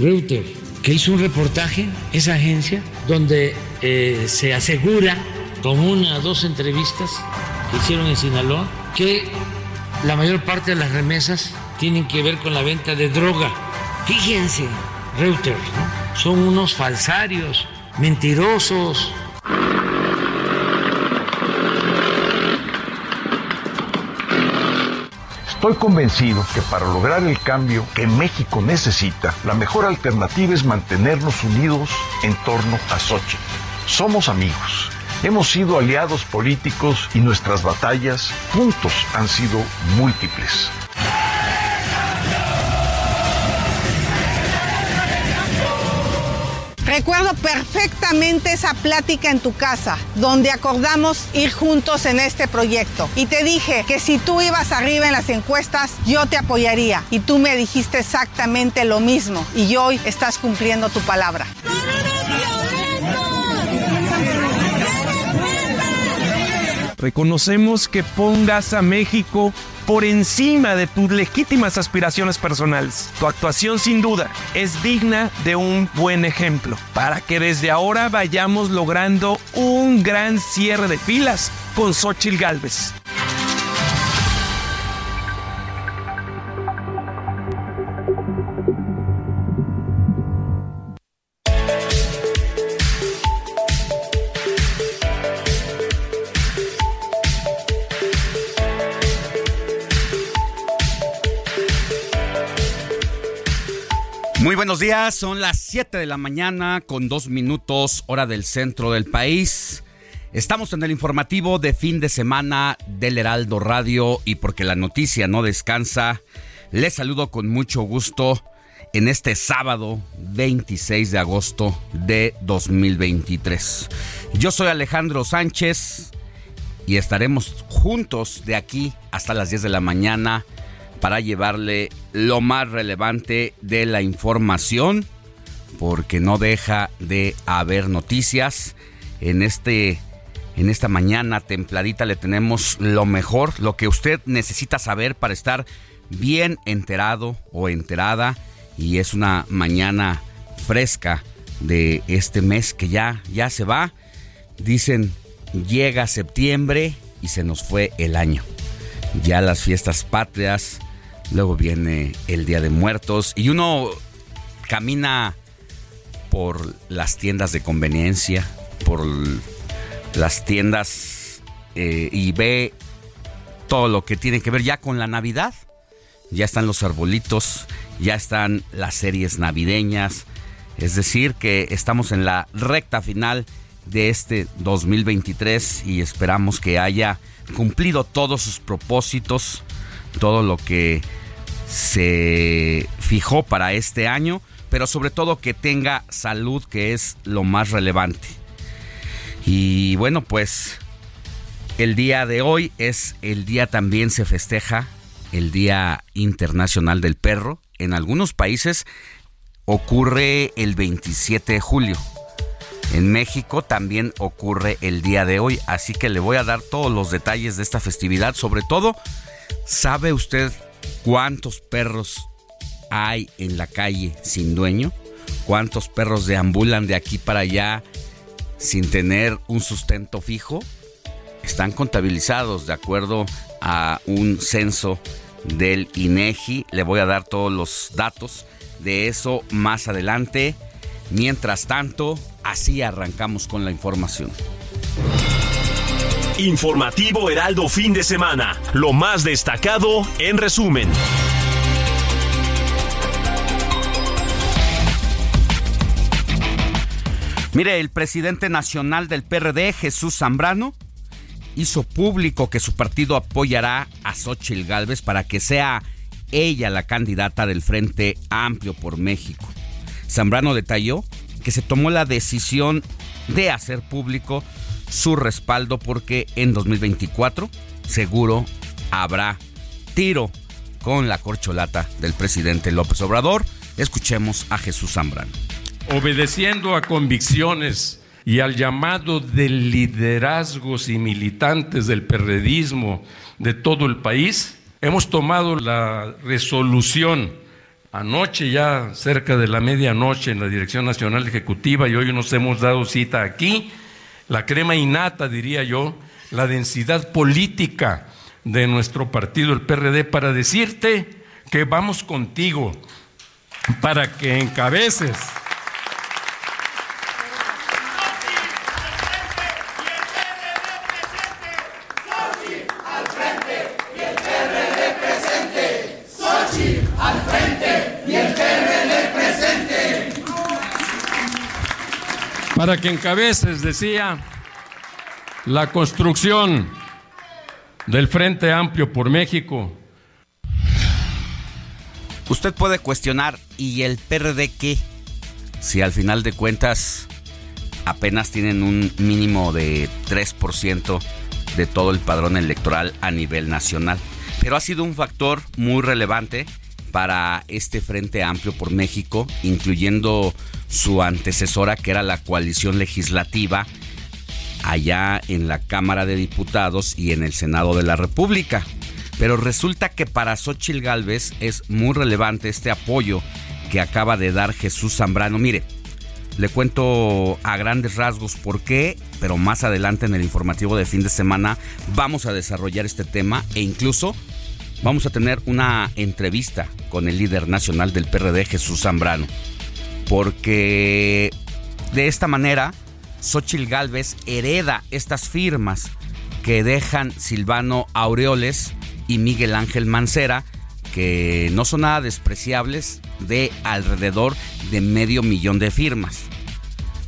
Reuters, que hizo un reportaje, esa agencia, donde eh, se asegura, con una o dos entrevistas que hicieron en Sinaloa, que la mayor parte de las remesas tienen que ver con la venta de droga. Fíjense, Reuters, ¿no? son unos falsarios, mentirosos. Estoy convencido que para lograr el cambio que México necesita, la mejor alternativa es mantenernos unidos en torno a Xochitl. Somos amigos, hemos sido aliados políticos y nuestras batallas juntos han sido múltiples. Recuerdo perfectamente esa plática en tu casa, donde acordamos ir juntos en este proyecto. Y te dije que si tú ibas arriba en las encuestas, yo te apoyaría. Y tú me dijiste exactamente lo mismo. Y hoy estás cumpliendo tu palabra. Reconocemos que pongas a México por encima de tus legítimas aspiraciones personales. Tu actuación sin duda es digna de un buen ejemplo para que desde ahora vayamos logrando un gran cierre de filas con Xochitl Galvez. Buenos días, son las 7 de la mañana con dos minutos hora del centro del país. Estamos en el informativo de fin de semana del Heraldo Radio y porque la noticia no descansa, les saludo con mucho gusto en este sábado 26 de agosto de 2023. Yo soy Alejandro Sánchez y estaremos juntos de aquí hasta las 10 de la mañana para llevarle lo más relevante de la información, porque no deja de haber noticias. En, este, en esta mañana templadita le tenemos lo mejor, lo que usted necesita saber para estar bien enterado o enterada. Y es una mañana fresca de este mes que ya, ya se va. Dicen, llega septiembre y se nos fue el año. Ya las fiestas patrias, luego viene el Día de Muertos y uno camina por las tiendas de conveniencia, por las tiendas eh, y ve todo lo que tiene que ver ya con la Navidad. Ya están los arbolitos, ya están las series navideñas. Es decir, que estamos en la recta final de este 2023 y esperamos que haya cumplido todos sus propósitos, todo lo que se fijó para este año, pero sobre todo que tenga salud, que es lo más relevante. Y bueno, pues el día de hoy es el día también se festeja el Día Internacional del Perro. En algunos países ocurre el 27 de julio. En México también ocurre el día de hoy, así que le voy a dar todos los detalles de esta festividad, sobre todo ¿Sabe usted cuántos perros hay en la calle sin dueño? ¿Cuántos perros deambulan de aquí para allá sin tener un sustento fijo? Están contabilizados de acuerdo a un censo del INEGI. Le voy a dar todos los datos de eso más adelante. Mientras tanto, así arrancamos con la información. Informativo Heraldo fin de semana. Lo más destacado en resumen. Mire, el presidente nacional del PRD, Jesús Zambrano, hizo público que su partido apoyará a Xochitl Gálvez para que sea ella la candidata del Frente Amplio por México. Zambrano detalló que se tomó la decisión de hacer público su respaldo porque en 2024 seguro habrá tiro con la corcholata del presidente López Obrador. Escuchemos a Jesús Zambrano obedeciendo a convicciones y al llamado de liderazgos y militantes del perredismo de todo el país, hemos tomado la resolución anoche ya cerca de la medianoche en la Dirección Nacional Ejecutiva y hoy nos hemos dado cita aquí, la crema innata, diría yo, la densidad política de nuestro partido, el PRD, para decirte que vamos contigo, para que encabeces para que encabeces, decía, la construcción del Frente Amplio por México. Usted puede cuestionar, ¿y el PRD qué? Si al final de cuentas apenas tienen un mínimo de 3% de todo el padrón electoral a nivel nacional. Pero ha sido un factor muy relevante para este Frente Amplio por México, incluyendo su antecesora, que era la coalición legislativa, allá en la Cámara de Diputados y en el Senado de la República. Pero resulta que para Xochitl Gálvez es muy relevante este apoyo que acaba de dar Jesús Zambrano. Mire, le cuento a grandes rasgos por qué, pero más adelante en el informativo de fin de semana vamos a desarrollar este tema e incluso vamos a tener una entrevista con el líder nacional del PRD, Jesús Zambrano. Porque de esta manera, Xochil Gálvez hereda estas firmas que dejan Silvano Aureoles y Miguel Ángel Mancera, que no son nada despreciables, de alrededor de medio millón de firmas.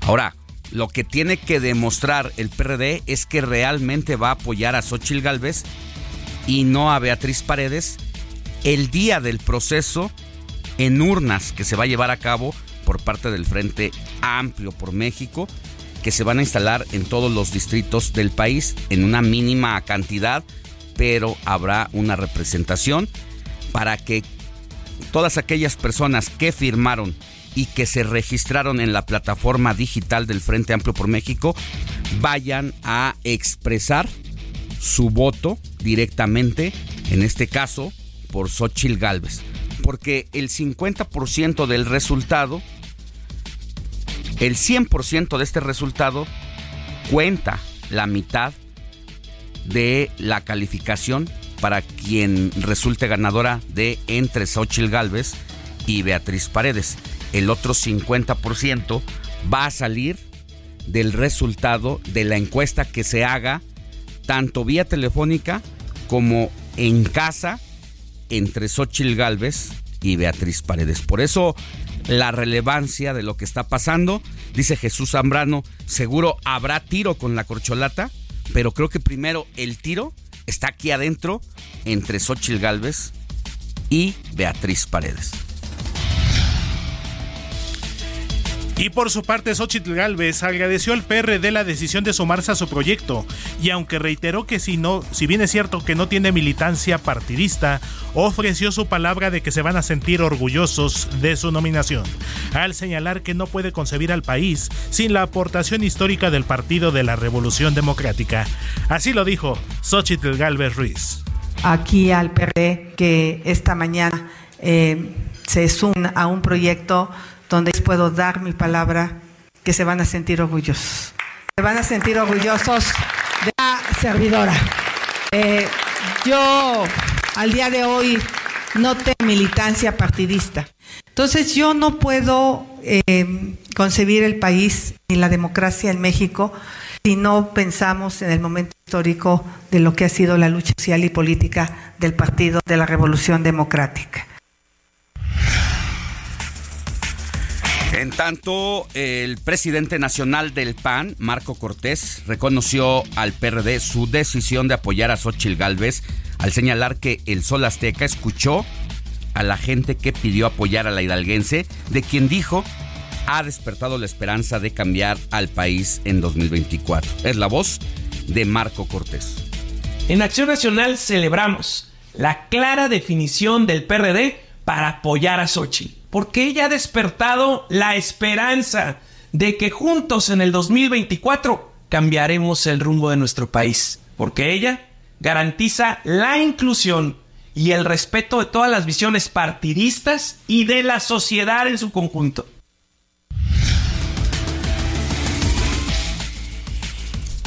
Ahora, lo que tiene que demostrar el PRD es que realmente va a apoyar a Xochil Gálvez y no a Beatriz Paredes el día del proceso en urnas que se va a llevar a cabo por parte del Frente Amplio por México, que se van a instalar en todos los distritos del país en una mínima cantidad, pero habrá una representación para que todas aquellas personas que firmaron y que se registraron en la plataforma digital del Frente Amplio por México vayan a expresar su voto directamente, en este caso, por Xochil Gálvez. Porque el 50% del resultado, el 100% de este resultado, cuenta la mitad de la calificación para quien resulte ganadora de entre Xochil Gálvez y Beatriz Paredes. El otro 50% va a salir del resultado de la encuesta que se haga tanto vía telefónica como en casa entre Xochil Gálvez y Beatriz Paredes. Por eso la relevancia de lo que está pasando, dice Jesús Zambrano, seguro habrá tiro con la corcholata, pero creo que primero el tiro está aquí adentro entre Xochil Gálvez y Beatriz Paredes. Y por su parte, Xochitl Galvez agradeció al PRD la decisión de sumarse a su proyecto y aunque reiteró que si no, si bien es cierto que no tiene militancia partidista, ofreció su palabra de que se van a sentir orgullosos de su nominación, al señalar que no puede concebir al país sin la aportación histórica del Partido de la Revolución Democrática. Así lo dijo Xochitl Galvez Ruiz. aquí al PRD que esta mañana eh, se sumen a un proyecto donde puedo dar mi palabra que se van a sentir orgullosos. Se van a sentir orgullosos de la servidora. Eh, yo al día de hoy no tengo militancia partidista. Entonces yo no puedo eh, concebir el país ni la democracia en México si no pensamos en el momento histórico de lo que ha sido la lucha social y política del Partido de la Revolución Democrática. En tanto, el presidente nacional del PAN, Marco Cortés, reconoció al PRD su decisión de apoyar a Xochitl Gálvez al señalar que el Sol Azteca escuchó a la gente que pidió apoyar a la hidalguense, de quien dijo ha despertado la esperanza de cambiar al país en 2024. Es la voz de Marco Cortés. En Acción Nacional celebramos la clara definición del PRD para apoyar a Xochitl, porque ella ha despertado la esperanza de que juntos en el 2024 cambiaremos el rumbo de nuestro país, porque ella garantiza la inclusión y el respeto de todas las visiones partidistas y de la sociedad en su conjunto.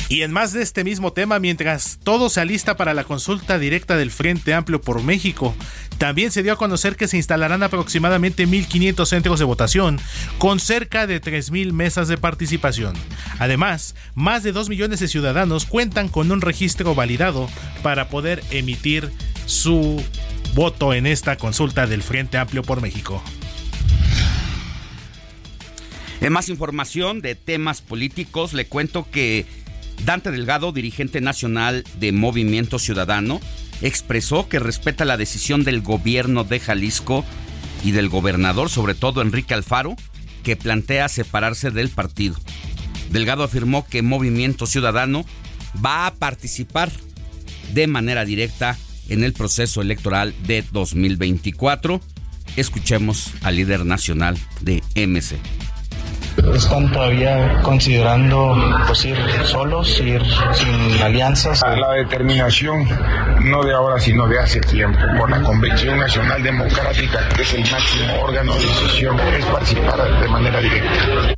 Y en más de este mismo tema, mientras todo se alista para la consulta directa del Frente Amplio por México, también se dio a conocer que se instalarán aproximadamente 1.500 centros de votación, con cerca de 3.000 mesas de participación. Además, más de 2 millones de ciudadanos cuentan con un registro validado para poder emitir su voto en esta consulta del Frente Amplio por México. En más información de temas políticos, le cuento que Dante Delgado, dirigente nacional de Movimiento Ciudadano, expresó que respeta la decisión del gobierno de Jalisco y del gobernador, sobre todo Enrique Alfaro, que plantea separarse del partido. Delgado afirmó que Movimiento Ciudadano va a participar de manera directa en el proceso electoral de 2024. Escuchemos al líder nacional de MC están todavía considerando pues ir solos, ir sin alianzas. La determinación, no de ahora, sino de hace tiempo, por la Convención Nacional Democrática, que es el máximo órgano de decisión, es participar de manera directa.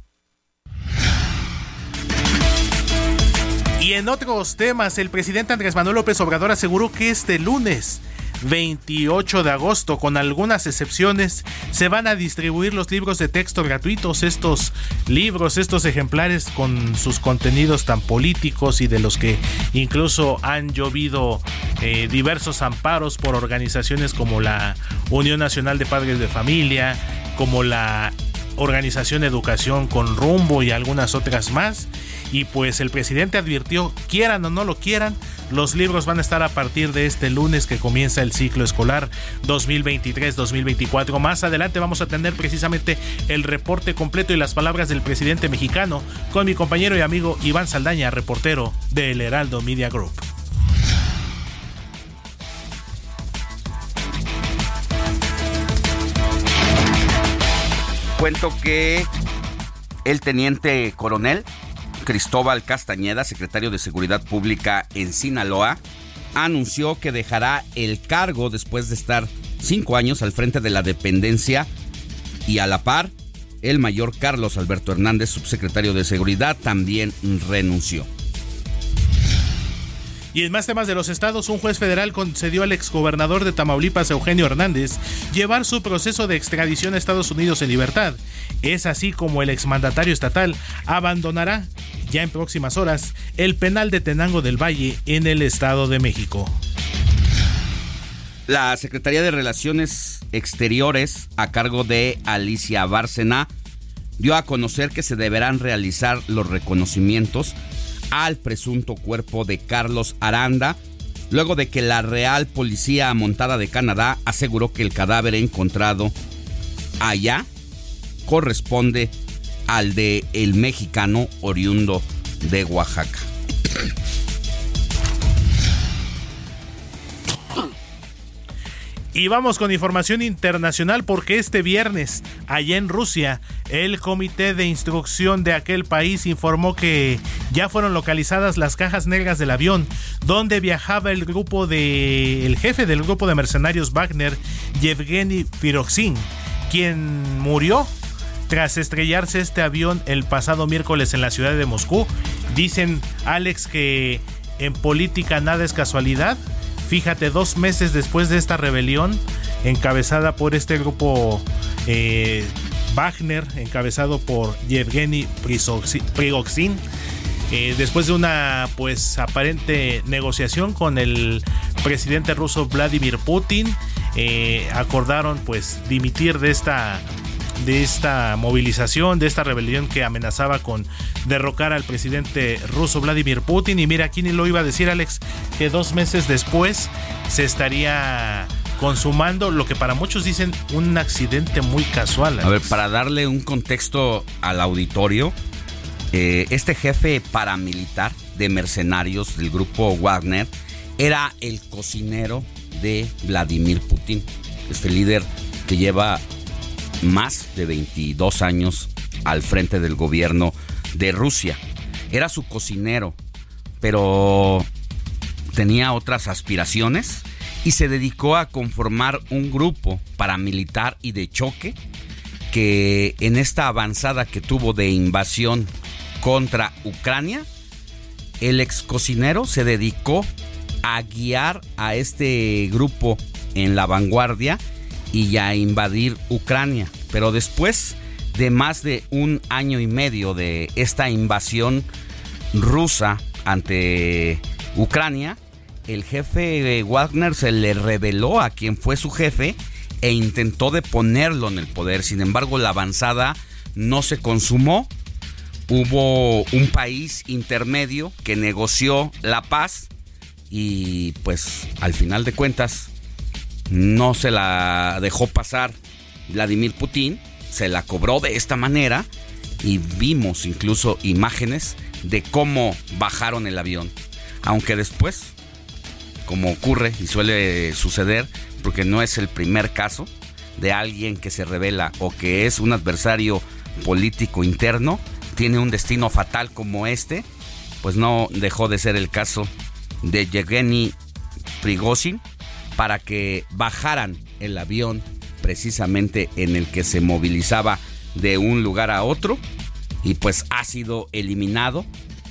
Y en otros temas, el presidente Andrés Manuel López Obrador aseguró que este lunes 28 de agosto, con algunas excepciones, se van a distribuir los libros de texto gratuitos, estos libros, estos ejemplares con sus contenidos tan políticos y de los que incluso han llovido eh, diversos amparos por organizaciones como la Unión Nacional de Padres de Familia, como la Organización Educación con Rumbo y algunas otras más. Y pues el presidente advirtió, quieran o no lo quieran, los libros van a estar a partir de este lunes que comienza el ciclo escolar 2023-2024. Más adelante vamos a tener precisamente el reporte completo y las palabras del presidente mexicano con mi compañero y amigo Iván Saldaña, reportero del Heraldo Media Group. Cuento que el teniente coronel Cristóbal Castañeda, secretario de Seguridad Pública en Sinaloa, anunció que dejará el cargo después de estar cinco años al frente de la dependencia y a la par, el mayor Carlos Alberto Hernández, subsecretario de Seguridad, también renunció. Y en más temas de los estados, un juez federal concedió al exgobernador de Tamaulipas, Eugenio Hernández, llevar su proceso de extradición a Estados Unidos en libertad. Es así como el exmandatario estatal abandonará ya en próximas horas el penal de Tenango del Valle en el Estado de México. La Secretaría de Relaciones Exteriores, a cargo de Alicia Bárcena, dio a conocer que se deberán realizar los reconocimientos al presunto cuerpo de Carlos Aranda, luego de que la Real Policía Montada de Canadá aseguró que el cadáver encontrado allá corresponde al de el mexicano oriundo de Oaxaca. Y vamos con información internacional porque este viernes, allá en Rusia, el comité de instrucción de aquel país informó que ya fueron localizadas las cajas negras del avión donde viajaba el grupo de el jefe del grupo de mercenarios Wagner, Yevgeny Piroxin, quien murió tras estrellarse este avión el pasado miércoles en la ciudad de Moscú. Dicen Alex que en política nada es casualidad Fíjate, dos meses después de esta rebelión, encabezada por este grupo eh, Wagner, encabezado por Yevgeny Prigozhin, eh, después de una pues aparente negociación con el presidente ruso Vladimir Putin, eh, acordaron pues dimitir de esta de esta movilización, de esta rebelión que amenazaba con derrocar al presidente ruso Vladimir Putin. Y mira, aquí ni lo iba a decir Alex, que dos meses después se estaría consumando lo que para muchos dicen un accidente muy casual. A ver, para darle un contexto al auditorio, eh, este jefe paramilitar de mercenarios del grupo Wagner era el cocinero de Vladimir Putin, este líder que lleva más de 22 años al frente del gobierno de Rusia. Era su cocinero, pero tenía otras aspiraciones y se dedicó a conformar un grupo paramilitar y de choque que en esta avanzada que tuvo de invasión contra Ucrania, el ex cocinero se dedicó a guiar a este grupo en la vanguardia y a invadir Ucrania. Pero después de más de un año y medio de esta invasión rusa ante Ucrania, el jefe Wagner se le reveló a quien fue su jefe e intentó deponerlo en el poder. Sin embargo, la avanzada no se consumó. Hubo un país intermedio que negoció la paz y pues al final de cuentas no se la dejó pasar Vladimir Putin, se la cobró de esta manera y vimos incluso imágenes de cómo bajaron el avión. Aunque después, como ocurre y suele suceder, porque no es el primer caso de alguien que se revela o que es un adversario político interno, tiene un destino fatal como este, pues no dejó de ser el caso de Yevgeny Prigozhin, para que bajaran el avión precisamente en el que se movilizaba de un lugar a otro y pues ha sido eliminado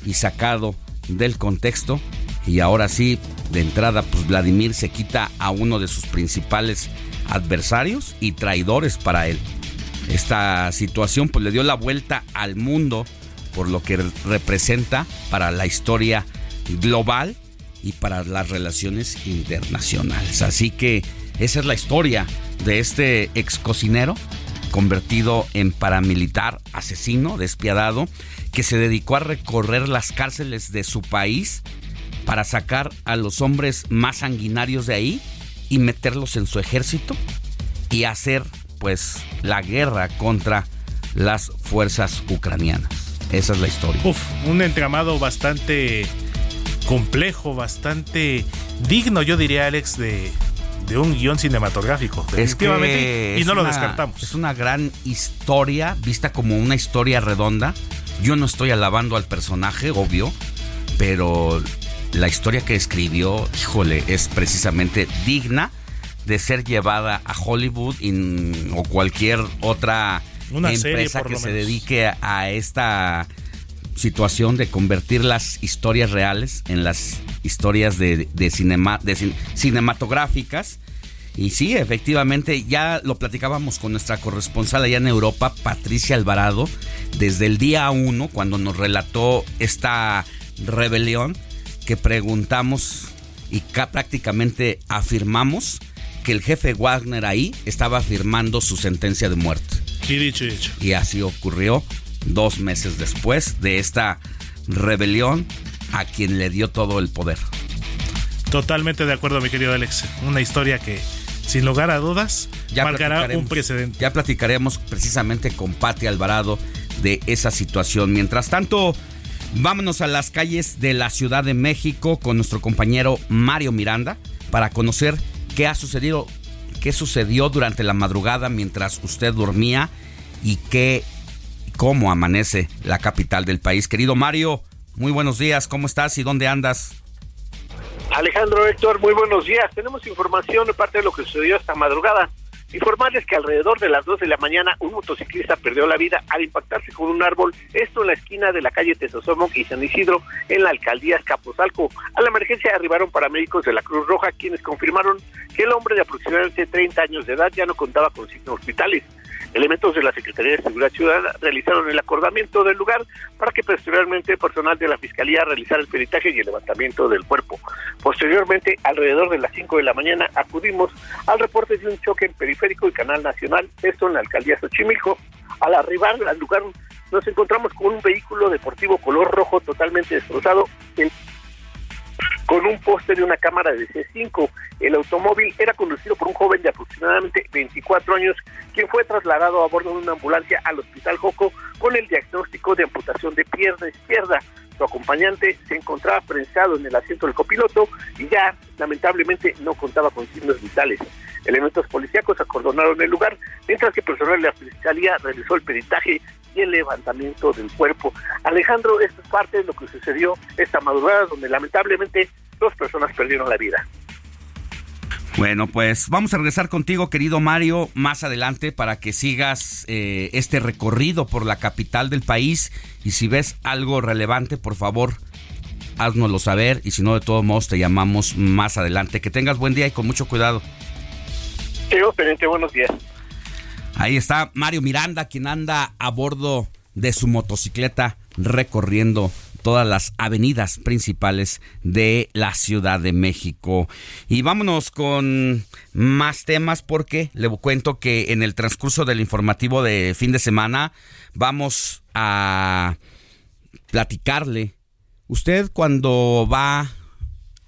y sacado del contexto y ahora sí de entrada pues Vladimir se quita a uno de sus principales adversarios y traidores para él. Esta situación pues le dio la vuelta al mundo por lo que representa para la historia global y para las relaciones internacionales. Así que esa es la historia de este ex cocinero convertido en paramilitar, asesino, despiadado, que se dedicó a recorrer las cárceles de su país para sacar a los hombres más sanguinarios de ahí y meterlos en su ejército y hacer pues la guerra contra las fuerzas ucranianas. Esa es la historia. Uf, un entramado bastante complejo, bastante digno, yo diría, Alex, de, un guion cinematográfico. Definitivamente. y no lo descartamos. Es una gran historia, vista como una historia redonda. Yo no estoy alabando al personaje, obvio, pero la historia que escribió, híjole, es precisamente digna de ser llevada a Hollywood o cualquier otra empresa que se dedique a esta situación de convertir las historias reales en las historias de, cinema, de cinematográficas. Y sí, efectivamente, ya lo platicábamos con nuestra corresponsal allá en Europa, Patricia Alvarado, desde el día uno, cuando nos relató esta rebelión, que preguntamos y prácticamente afirmamos que el jefe Wagner ahí estaba firmando su sentencia de muerte. Y dicho y dicho. Y así ocurrió dos meses después de esta rebelión a quien le dio todo el poder. Totalmente de acuerdo, mi querido Alex. Una historia que, sin lugar a dudas, ya marcará un precedente. Ya platicaremos precisamente con Pati Alvarado de esa situación. Mientras tanto, vámonos a las calles de la Ciudad de México con nuestro compañero Mario Miranda para conocer qué ha sucedido qué sucedió durante la madrugada mientras usted dormía y qué, cómo amanece la capital del país. Querido Mario, muy buenos días, ¿cómo estás y dónde andas? Alejandro Héctor, muy buenos días. Tenemos información de parte de lo que sucedió esta madrugada. Informarles que alrededor de las 2 de la mañana un motociclista perdió la vida al impactarse con un árbol, esto en la esquina de la calle Tesosomoc y San Isidro, en la alcaldía Escapozalco. A la emergencia arribaron paramédicos de la Cruz Roja, quienes confirmaron que el hombre de aproximadamente 30 años de edad ya no contaba con signos hospitales. Elementos de la Secretaría de Seguridad Ciudadana realizaron el acordamiento del lugar para que posteriormente personal de la Fiscalía realizara el peritaje y el levantamiento del cuerpo. Posteriormente, alrededor de las 5 de la mañana, acudimos al reporte de un choque en periférico y canal nacional, esto en la alcaldía Xochimilco. Al arribar al lugar nos encontramos con un vehículo deportivo color rojo totalmente destrozado, con un poste de una cámara de C5. El automóvil era conducido por un joven de aproximadamente 24 años, quien fue trasladado a bordo de una ambulancia al Hospital Joco con el diagnóstico de amputación de pierna izquierda. Su acompañante se encontraba prensado en el asiento del copiloto y ya lamentablemente no contaba con signos vitales. Elementos policíacos acordonaron el lugar, mientras que personal de la Fiscalía realizó el peritaje y el levantamiento del cuerpo. Alejandro, esto es parte de lo que sucedió esta madrugada, donde lamentablemente dos personas perdieron la vida. Bueno, pues vamos a regresar contigo, querido Mario, más adelante para que sigas eh, este recorrido por la capital del país y si ves algo relevante, por favor, háznoslo saber y si no, de todos modos te llamamos más adelante. Que tengas buen día y con mucho cuidado. Pendiente, buenos días. Ahí está Mario Miranda, quien anda a bordo de su motocicleta recorriendo todas las avenidas principales de la Ciudad de México. Y vámonos con más temas porque le cuento que en el transcurso del informativo de fin de semana vamos a platicarle. Usted cuando va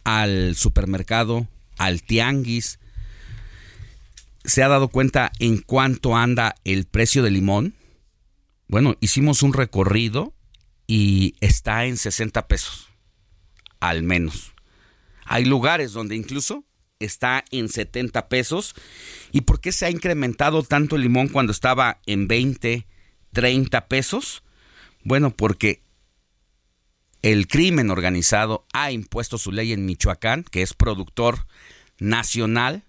al supermercado, al tianguis, ¿se ha dado cuenta en cuánto anda el precio del limón? Bueno, hicimos un recorrido y está en 60 pesos, al menos. Hay lugares donde incluso está en 70 pesos. ¿Y por qué se ha incrementado tanto el limón cuando estaba en 20, 30 pesos? Bueno, porque el crimen organizado ha impuesto su ley en Michoacán, que es productor nacional,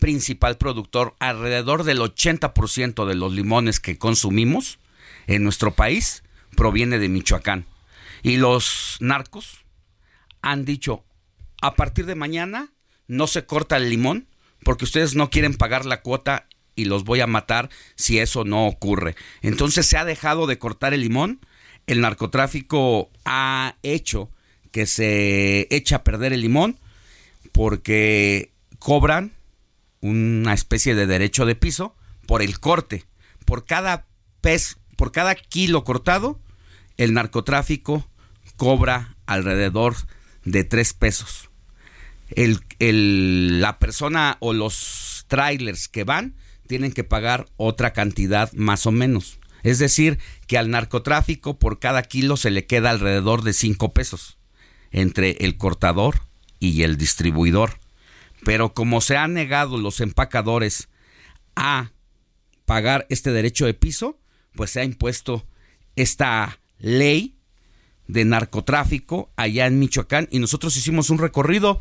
principal productor, alrededor del 80% de los limones que consumimos en nuestro país proviene de Michoacán. Y los narcos han dicho, a partir de mañana no se corta el limón porque ustedes no quieren pagar la cuota y los voy a matar si eso no ocurre. Entonces se ha dejado de cortar el limón, el narcotráfico ha hecho que se echa a perder el limón porque cobran una especie de derecho de piso por el corte. Por cada pez, por cada kilo cortado, el narcotráfico cobra alrededor de tres pesos. El, la persona o los trailers que van tienen que pagar otra cantidad más o menos. Es decir, que al narcotráfico por cada kilo se le queda alrededor de cinco pesos entre el cortador y el distribuidor. Pero como se han negado los empacadores a pagar este derecho de piso, pues se ha impuesto esta ley de narcotráfico allá en Michoacán y nosotros hicimos un recorrido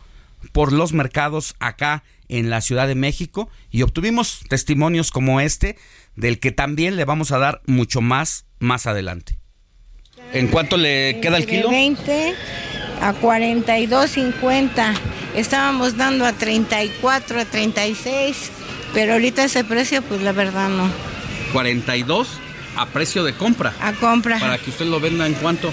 por los mercados acá en la Ciudad de México y obtuvimos testimonios como este del que también le vamos a dar mucho más más adelante. ¿En cuánto le queda el kilo? 20 a 42.50. Estábamos dando a 34, a 36, pero ahorita ese precio pues la verdad no. 42 a precio de compra. A compra. Para que usted lo venda en cuánto?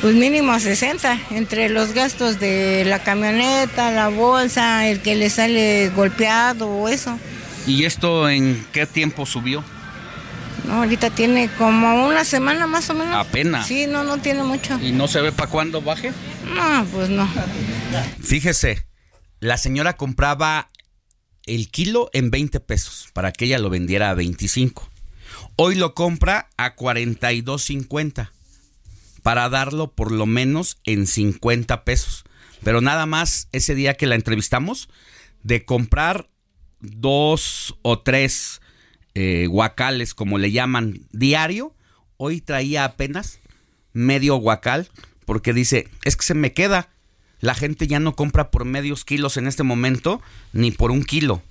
Pues mínimo a 60, entre los gastos de la camioneta, la bolsa, el que le sale golpeado o eso. ¿Y esto en qué tiempo subió? No, ahorita tiene como una semana más o menos. Apenas. Sí, no, no tiene mucho. ¿Y no se ve para cuándo baje? No, pues no. Fíjese, la señora compraba el kilo en 20 pesos para que ella lo vendiera a 25. Hoy lo compra a 42.50 para darlo por lo menos en 50 pesos. Pero nada más ese día que la entrevistamos, de comprar dos o tres eh, guacales, como le llaman, diario. Hoy traía apenas medio guacal porque dice, es que se me queda. La gente ya no compra por medios kilos en este momento, ni por un kilo.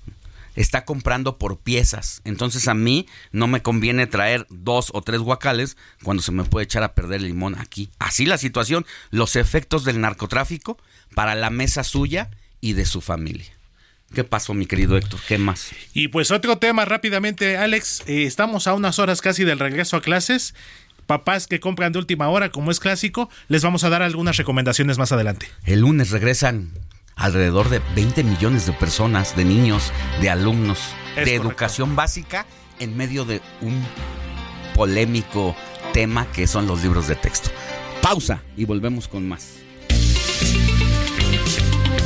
Está comprando por piezas. Entonces a mí no me conviene traer dos o tres guacales cuando se me puede echar a perder el limón aquí. Así la situación, los efectos del narcotráfico para la mesa suya y de su familia. ¿Qué pasó, mi querido Héctor? ¿Qué más? Y pues otro tema rápidamente, Alex. Eh, estamos a unas horas casi del regreso a clases. Papás que compran de última hora, como es clásico, les vamos a dar algunas recomendaciones más adelante. El lunes regresan alrededor de 20 millones de personas, de niños, de alumnos, Es de correcto. educación básica en medio de un polémico tema que son los libros de texto. Pausa y volvemos con más.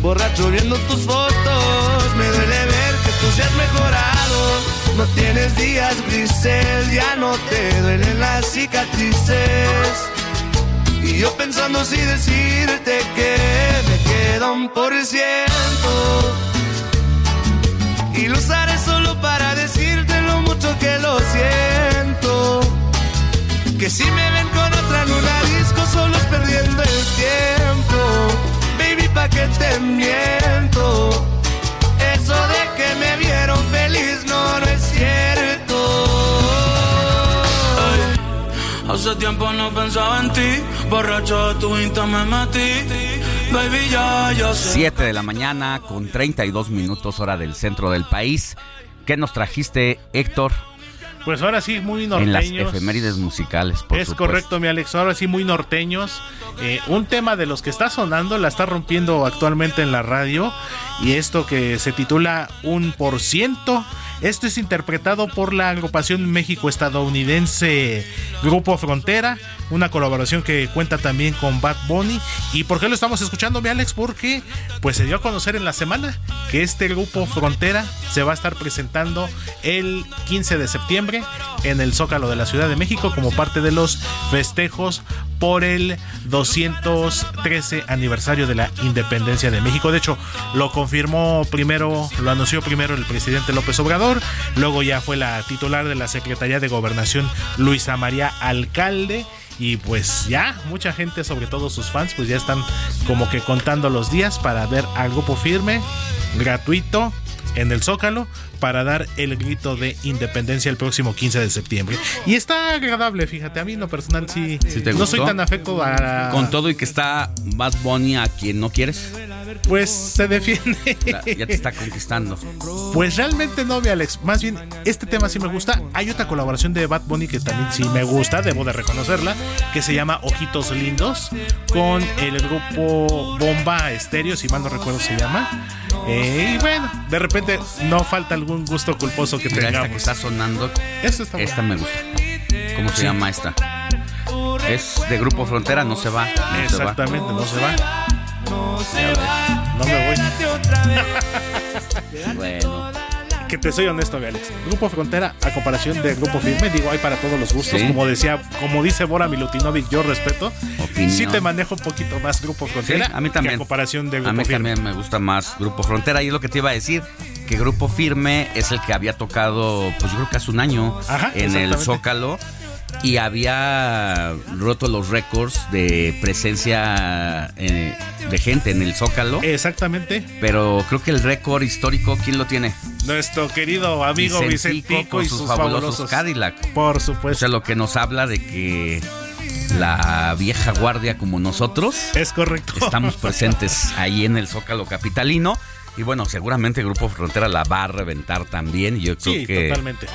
Borracho viendo tus fotos, me duele ver que tú seas mejorado. No tienes días grises, ya no te duelen las cicatrices. Y yo pensando si decirte que me queda un por ciento. Y lo usaré solo para decirte lo mucho que lo siento. Que si me ven con otra en una disco solo es perdiendo el tiempo. Pa' que te miento. Eso de que me vieron feliz no, no es cierto. Hace tiempo no pensaba en ti, borracho de tu insta me metí. Baby, ya, ya sé. 7 de la mañana con 32 minutos hora del centro del país. ¿Qué nos trajiste, Héctor? Pues ahora sí, muy En las norteños. efemérides musicales, por es supuesto. correcto, mi Alex. Ahora sí, muy norteños. Eh, un tema de los que está sonando, la está rompiendo actualmente en la radio. Y esto que se titula Un por ciento. Esto es interpretado por la agrupación México-estadounidense Grupo Frontera. Una colaboración que cuenta también con Bad Bunny. ¿Y por qué lo estamos escuchando, mi Alex? Porque pues se dio a conocer en la semana que este grupo Frontera se va a estar presentando el 15 de septiembre en el Zócalo de la Ciudad de México como parte de los festejos por el 213 aniversario de la independencia de México. De hecho, lo confirmó primero, lo anunció primero el presidente López Obrador, luego ya fue la titular de la Secretaría de Gobernación Luisa María Alcalde. Y pues ya, mucha gente, sobre todo sus fans, pues ya están como que contando los días para ver al grupo firme, gratuito, en el Zócalo para dar el grito de independencia el próximo 15 de septiembre. Y está agradable, fíjate, a mí en lo personal sí, no soy tan afecto a... Con todo y que está Bad Bunny a quien no quieres. Pues se defiende. Ya, ya te está conquistando. Pues realmente no, mi Alex. Más bien, este tema sí me gusta. Hay otra colaboración de Bad Bunny que también sí me gusta, debo de reconocerla, que se llama Ojitos Lindos, con el grupo Bomba Estéreo, si mal no recuerdo se llama. Eh, y bueno, de repente no falta algún gusto culposo que Mira, tengamos. esta que está sonando. Esta está Esta me gusta. ¿Cómo se Sí. llama esta? Es de Grupo Frontera, no se va. no se va. Exactamente, no se va. No me voy. Bueno. Que te soy honesto, Alex. Grupo Frontera, a comparación de Grupo Firme, digo, hay para todos los gustos. Sí. Como decía, como dice Bora Milutinovic, yo respeto. Opinión. Sí te manejo un poquito más Grupo Sí, Frontera. a mí también. que a comparación de A Grupo mí Firme. también me gusta más Grupo Frontera. Y es lo que te iba a decir, que Grupo Firme es el que había tocado, pues yo creo que hace un año Ajá, en el. Zócalo. Y había roto los récords de presencia eh, de gente en el Zócalo. Exactamente. Pero creo que el récord histórico, ¿quién lo tiene? Nuestro querido amigo Vicentico, con y sus, sus fabulosos, fabulosos Cadillac. Por supuesto. O sea, lo que nos habla de que la vieja guardia como nosotros Es correcto. estamos presentes ahí en el Zócalo Capitalino. Y bueno, seguramente Grupo Frontera la va a reventar también. Yo creo Sí, que totalmente.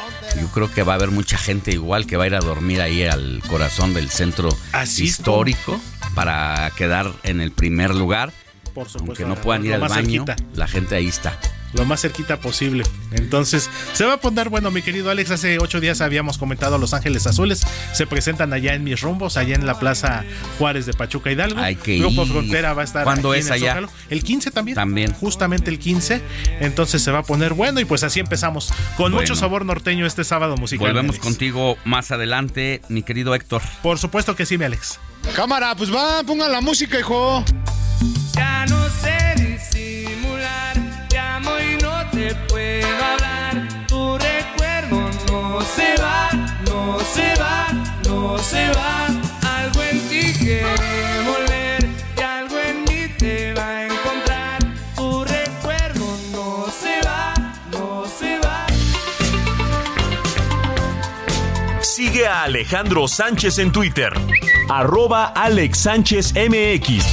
yo creo que va a haber mucha gente igual que va a ir a dormir ahí al corazón del centro Así histórico para quedar en el primer lugar. Por supuesto. Aunque no puedan ir al baño, cerquita. la gente ahí está. lo más cerquita posible. Entonces, se va a poner bueno, mi querido Alex. Hace ocho días habíamos comentado Los Ángeles Azules. Se presentan allá en mis rumbos, allá en la Plaza Juárez de Pachuca Hidalgo. Hay que Grupo ir. Frontera va a estar ¿Cuándo es en el allá? Zócalo. El 15 también. También. Justamente el 15. Entonces se va a poner bueno y pues así empezamos. Con Bueno. mucho sabor norteño este sábado musical. Volvemos Alex. contigo más adelante, mi querido Héctor. Por supuesto que sí, mi Alex. Cámara, pues va, pongan la música, hijo. Ya no sé disimular, llamo y no te puedo hablar. Tu recuerdo no se va, no se va, no se va. Algo en ti quiere Sigue a Alejandro Sánchez en Twitter. Arroba Alex Sánchez MX.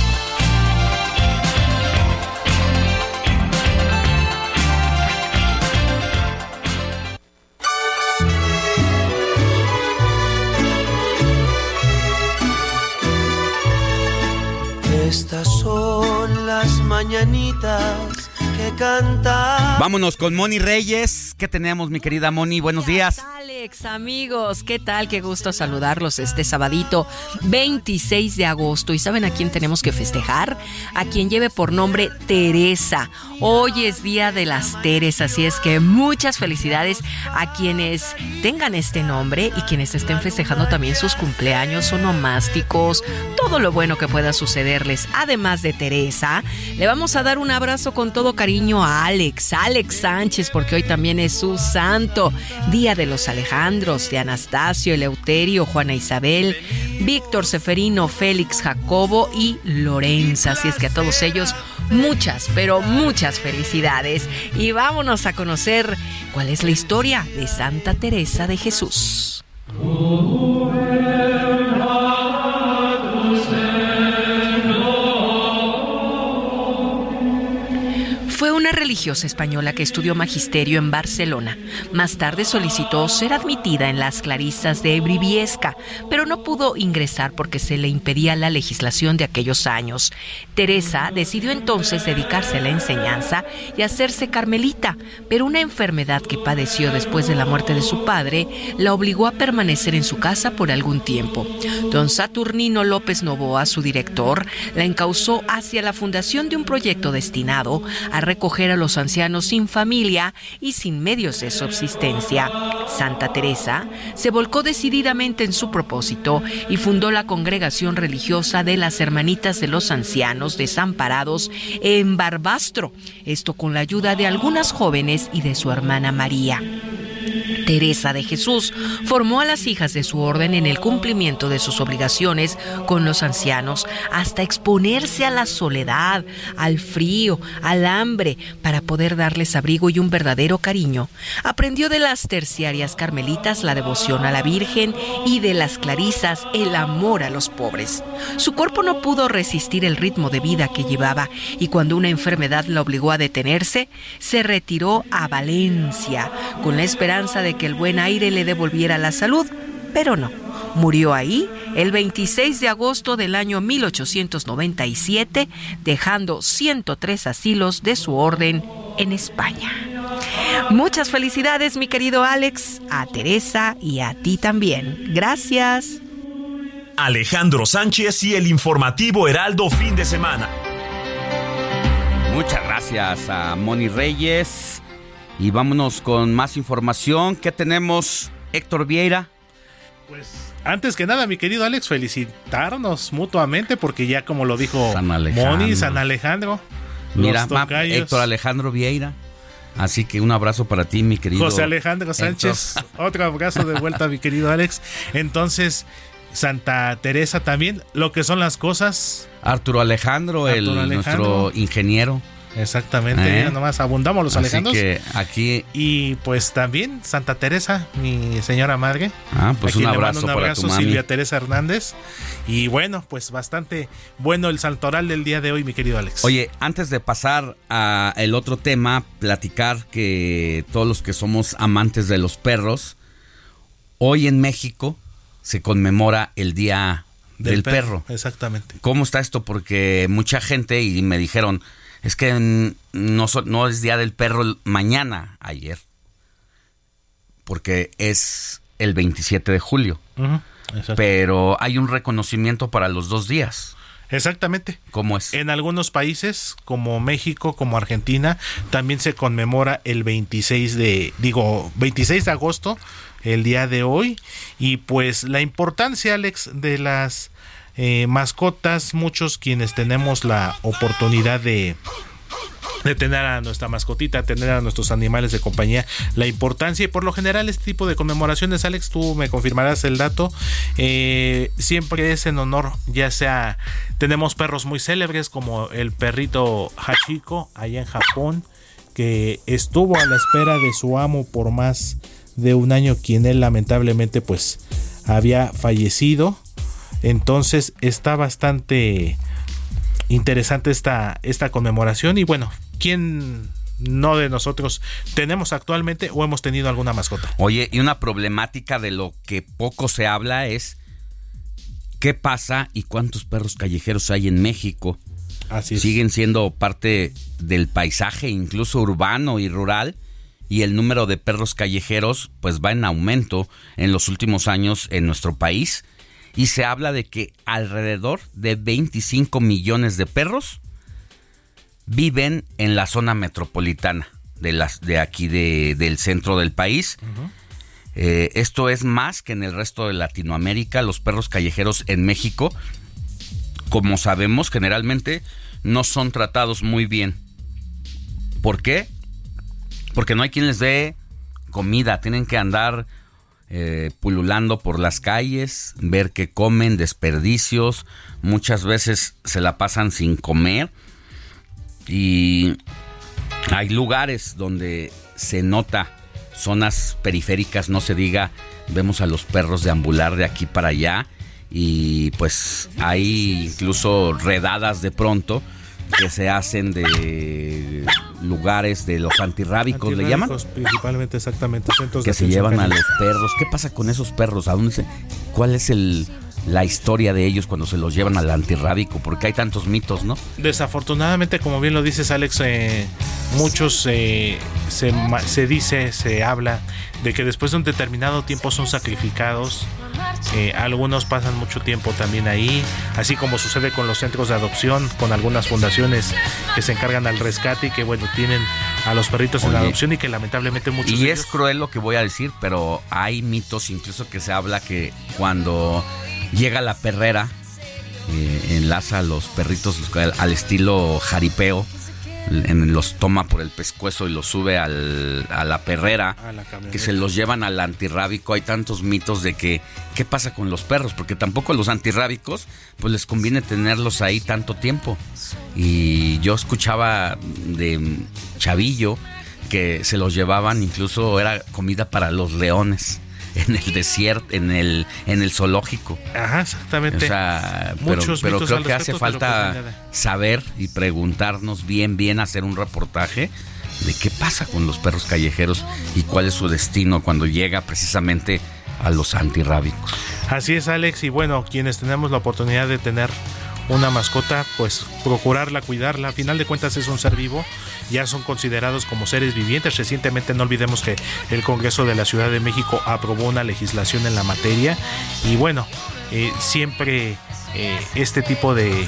Estas son las mañanitas que canta. Vámonos con Moni Reyes. ¿Qué tenemos, mi querida Moni? Buenos días. Alex, amigos, ¿qué tal? Qué gusto saludarlos este sabadito 26 de agosto. ¿Y saben a quién tenemos que festejar? A quien lleve por nombre Teresa. Hoy es Día de las Teres, así es que muchas felicidades a quienes tengan este nombre y quienes estén festejando también sus cumpleaños onomásticos, todo lo bueno que pueda sucederles. Además de Teresa, le vamos a dar un abrazo con todo cariño a Alex, Alex Sánchez, porque hoy también es su santo. Día de los Alejandros, de Anastasio, Eleuterio, Juana Isabel, Víctor Seferino, Félix Jacobo y Lorenza. Así es que a todos ellos muchas, pero muchas felicidades. Y vámonos a conocer cuál es la historia de Santa Teresa de Jesús. Española que estudió magisterio en Barcelona. Más tarde solicitó ser admitida en las Clarisas de Briviesca, pero no pudo ingresar porque se le impedía la legislación de aquellos años. Teresa decidió entonces dedicarse a la enseñanza y hacerse carmelita, pero una enfermedad que padeció después de la muerte de su padre la obligó a permanecer en su casa por algún tiempo. Don Saturnino López Novoa, su director, la encausó hacia la fundación de un proyecto destinado a recoger a los ancianos sin familia y sin medios de subsistencia. Santa Teresa se volcó decididamente en su propósito y fundó la congregación religiosa de las Hermanitas de los Ancianos Desamparados en Barbastro, esto con la ayuda de algunas jóvenes y de su hermana María. Teresa de Jesús formó a las hijas de su orden en el cumplimiento de sus obligaciones con los ancianos hasta exponerse a la soledad, al frío, al hambre, para poder darles abrigo y un verdadero cariño. Aprendió de las terciarias carmelitas la devoción a la Virgen y de las clarisas el amor a los pobres. Su cuerpo no pudo resistir el ritmo de vida que llevaba y cuando una enfermedad la obligó a detenerse, se retiró a Valencia con la esperanza de que el buen aire le devolviera la salud, pero no. Murió ahí el 26 de agosto del año 1897, dejando 103 asilos de su orden en España. Muchas felicidades, mi querido Alex, a Teresa y a ti también. Gracias. Alejandro Sánchez y el informativo Heraldo fin de semana. Muchas gracias a Moni Reyes. Y vámonos con más información. ¿Qué tenemos, Héctor Vieira? Pues antes que nada, mi querido Alex, felicitarnos mutuamente porque ya como lo dijo San Alejandro. Moni, San Alejandro. Mira. Héctor Alejandro Vieira. Así que un abrazo para ti, mi querido. José Alejandro Sánchez, otro abrazo de vuelta, mi querido Alex. Entonces, Santa Teresa también, lo que son las cosas. Arturo Alejandro, el Alejandro. nuestro ingeniero. Exactamente, ¿Eh? mira nomás abundamos los Así Alejandros. que aquí, Y pues también Santa Teresa, mi señora madre. Ah, pues un le mando abrazo un para abrazo, mami. Silvia Teresa Hernández. Y bueno, pues bastante bueno el santoral del día de hoy, mi querido Alex. oye, antes de pasar a el otro tema, platicar que todos los que somos amantes de los perros, hoy en México se conmemora el Día del, perro. Exactamente. ¿Cómo está esto? Porque mucha gente y me dijeron, es que no, no es Día del Perro mañana, ayer, porque es el 27 de julio. Pero hay un reconocimiento para los dos días. Exactamente. ¿Cómo es? En algunos países, como México, como Argentina, también se conmemora el 26 de, digo, 26 de agosto, el día de hoy. Y pues la importancia, Alex, de las eh, mascotas, muchos quienes tenemos la oportunidad de de tener a nuestra mascotita, tener a nuestros animales de compañía, la importancia y por lo general este tipo de conmemoraciones, Alex, tú me confirmarás el dato, eh, siempre es en honor, ya sea, tenemos perros muy célebres como el perrito Hachiko allá en Japón, que estuvo a la espera de su amo por más de un año, quien él lamentablemente pues había fallecido. Entonces está bastante interesante esta, esta conmemoración y bueno, ¿quién no de nosotros tenemos actualmente o hemos tenido alguna mascota? Oye, y una problemática de lo que poco se habla es qué pasa y cuántos perros callejeros hay en México. Así es. Siguen siendo parte del paisaje, incluso urbano y rural, y el número de perros callejeros pues va en aumento en los últimos años en nuestro país. Y se habla de que alrededor de 25 millones de perros viven en la zona metropolitana de, las, de aquí de- del centro del país. Eh, esto es más que en el resto de Latinoamérica. Los perros callejeros en México, como sabemos, generalmente no son tratados muy bien. ¿Por qué? Porque no hay quien les dé comida. Tienen que andar eh, pululando por las calles, ver qué comen, desperdicios. Muchas veces se la pasan sin comer. Y hay lugares donde se nota zonas periféricas, no se diga, vemos a los perros deambular de aquí para allá y pues hay incluso redadas de pronto que se hacen de lugares de los antirrábicos, le llaman, Principalmente, exactamente. Centros que se llevan a los perros. ¿Qué pasa con esos perros? ¿A dónde se, ¿Cuál es el, la historia de ellos cuando se los llevan al antirrábico? Porque hay tantos mitos, ¿no? Desafortunadamente, como bien lo dices, Alex, eh, muchos eh, se, se dice, se habla de que después de un determinado tiempo son sacrificados. Eh, algunos pasan mucho tiempo también ahí, así como sucede con los centros de adopción, con algunas fundaciones que se encargan al rescate y que, bueno, tienen a los perritos en Oye. adopción y que lamentablemente muchos Y es cruel lo que voy a decir, pero hay mitos incluso que se habla que cuando llega la perrera, eh, enlaza a los perritos al, al estilo jaripeo, en- los toma por el pescuezo y los sube al- a la perrera, A la camioneta. que se los llevan al antirrábico. Hay tantos mitos de que qué pasa con los perros, porque tampoco a los antirrábicos pues les conviene tenerlos ahí tanto tiempo. Y yo escuchaba de chavillo que se los llevaban, incluso era comida para los leones en el desierto, en el en el zoológico. Ajá, exactamente. O sea, pero, Muchos pero mitos creo que hace respecto, falta pues nada. saber y preguntarnos bien, bien, hacer un reportaje de qué pasa con los perros callejeros y cuál es su destino cuando llega precisamente a los antirrábicos. Así es, Alex. Y bueno, quienes tenemos la oportunidad de tener una mascota, pues procurarla, cuidarla. A final de cuentas es un ser vivo. Ya son considerados como seres vivientes. Recientemente no olvidemos que el Congreso de la Ciudad de México aprobó una legislación en la materia. Y bueno, eh, siempre eh, este tipo de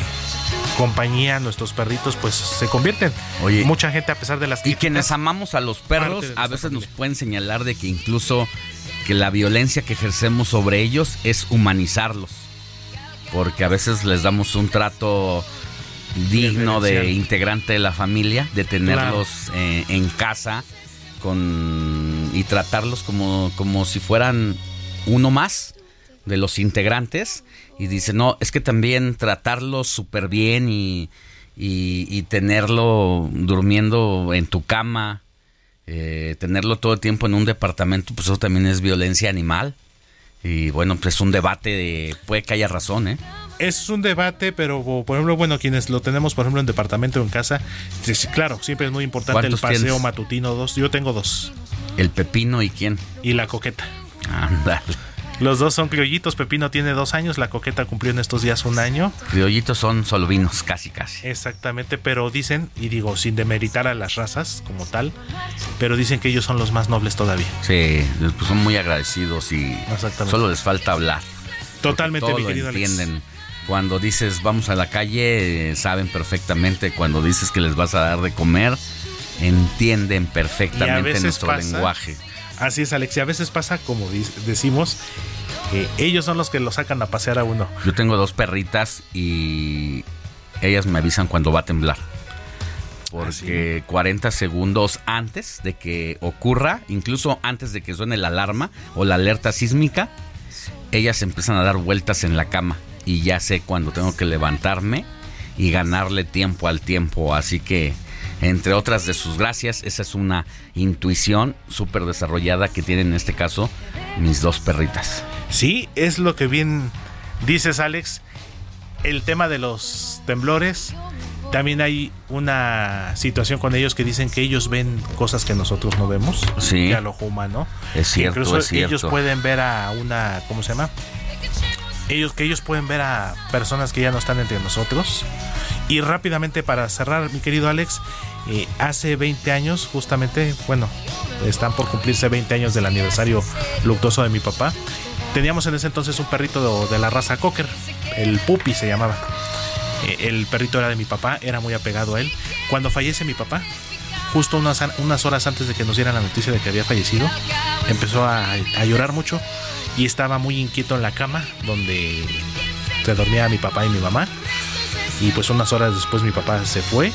compañía, nuestros perritos, pues se convierten. Oye, Mucha gente a pesar de las Y quienes amamos a los perros, a veces nos pueden señalar de que incluso que la violencia que ejercemos sobre ellos es humanizarlos. Porque a veces les damos un trato digno de integrante de la familia, de tenerlos eh, en casa con y tratarlos como, como si fueran uno más de los integrantes. Y dice, no, es que también tratarlos súper bien y, y, y tenerlo durmiendo en tu cama, eh, tenerlo todo el tiempo en un departamento, pues eso también es violencia animal. Y bueno, pues es un debate de, puede que haya razón, ¿eh? Es un debate, pero por ejemplo, bueno, quienes lo tenemos, por ejemplo, en departamento o en casa, claro, siempre es muy importante el ¿Cuántos paseo tienes? matutino dos. Yo tengo dos. El pepino y quién. Y la coqueta. Ándale. Los dos son criollitos. Pepino tiene dos años, la coqueta cumplió en estos días un año. Criollitos son solvinos, casi, casi. Exactamente, pero dicen, y digo, sin demeritar a las razas como tal, pero dicen que ellos son los más nobles todavía. Sí, pues son muy agradecidos y solo les falta hablar. Totalmente, Todo mi lo querido Alex. entienden. Cuando dices vamos a la calle, saben perfectamente. Cuando dices que les vas a dar de comer, entienden perfectamente nuestro pasa- lenguaje. Así es, Alex, y a veces pasa, como decimos, que ellos son los que lo sacan a pasear a uno. Yo tengo dos perritas y ellas me avisan cuando va a temblar. Porque 40 segundos antes de que ocurra, incluso antes de que suene la alarma o la alerta sísmica, ellas empiezan a dar vueltas en la cama y ya sé cuando tengo que levantarme y ganarle tiempo al tiempo. Así que, entre otras de sus gracias, esa es una intuición súper desarrollada que tienen en este caso mis dos perritas. Sí, es lo que bien dices, Alex. El tema de los temblores. También hay una situación con ellos que dicen que ellos ven cosas que nosotros no vemos. Sí. Que al ojo humano. Es cierto, Incluso es cierto. ellos pueden ver a una. ¿Cómo se llama? Ellos que ellos pueden ver a personas que ya no están entre nosotros. Y rápidamente para cerrar, mi querido Alex, eh, hace 20 años, justamente, bueno, están por cumplirse 20 años del aniversario luctuoso de mi papá. Teníamos en ese entonces un perrito de, la raza Cocker, el Puppy se llamaba. Eh, el perrito era de mi papá, era muy apegado a él. Cuando fallece mi papá, justo unas, unas horas antes de que nos dieran la noticia de que había fallecido, empezó a, a llorar mucho y estaba muy inquieto en la cama donde se dormía mi papá y mi mamá. Y pues unas horas después mi papá se fue.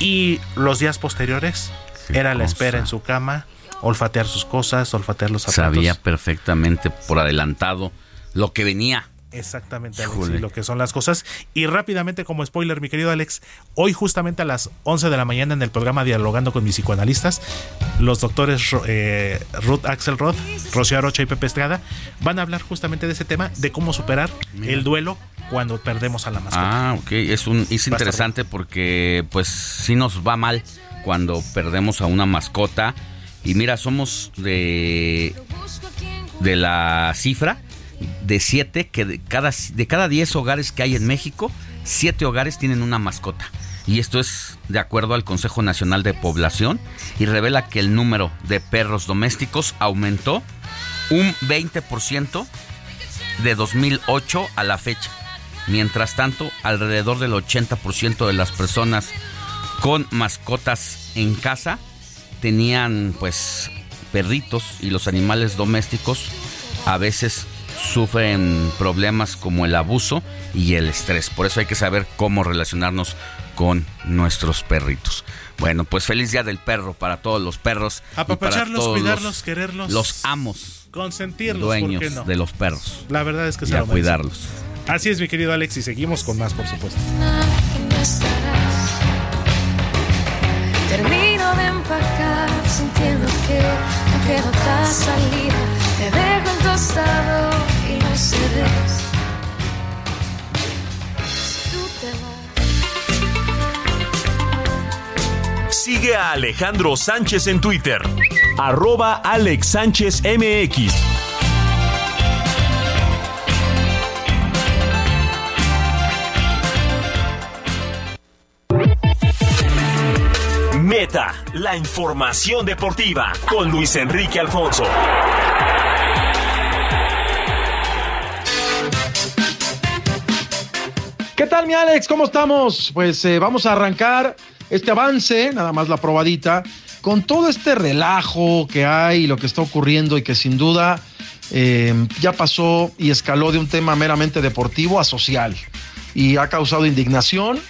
Y los días posteriores era la espera en su cama, olfatear sus cosas, olfatear los zapatos. Sabía perfectamente por adelantado lo que venía. Exactamente, Alex, y lo que son las cosas. Y rápidamente, como spoiler, mi querido Alex, hoy justamente a las 11 de la mañana en el programa Dialogando con mis psicoanalistas, los doctores eh, Ruth Axelrod, Rocío Arocha y Pepe Estrada van a hablar justamente de ese tema, de cómo superar el duelo cuando perdemos a la mascota. Ah, ok. Es, un, es interesante porque pues sí nos va mal cuando perdemos a una mascota. Y mira, somos de, de la cifra de siete, que de cada, de cada 10 hogares que hay en México, siete hogares tienen una mascota. Y esto es de acuerdo al Consejo Nacional de Población y revela que el número de perros domésticos aumentó un 20% de 2008 a la fecha. Mientras tanto, alrededor del 80% de las personas con mascotas en casa tenían pues perritos y los animales domésticos a veces sufren problemas como el abuso y el estrés. Por eso hay que saber cómo relacionarnos con nuestros perritos. Bueno, pues feliz día del perro para todos los perros. Apapacharlos, cuidarlos, quererlos. Los amos. Consentirlos, dueños de los perros. La verdad es que y a cuidarlos. Así es, mi querido Alex, y seguimos con más, por supuesto. Termino de empacar sintiendo que no queda otra salida. Te dejo el tostado y los CDs. Sigue a Alejandro Sánchez en Twitter. Arroba Alex Sánchez MX. La información deportiva con Luis Enrique Alfonso. ¿Qué tal mi Alex? ¿Cómo estamos? Pues eh, vamos a arrancar este avance, nada más la probadita, con todo este relajo que hay, lo que está ocurriendo y que sin duda eh, ya pasó y escaló de un tema meramente deportivo a social y ha causado indignación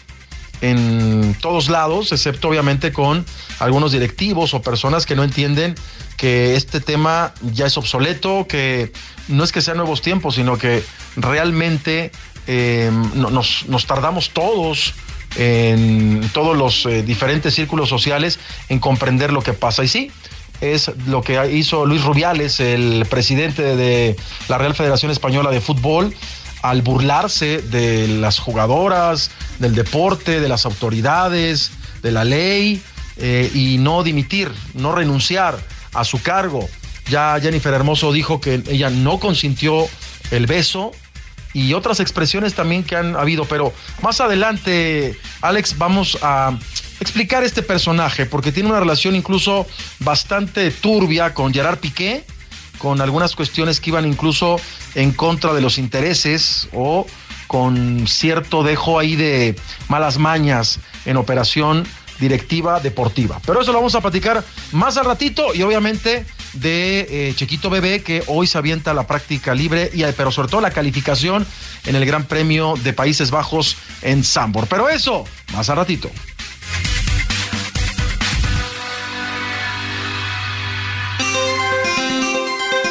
en todos lados, excepto obviamente con algunos directivos o personas que no entienden que este tema ya es obsoleto, que no es que sean nuevos tiempos, sino que realmente eh, nos, tardamos todos en todos los eh, diferentes círculos sociales en comprender lo que pasa. Y sí, es lo que hizo Luis Rubiales, el presidente de la Real Federación Española de Fútbol, al burlarse de las jugadoras, del deporte, de las autoridades, de la ley, eh, y no dimitir, no renunciar a su cargo. Ya Jennifer Hermoso dijo que ella no consintió el beso, y otras expresiones también que han habido. Pero más adelante, Alex, vamos a explicar este personaje, porque tiene una relación incluso bastante turbia con Gerard Piqué, con algunas cuestiones que iban incluso en contra de los intereses o con cierto dejo ahí de malas mañas en operación directiva deportiva. Pero eso lo vamos a platicar más al ratito y obviamente de eh, Chiquito Bebé que hoy se avienta la práctica libre, y, pero sobre todo la calificación en el Gran Premio de Países Bajos en Sambor. Pero eso, más al ratito.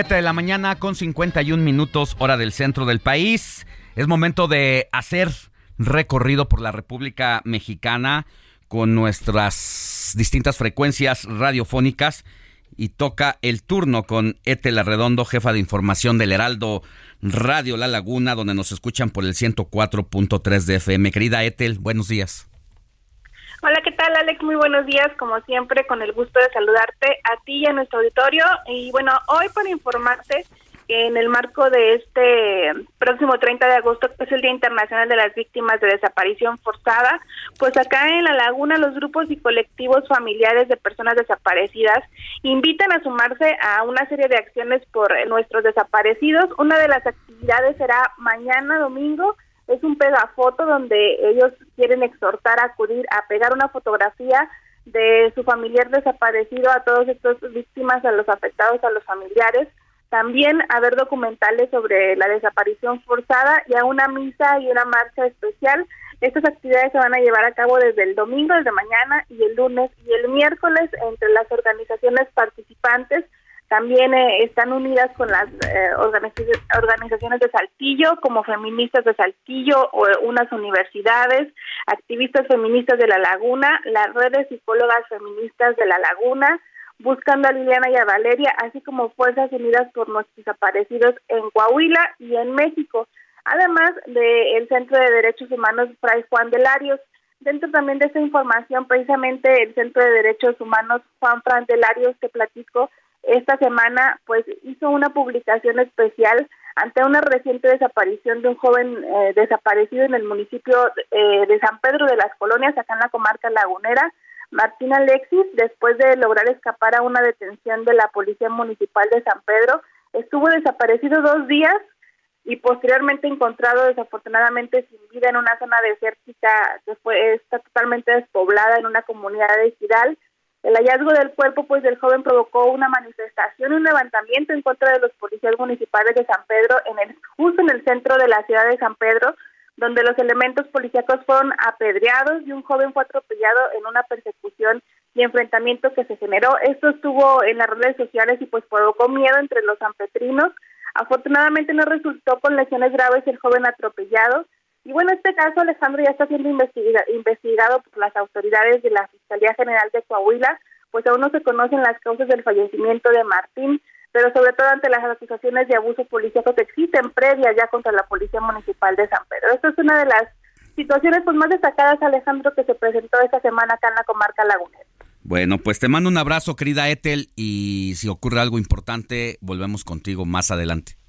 7 de la mañana con 51 minutos hora del centro del país. Es momento de hacer recorrido por la República Mexicana con nuestras distintas frecuencias radiofónicas y toca el turno con Etel Arredondo, jefa de información del Heraldo Radio La Laguna, donde nos escuchan por el 104.3 de FM. Querida Etel, buenos días. Hola, ¿qué tal, Alex? Muy buenos días, como siempre, con el gusto de saludarte a ti y a nuestro auditorio. Y bueno, hoy para informarte en el marco de este próximo 30 de agosto, que es el Día Internacional de las Víctimas de Desaparición Forzada, pues acá en La Laguna los grupos y colectivos familiares de personas desaparecidas invitan a sumarse a una serie de acciones por nuestros desaparecidos. Una de las actividades será mañana domingo es un pegafoto donde ellos quieren exhortar a acudir a pegar una fotografía de su familiar desaparecido a todos estos víctimas, a los afectados, a los familiares. También a ver documentales sobre la desaparición forzada y a una misa y una marcha especial. Estas actividades se van a llevar a cabo desde el domingo, desde mañana y el lunes y el miércoles entre las organizaciones participantes también eh, están unidas con las eh, organizaciones de Saltillo, como feministas de Saltillo, o unas universidades, activistas feministas de La Laguna, la red de psicólogas feministas de La Laguna, buscando a Liliana y a Valeria, así como Fuerzas Unidas por nuestros desaparecidos en Coahuila y en México, además del Centro de Derechos Humanos Fray Juan de Larios. Dentro también de esta información, precisamente el Centro de Derechos Humanos Juan Fran de Larios, que platico esta semana, pues hizo una publicación especial ante una reciente desaparición de un joven eh, desaparecido en el municipio eh, de San Pedro de las Colonias, acá en la comarca lagunera, Martín Alexis, después de lograr escapar a una detención de la Policía Municipal de San Pedro, estuvo desaparecido dos días y posteriormente encontrado desafortunadamente sin vida en una zona desértica que fue está totalmente despoblada en una comunidad de Giral. El hallazgo del cuerpo pues del joven provocó una manifestación y un levantamiento en contra de los policías municipales de San Pedro en el justo en el centro de la ciudad de San Pedro donde los elementos policíacos fueron apedreados y un joven fue atropellado en una persecución y enfrentamiento que se generó. Esto estuvo en las redes sociales y pues provocó miedo entre los sanpetrinos. Afortunadamente no resultó con lesiones graves el joven atropellado. Y bueno, este caso, Alejandro, ya está siendo investigado por las autoridades de la Fiscalía General de Coahuila, pues aún no se conocen las causas del fallecimiento de Martín pero sobre todo ante las acusaciones de abuso policíaco que existen previas ya contra la Policía Municipal de San Pedro. Esta es una de las situaciones pues, más destacadas, Alejandro, que se presentó esta semana acá en la comarca lagunera. Bueno, pues te mando un abrazo, querida Ethel, y si ocurre algo importante, volvemos contigo más adelante.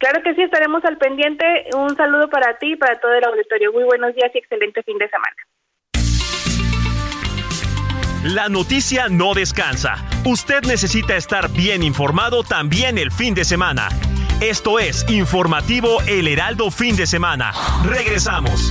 Claro que sí, estaremos al pendiente. Un saludo para ti y para todo el auditorio. Muy buenos días y excelente fin de semana. La noticia no descansa. Usted necesita estar bien informado también el fin de semana. Esto es Informativo El Heraldo Fin de Semana. Regresamos.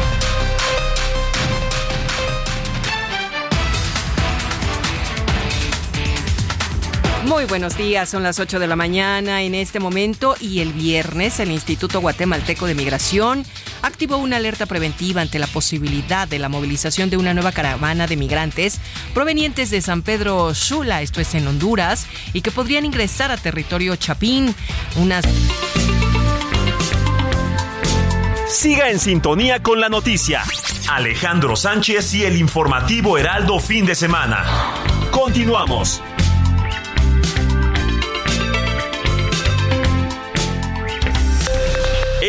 Muy buenos días, son las 8 de la mañana en este momento y el viernes el Instituto Guatemalteco de Migración activó una alerta preventiva ante la posibilidad de la movilización de una nueva caravana de migrantes provenientes de San Pedro Sula, esto es en Honduras, y que podrían ingresar a territorio Chapín. Unas... Siga en sintonía con la noticia. Alejandro Sánchez y el informativo Heraldo fin de semana. Continuamos.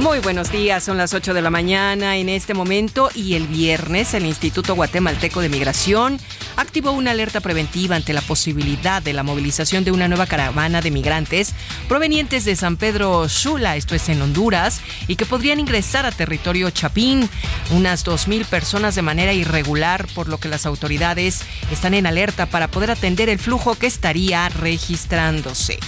Muy buenos días, son las 8 de la mañana en este momento y el viernes el Instituto Guatemalteco de Migración activó una alerta preventiva ante la posibilidad de la movilización de una nueva caravana de migrantes provenientes de San Pedro Sula, esto es en Honduras, y que podrían ingresar a territorio Chapín, unas 2.000 personas de manera irregular, por lo que las autoridades están en alerta para poder atender el flujo que estaría registrándose.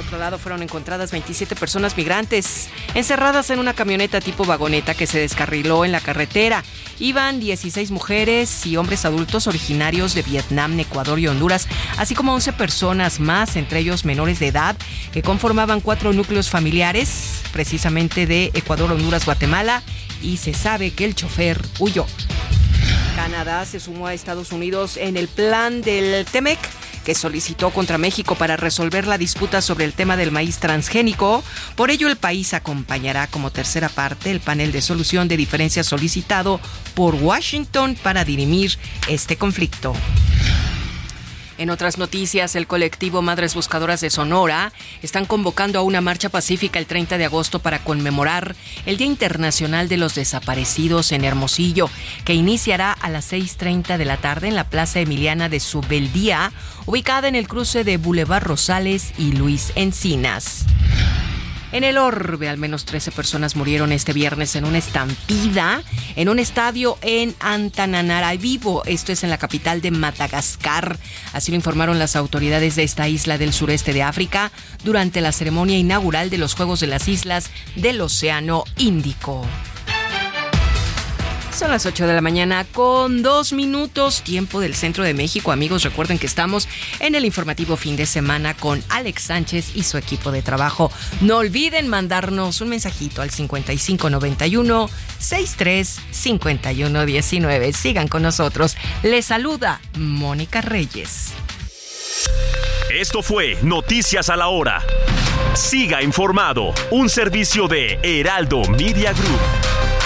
Otro lado, fueron encontradas 27 personas migrantes encerradas en una camioneta tipo vagoneta que se descarriló en la carretera. Iban 16 mujeres y hombres adultos originarios de Vietnam, Ecuador y Honduras, así como 11 personas más, entre ellos menores de edad, que conformaban cuatro núcleos familiares, precisamente de Ecuador, Honduras, Guatemala, y se sabe que el chofer huyó. Canadá se sumó a Estados Unidos en el plan del TEMEC que solicitó contra México para resolver la disputa sobre el tema del maíz transgénico. Por ello, el país acompañará como tercera parte el panel de solución de diferencias solicitado por Washington para dirimir este conflicto. En otras noticias, el colectivo Madres Buscadoras de Sonora están convocando a una marcha pacífica el 30 de agosto para conmemorar el Día Internacional de los Desaparecidos en Hermosillo, que iniciará a las 6.30 de la tarde en la Plaza Emiliana de Subeldía, ubicada en el cruce de Boulevard Rosales y Luis Encinas. En el orbe, al menos 13 personas murieron este viernes en una estampida en un estadio en Antananarivo. Esto es en la capital de Madagascar. Así lo informaron las autoridades de esta isla del sureste de África durante la ceremonia inaugural de los Juegos de las Islas del Océano Índico. Son las 8 de la mañana con dos minutos, tiempo del centro de México. Amigos, recuerden que estamos en el informativo fin de semana con Alex Sánchez y su equipo de trabajo. No olviden mandarnos un mensajito al 5591 635119. Sigan con nosotros. Les saluda Mónica Reyes. Esto fue Noticias a la Hora. Siga informado, un servicio de Heraldo Media Group.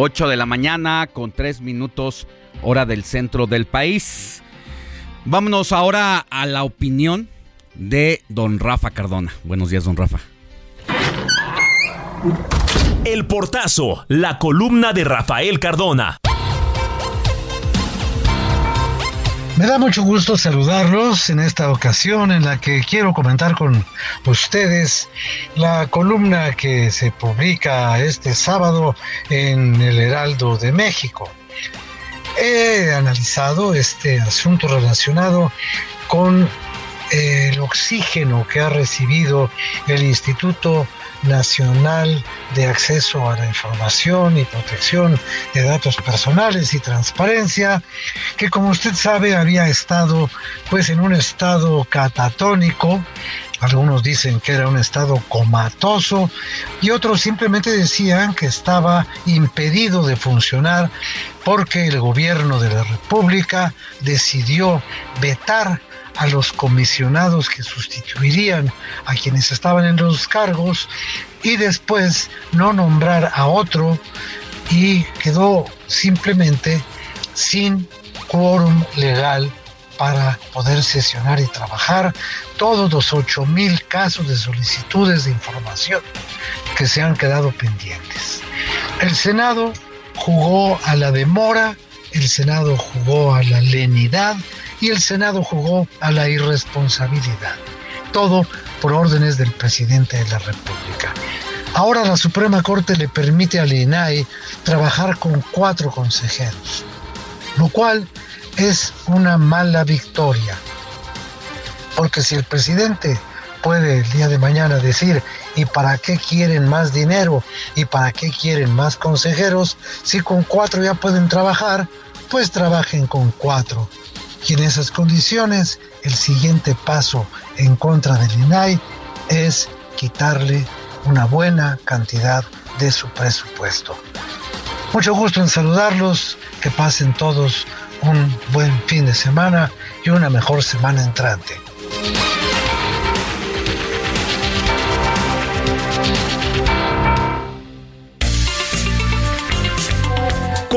8 de la mañana con 3 minutos hora del centro del país. Vámonos ahora a la opinión de don Rafa Cardona. Buenos días, don Rafa. El portazo, la columna de Rafael Cardona. Me da mucho gusto saludarlos en esta ocasión en la que quiero comentar con ustedes la columna que se publica este sábado en el Heraldo de México. He analizado este asunto relacionado con el oxígeno que ha recibido el Instituto Nacional de Acceso a la Información y Protección de Datos Personales y Transparencia, que como usted sabe había estado pues en un estado catatónico, algunos dicen que era un estado comatoso y otros simplemente decían que estaba impedido de funcionar porque el gobierno de la República decidió vetar a los comisionados que sustituirían a quienes estaban en los cargos y después no nombrar a otro y quedó simplemente sin quórum legal para poder sesionar y trabajar todos los ocho mil casos de solicitudes de información que se han quedado pendientes. El Senado jugó a la demora, el Senado jugó a la lenidad y el Senado jugó a la irresponsabilidad. Todo por órdenes del presidente de la República. Ahora la Suprema Corte le permite al INAI trabajar con cuatro consejeros, lo cual es una mala victoria. Porque si el presidente puede el día de mañana decir, ¿y para qué quieren más dinero? ¿Y para qué quieren más consejeros? Si con cuatro ya pueden trabajar, pues trabajen con cuatro. Y en esas condiciones, el siguiente paso en contra del INAI es quitarle una buena cantidad de su presupuesto. Mucho gusto en saludarlos, que pasen todos un buen fin de semana y una mejor semana entrante.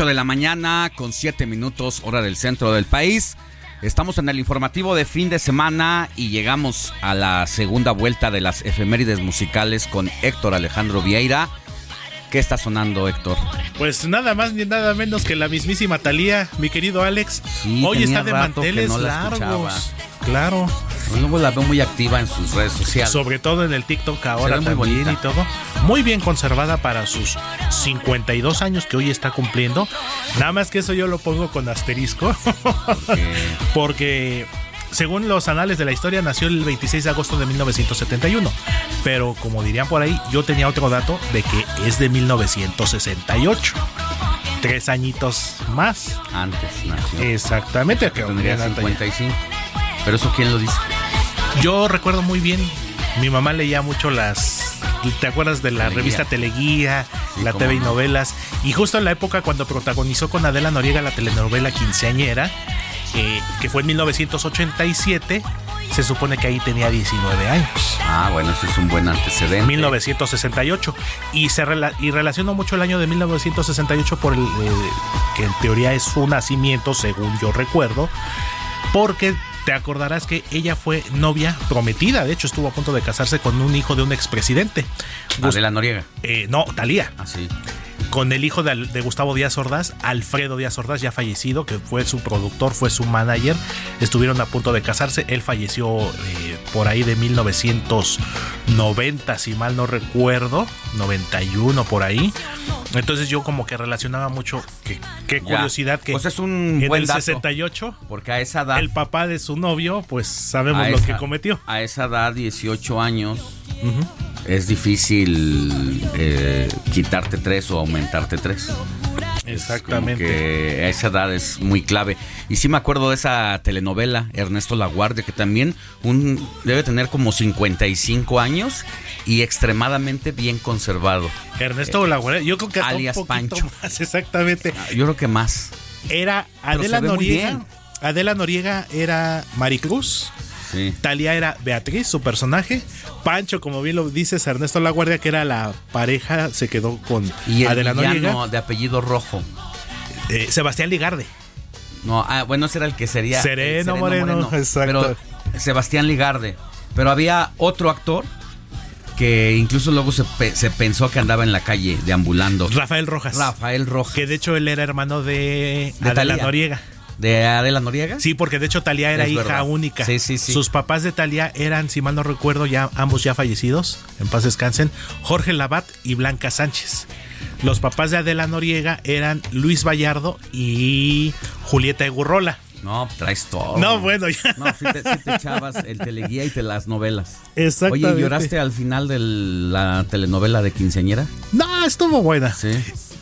8 de la mañana con 7 minutos hora del centro del país. Estamos en el informativo de fin de semana y llegamos a la segunda vuelta de las efemérides musicales con Héctor Alejandro Vieira. ¿Qué está sonando, Héctor? Pues nada más ni nada menos que la mismísima Talía, mi querido Alex. Sí, Hoy está de manteles no la largos. escuchaba. Claro. Luego la veo muy activa en sus redes sociales. Sobre todo en el TikTok ahora muy también bonita. y todo. Muy bien conservada para sus 52 años que hoy está cumpliendo. Nada más que eso yo lo pongo con asterisco. Porque según los anales de la historia nació el 26 de agosto de 1971. Pero como dirían por ahí, yo tenía otro dato de que es de 1968. Tres añitos más. Antes nació. Exactamente. que Tendría ya- 55. Pero eso, ¿quién lo dice? Yo recuerdo muy bien, mi mamá leía mucho las... ¿Te acuerdas de la Teleguía. revista Teleguía, Sí, la TV y no. novelas? Y justo en la época cuando protagonizó con Adela Noriega la telenovela Quinceañera, eh, que fue en 1987, se supone que ahí tenía 19 años. Ah, bueno, ese es un buen antecedente. 1968 y se rela- y relaciono mucho el año de 1968 por el eh, que en teoría es su nacimiento según yo recuerdo porque te acordarás que ella fue novia prometida de hecho estuvo a punto de casarse con un hijo de un expresidente Adela Noriega. eh, no Talía Así. con el hijo de, Gustavo Díaz Ordaz, Alfredo Díaz Ordaz, ya fallecido, que fue su productor, fue su manager. Estuvieron a punto de casarse. Él falleció eh, por ahí de 1990, si mal no recuerdo, 91 por ahí. Entonces yo como que relacionaba mucho, qué curiosidad que Pues es un en buen el dato. 68 Porque a esa edad. el papá de su novio, pues sabemos a lo esa- que cometió. A esa edad, 18 años, es difícil eh, quitarte tres o aumentarte tres. Exactamente. Que a esa edad es muy clave. Y sí me acuerdo de esa telenovela, Ernesto Laguardia, que también un, debe tener como 55 años y extremadamente bien conservado. Ernesto Laguardia, yo creo que alias un Pancho. más, exactamente. Yo creo que más. Era Adela Noriega. Adela Noriega era Maricruz. Sí. Talía era Beatriz, su personaje. Pancho, como bien lo dices, Ernesto La Guardia, que era la pareja, se quedó con Y el Adela Noriega. de apellido rojo. Eh, Sebastián Ligarde. No, ah, bueno, ese era el que sería. Sereno el Moreno, exacto. Pero Sebastián Ligarde. Pero había otro actor que incluso luego se, pe- se pensó que andaba en la calle deambulando. Rafael Rojas. Rafael Rojas. Que de hecho él era hermano de, De Adela. Noriega. ¿De Adela Noriega? Sí, porque de hecho Talía era Es hija verdad. única. Sí, sí, sí. Sus papás de Talía eran, si mal no recuerdo, ya ambos ya fallecidos, en paz descansen, Jorge Labat y Blanca Sánchez. Los papás de Adela Noriega eran Luis Vallardo y Julieta Egurrola. No, traes todo. No, bueno, ya. No, sí te, echabas el teleguía y te las novelas. Exactamente. Oye, ¿lloraste al final de la telenovela de Quinceañera? No, estuvo buena. Sí.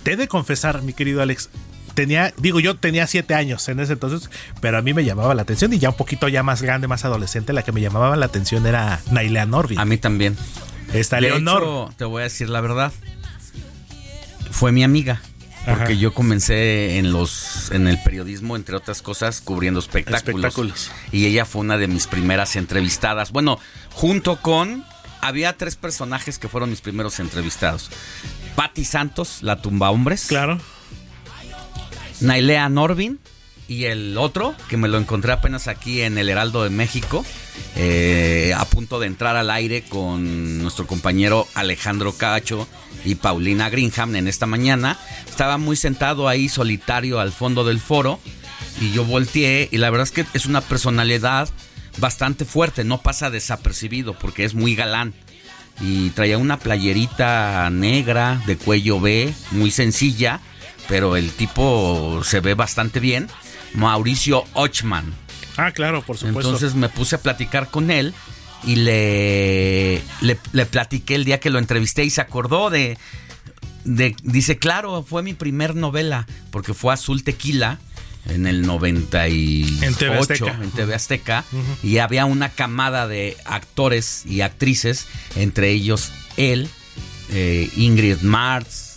Te he de confesar, mi querido Alex. Tenía, digo, yo tenía siete años en ese entonces, pero a mí me llamaba la atención y ya un poquito ya más grande, más adolescente, la que me llamaba la atención era Nailea Norby. A mí también. Está De Leonor. hecho, te voy a decir la verdad. Fue mi amiga. Porque Ajá. yo comencé en los en el periodismo, entre otras cosas, cubriendo espectáculos. Espectáculos. Y ella fue una de mis primeras entrevistadas. Bueno, junto con había tres personajes que fueron mis primeros entrevistados. Patti Santos, la tumba hombres. Claro. Nailea Norvin y el otro, que me lo encontré apenas aquí en el Heraldo de México, eh, a punto de entrar al aire con nuestro compañero Alejandro Cacho y Paulina Greenham en esta mañana. Estaba muy sentado ahí solitario al fondo del foro y yo volteé y la verdad es que es una personalidad bastante fuerte, no pasa desapercibido porque es muy galán. Y traía una playerita negra de cuello B, muy sencilla, pero el tipo se ve bastante bien. Mauricio Ochman. Ah, claro, por supuesto. Entonces me puse a platicar con él y le, le, le platiqué el día que lo entrevisté y se acordó de, de- Dice, claro, fue mi primer novela, porque fue Azul Tequila en el 98 En TV Azteca. en TV Azteca, Ujú. y había una camada de actores y actrices, entre ellos él, eh, Ingrid Martz,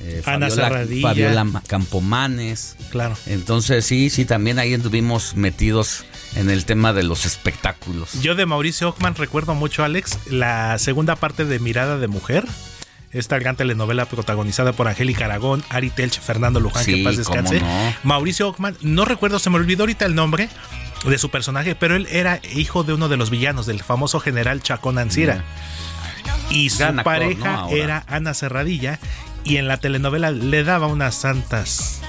eh, Ana Fabiola, Serradilla. Fabiola Ma- Campomanes. Claro. Entonces sí, sí, también ahí estuvimos metidos en el tema de los espectáculos. Yo de Mauricio Ockman recuerdo mucho, Alex, la segunda parte de Mirada de Mujer. esta gran telenovela protagonizada por Angélica Aragón, Ari Telch, Fernando Luján, Sí, que paz descanse. no. Mauricio Ockman, no recuerdo, se me olvidó ahorita el nombre de su personaje, pero él era hijo de uno de los villanos, del famoso general Chacón Ancira. Y su actor, pareja era Ana Serradilla, y en la telenovela le daba unas santas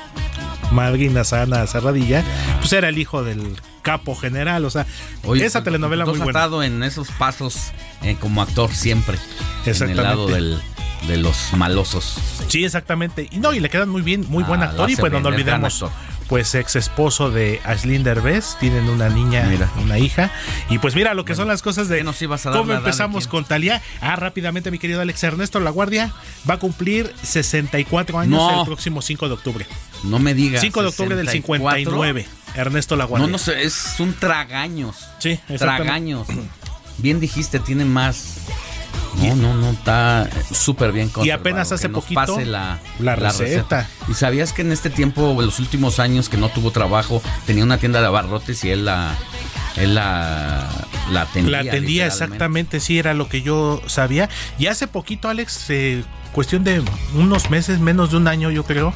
madrinas a Ana Serradilla, pues era el hijo del capo general, o sea, Oye, esa telenovela muy buena. estado en esos pasos eh, como actor siempre. En el lado del- de los malosos. Sí, exactamente. Y no, y le quedan muy bien, muy buen Ah, actor. lo Y bueno, bien, no olvidemos, actor. Pues ex esposo de Ashlyn Derbez. Tienen una niña, una hija. Y pues mira lo que son las cosas de a dar cómo empezamos con Talía. Ah, rápidamente, mi querido Alex Ernesto La Guardia va a cumplir 64 años No. el próximo 5 de octubre. No me digas. 5 de octubre del 64. 59. Ernesto La Guardia. No, no sé, es un tragaños. Sí. Tragaños. Bien dijiste, tiene más. No, no, no, está súper bien Y apenas hace poquito, pase la, la receta. ¿Y sabías que en este tiempo, en los últimos años que no tuvo trabajo, tenía una tienda de abarrotes y él la, él la, la atendía? La atendía exactamente, sí, era lo que yo sabía. Y hace poquito, Alex, eh, cuestión de unos meses, menos de un año, yo creo.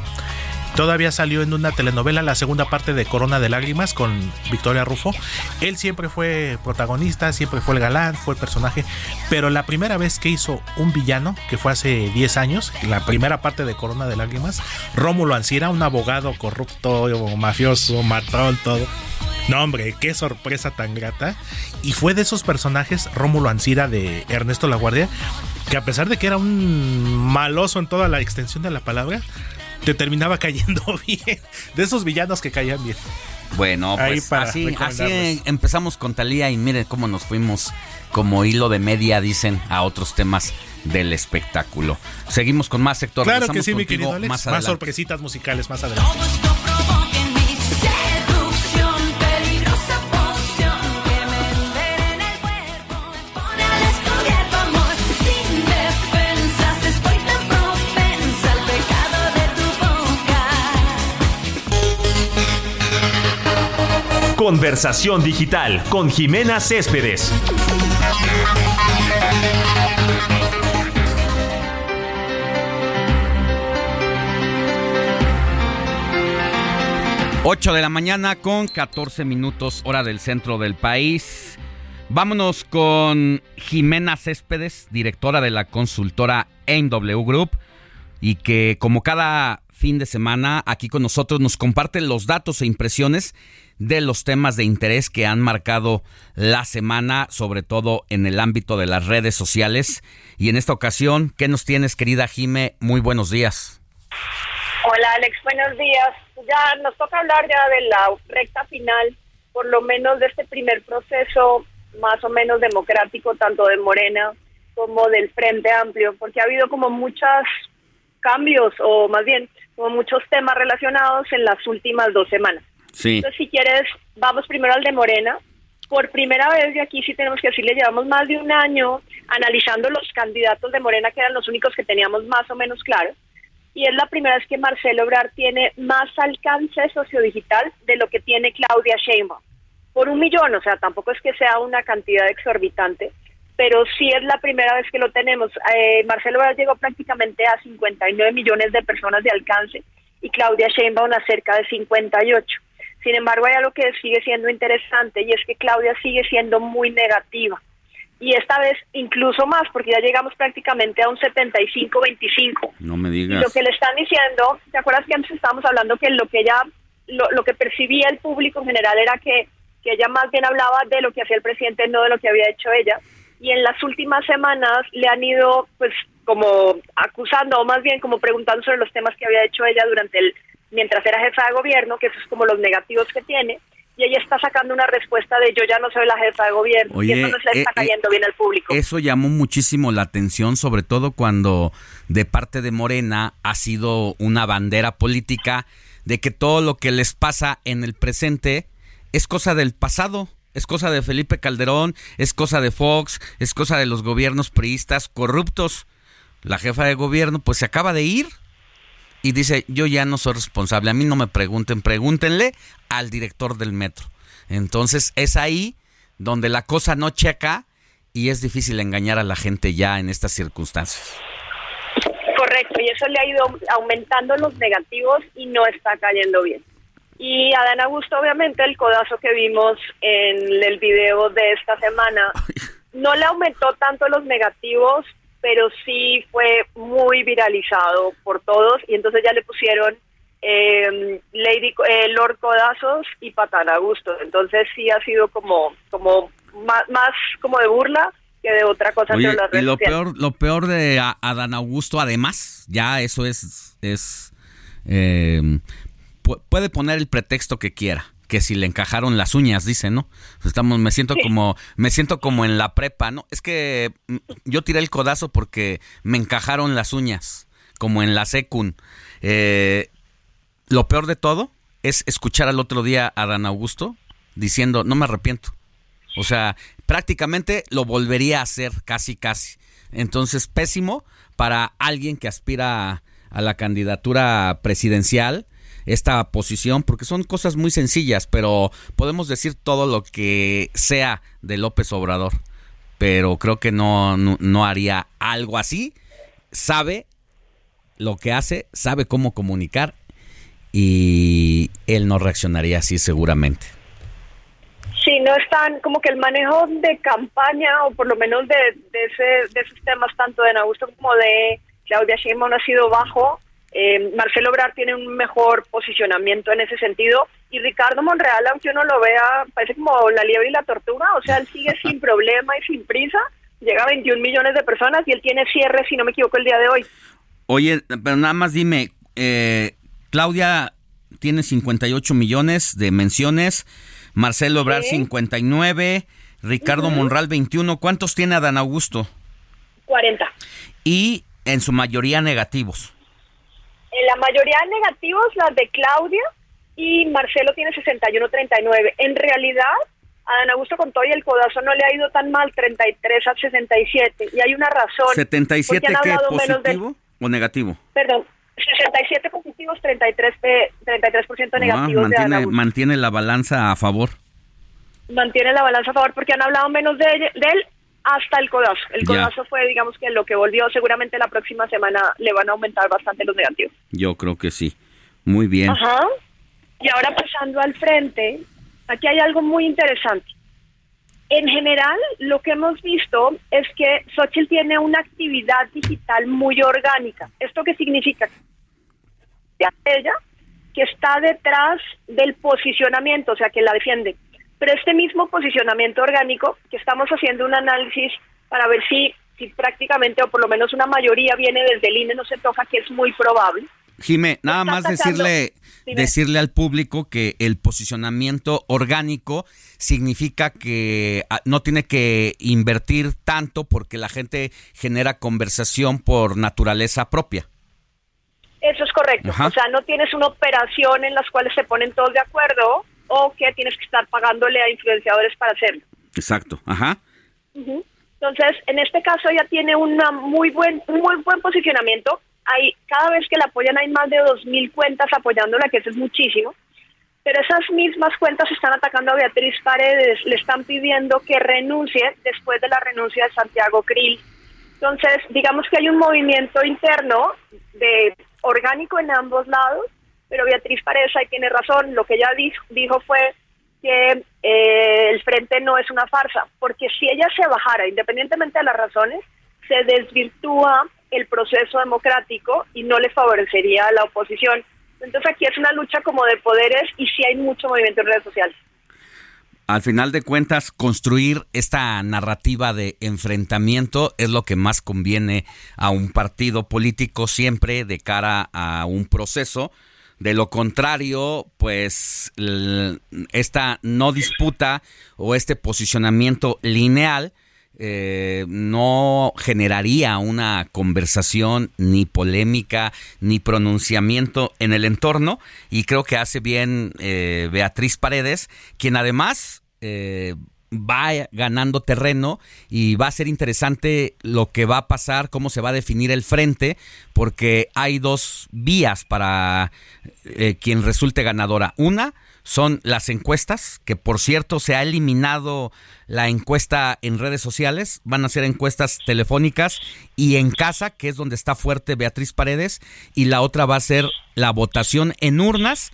Todavía salió en una telenovela la segunda parte de Corona de Lágrimas con Victoria Rufo. Él siempre fue protagonista, siempre fue el galán, fue el personaje. Pero la primera vez que hizo un villano, que fue hace 10 años, la primera parte de Corona de Lágrimas, Rómulo Ancira, un abogado corrupto, mafioso, matón, todo. No, hombre, qué sorpresa tan grata. Y fue de esos personajes, Rómulo Ancira de Ernesto Laguardia, que a pesar de que era un maloso en toda la extensión de la palabra, te terminaba cayendo bien. De esos villanos que caían bien. Bueno, Ahí pues así, así empezamos con Talía y miren cómo nos fuimos como hilo de media, dicen, a otros temas del espectáculo. Seguimos con más sector. Claro que Regresamos sí, mi contigo querido Alex. Más sorpresitas musicales más adelante. Conversación digital con Jimena Céspedes. Ocho de la mañana con 14 minutos hora del centro del país. Vámonos con Jimena Céspedes, directora de la consultora MW Group, y que como cada fin de semana aquí con nosotros nos comparte los datos e impresiones de los temas de interés que han marcado la semana, sobre todo en el ámbito de las redes sociales. Y en esta ocasión, ¿qué nos tienes, querida Jime? Muy buenos días. Hola Alex, buenos días. Ya nos toca hablar ya de la recta final, por lo menos de este primer proceso más o menos democrático, tanto de Morena como del Frente Amplio, porque ha habido como muchos cambios, o más bien, como muchos temas relacionados en las últimas dos semanas. Sí. Entonces, si quieres, vamos primero al de Morena. Por primera vez, y aquí sí tenemos que decirle, llevamos más de un año analizando los candidatos de Morena, que eran los únicos que teníamos más o menos claros y es la primera vez que Marcelo Ebrard tiene más alcance sociodigital de lo que tiene Claudia Sheinbaum. Por un millón, o sea, tampoco es que sea una cantidad exorbitante, pero sí es la primera vez que lo tenemos. Eh, Marcelo Ebrard llegó prácticamente a 59 millones de personas de alcance y Claudia Sheinbaum a cerca de 58. Sin embargo, hay algo que sigue siendo interesante y es que Claudia sigue siendo muy negativa y esta vez incluso más, porque ya llegamos prácticamente a un 75-25. No me Y digas. lo que le están diciendo, ¿te acuerdas que antes estábamos hablando que lo que ella, lo, lo que percibía el público en general era que, que ella más bien hablaba de lo que hacía el presidente, no de lo que había hecho ella? Y en las últimas semanas le han ido, pues, como acusando, o más bien como preguntando sobre los temas que había hecho ella durante el, mientras era jefa de gobierno, que eso es como los negativos que tiene. Y ella está sacando una respuesta de yo ya no soy la jefa de gobierno. Oye, y eso no se le está eh, eh, cayendo bien al público. Eso llamó muchísimo la atención, sobre todo cuando de parte de Morena ha sido una bandera política de que todo lo que les pasa en el presente es cosa del pasado, es cosa de Felipe Calderón, es cosa de Fox, es cosa de los gobiernos priistas corruptos. La jefa de gobierno pues se acaba de ir y dice, yo ya no soy responsable, a mí no me pregunten, pregúntenle al director del metro. Entonces es ahí donde la cosa no checa y es difícil engañar a la gente ya en estas circunstancias. y eso le ha ido aumentando los negativos y no está cayendo bien. Y Adán Augusto, obviamente, el codazo que vimos en el video de esta semana, no le aumentó tanto los negativos, pero sí fue muy viralizado por todos. Y entonces ya le pusieron eh, Lady eh, Lord Codazos y Patán Augusto. Entonces sí ha sido como, como más, más como de burla que de otra cosa Oye, y lo peor, lo peor de Adán Augusto, además, ya eso es, es eh, pu- puede poner el pretexto que quiera, que si le encajaron las uñas, dice, ¿no? Estamos, me siento Sí. como, me siento como en la prepa, ¿no? Es que mm, yo tiré el codazo porque me encajaron las uñas, como en la secun. Eh, lo peor de todo es escuchar al otro día a Dan Augusto diciendo, no me arrepiento. O sea, prácticamente lo volvería a hacer casi, casi. Entonces, pésimo para alguien que aspira a, a la candidatura presidencial, esta posición, porque son cosas muy sencillas, pero podemos decir todo lo que sea de López Obrador. Pero creo que no, no, haría algo así. Sabe lo que hace, sabe cómo comunicar y él no reaccionaría así seguramente. Sí, no están como que el manejo de campaña o por lo menos de, de, ese, de esos temas tanto de Augusto como de Claudia Sheinbaum ha sido bajo. Eh, Marcelo Obrar tiene un mejor posicionamiento en ese sentido y Ricardo Monreal, aunque uno lo vea, parece como la liebre y la tortuga, o sea, él sigue sin problema y sin prisa, llega a 21 millones de personas y él tiene cierre, si no me equivoco, el día de hoy. Oye, pero nada más dime, eh, Claudia tiene 58 millones de menciones, Marcelo Obrar Sí. 59, Ricardo Ujú. Monral 21, ¿cuántos tiene Adán Augusto? 40. Y en su mayoría negativos. En la mayoría negativos, las de Claudia y Marcelo tiene 61-39. En realidad, a Dan Augusto con todo y el codazo no le ha ido tan mal, 33 a 67. Y hay una razón. ¿77 porque han qué? menos de- ¿Positivo o negativo? perdón, 67 positivos, 33, de, 33% negativos Ah, de Dan mantiene, mantiene la balanza a favor. Mantiene la balanza a favor porque han hablado menos de, de él hasta el codazo. El Ya. codazo fue, digamos que lo que volvió. Seguramente la próxima semana le van a aumentar bastante los negativos. Yo creo que sí. Muy bien. Ajá. Y ahora pasando al frente, aquí hay algo muy interesante. En general, lo que hemos visto es que Xochitl tiene una actividad digital muy orgánica. ¿Esto qué significa? Ella que está detrás del posicionamiento, o sea, que la defiende. Pero este mismo posicionamiento orgánico, que estamos haciendo un análisis para ver si, si prácticamente, o por lo menos una mayoría, viene desde el INE, no se toca, que es muy probable. Jimé, nada más atacando- decirle, Dime. decirle al público que el posicionamiento orgánico significa que ah, no tiene que invertir tanto porque la gente genera conversación por naturaleza propia. Eso es correcto. Ajá. O sea, no tienes una operación en las cuales se ponen todos de acuerdo o que tienes que estar pagándole a influenciadores para hacerlo. Exacto, ajá. Ujú. Entonces, en este caso ella tiene una muy buen, un muy buen posicionamiento. Hay, cada vez que la apoyan hay más de 2.000 cuentas apoyándola, que eso es muchísimo. Pero esas mismas cuentas están atacando a Beatriz Paredes, le están pidiendo que renuncie después de la renuncia de Santiago Krill. Entonces, digamos que hay un movimiento interno de orgánico en ambos lados, pero Beatriz Paredes ahí tiene razón. Lo que ella dijo, dijo fue que eh, el frente no es una farsa, porque si ella se bajara, independientemente de las razones, se desvirtúa el proceso democrático y no le favorecería a la oposición. Entonces aquí es una lucha como de poderes y sí hay mucho movimiento en redes sociales. Al final de cuentas, construir esta narrativa de enfrentamiento es lo que más conviene a un partido político siempre de cara a un proceso. De lo contrario, pues esta no disputa o este posicionamiento lineal eh, no generaría una conversación ni polémica ni pronunciamiento en el entorno. Y creo que hace bien eh, Beatriz Paredes, quien además eh, va ganando terreno y va a ser interesante lo que va a pasar, cómo se va a definir el frente, porque hay dos vías para eh, quien resulte ganadora. Una, son las encuestas, que por cierto se ha eliminado la encuesta en redes sociales, van a ser encuestas telefónicas y en casa, que es donde está fuerte Beatriz Paredes, y la otra va a ser la votación en urnas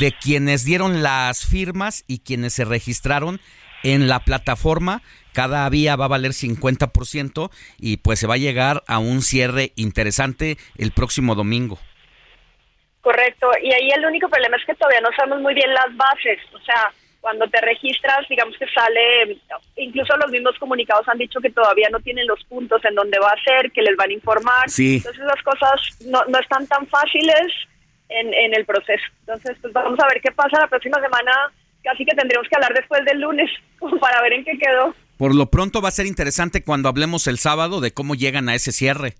de quienes dieron las firmas y quienes se registraron en la plataforma. Cada vía va a valer 50% y pues se va a llegar a un cierre interesante el próximo domingo. Correcto, y ahí el único problema es que todavía no sabemos muy bien las bases, o sea, cuando te registras, digamos que sale, incluso los mismos comunicados han dicho que todavía no tienen los puntos en donde va a ser, que les van a informar, Sí. entonces las cosas no, no están tan fáciles en, en el proceso. Entonces, pues vamos a ver qué pasa la próxima semana, casi que tendremos que hablar después del lunes, para ver en qué quedó. Por lo pronto va a ser interesante cuando hablemos el sábado de cómo llegan a ese cierre.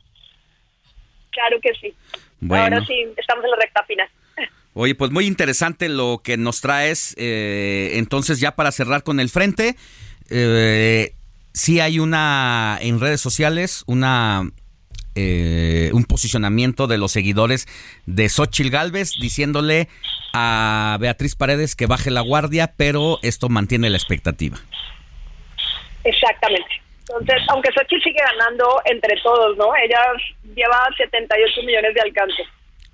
Claro que sí. Bueno. Ahora sí, estamos en la recta final. Oye, pues muy interesante lo que nos traes. eh, entonces, ya para cerrar con el frente, eh, sí hay una en redes sociales, una eh, un posicionamiento de los seguidores de Xochil Gálvez diciéndole a Beatriz Paredes que baje la guardia, pero esto mantiene la expectativa. Exactamente. Entonces, aunque Xochitl sigue ganando entre todos, ¿no? Ella lleva 78 millones de alcance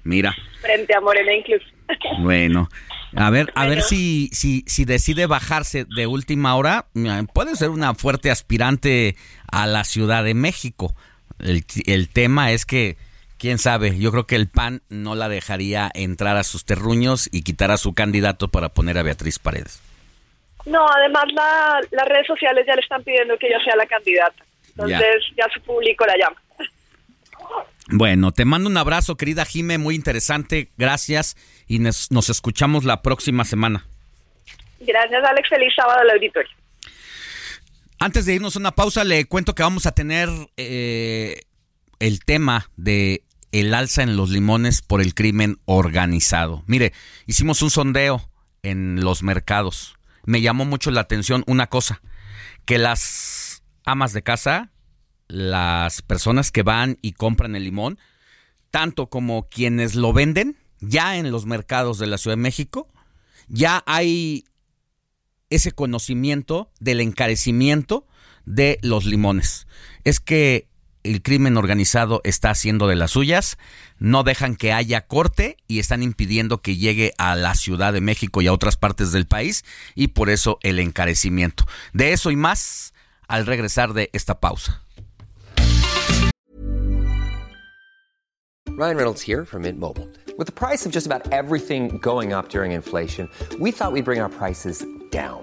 Mira, frente a Morena incluso. bueno. A ver, a ver si, si, si decide bajarse de última hora, mira, puede ser una fuerte aspirante a la Ciudad de México. El, el tema es que, quién sabe, yo creo que el PAN no la dejaría entrar a sus terruños y quitar a su candidato para poner a Beatriz Paredes. No, además la- las redes sociales ya le están pidiendo que ella sea la candidata. Entonces ya, su público la llama. Bueno, te mando un abrazo, querida Jime, muy interesante, gracias y nos, nos escuchamos la próxima semana. Gracias, Alex. Feliz sábado al auditorio. Antes de irnos a una pausa, le cuento que vamos a tener eh, el tema de el alza en los limones por el crimen organizado. Mire, hicimos un sondeo en los mercados. Me llamó mucho la atención una cosa, que las amas de casa, las personas que van y compran el limón, tanto como quienes lo venden, ya en los mercados de la Ciudad de México, ya hay ese conocimiento del encarecimiento de los limones. Es que el crimen organizado está haciendo de las suyas, no dejan que haya corte y están impidiendo que llegue a la Ciudad de México y a otras partes del país y por eso el encarecimiento. De eso y más al regresar de esta pausa. Ryan Reynolds here from Mint Mobile. With the price of just about everything going up during inflation, we thought we'd bring our prices down.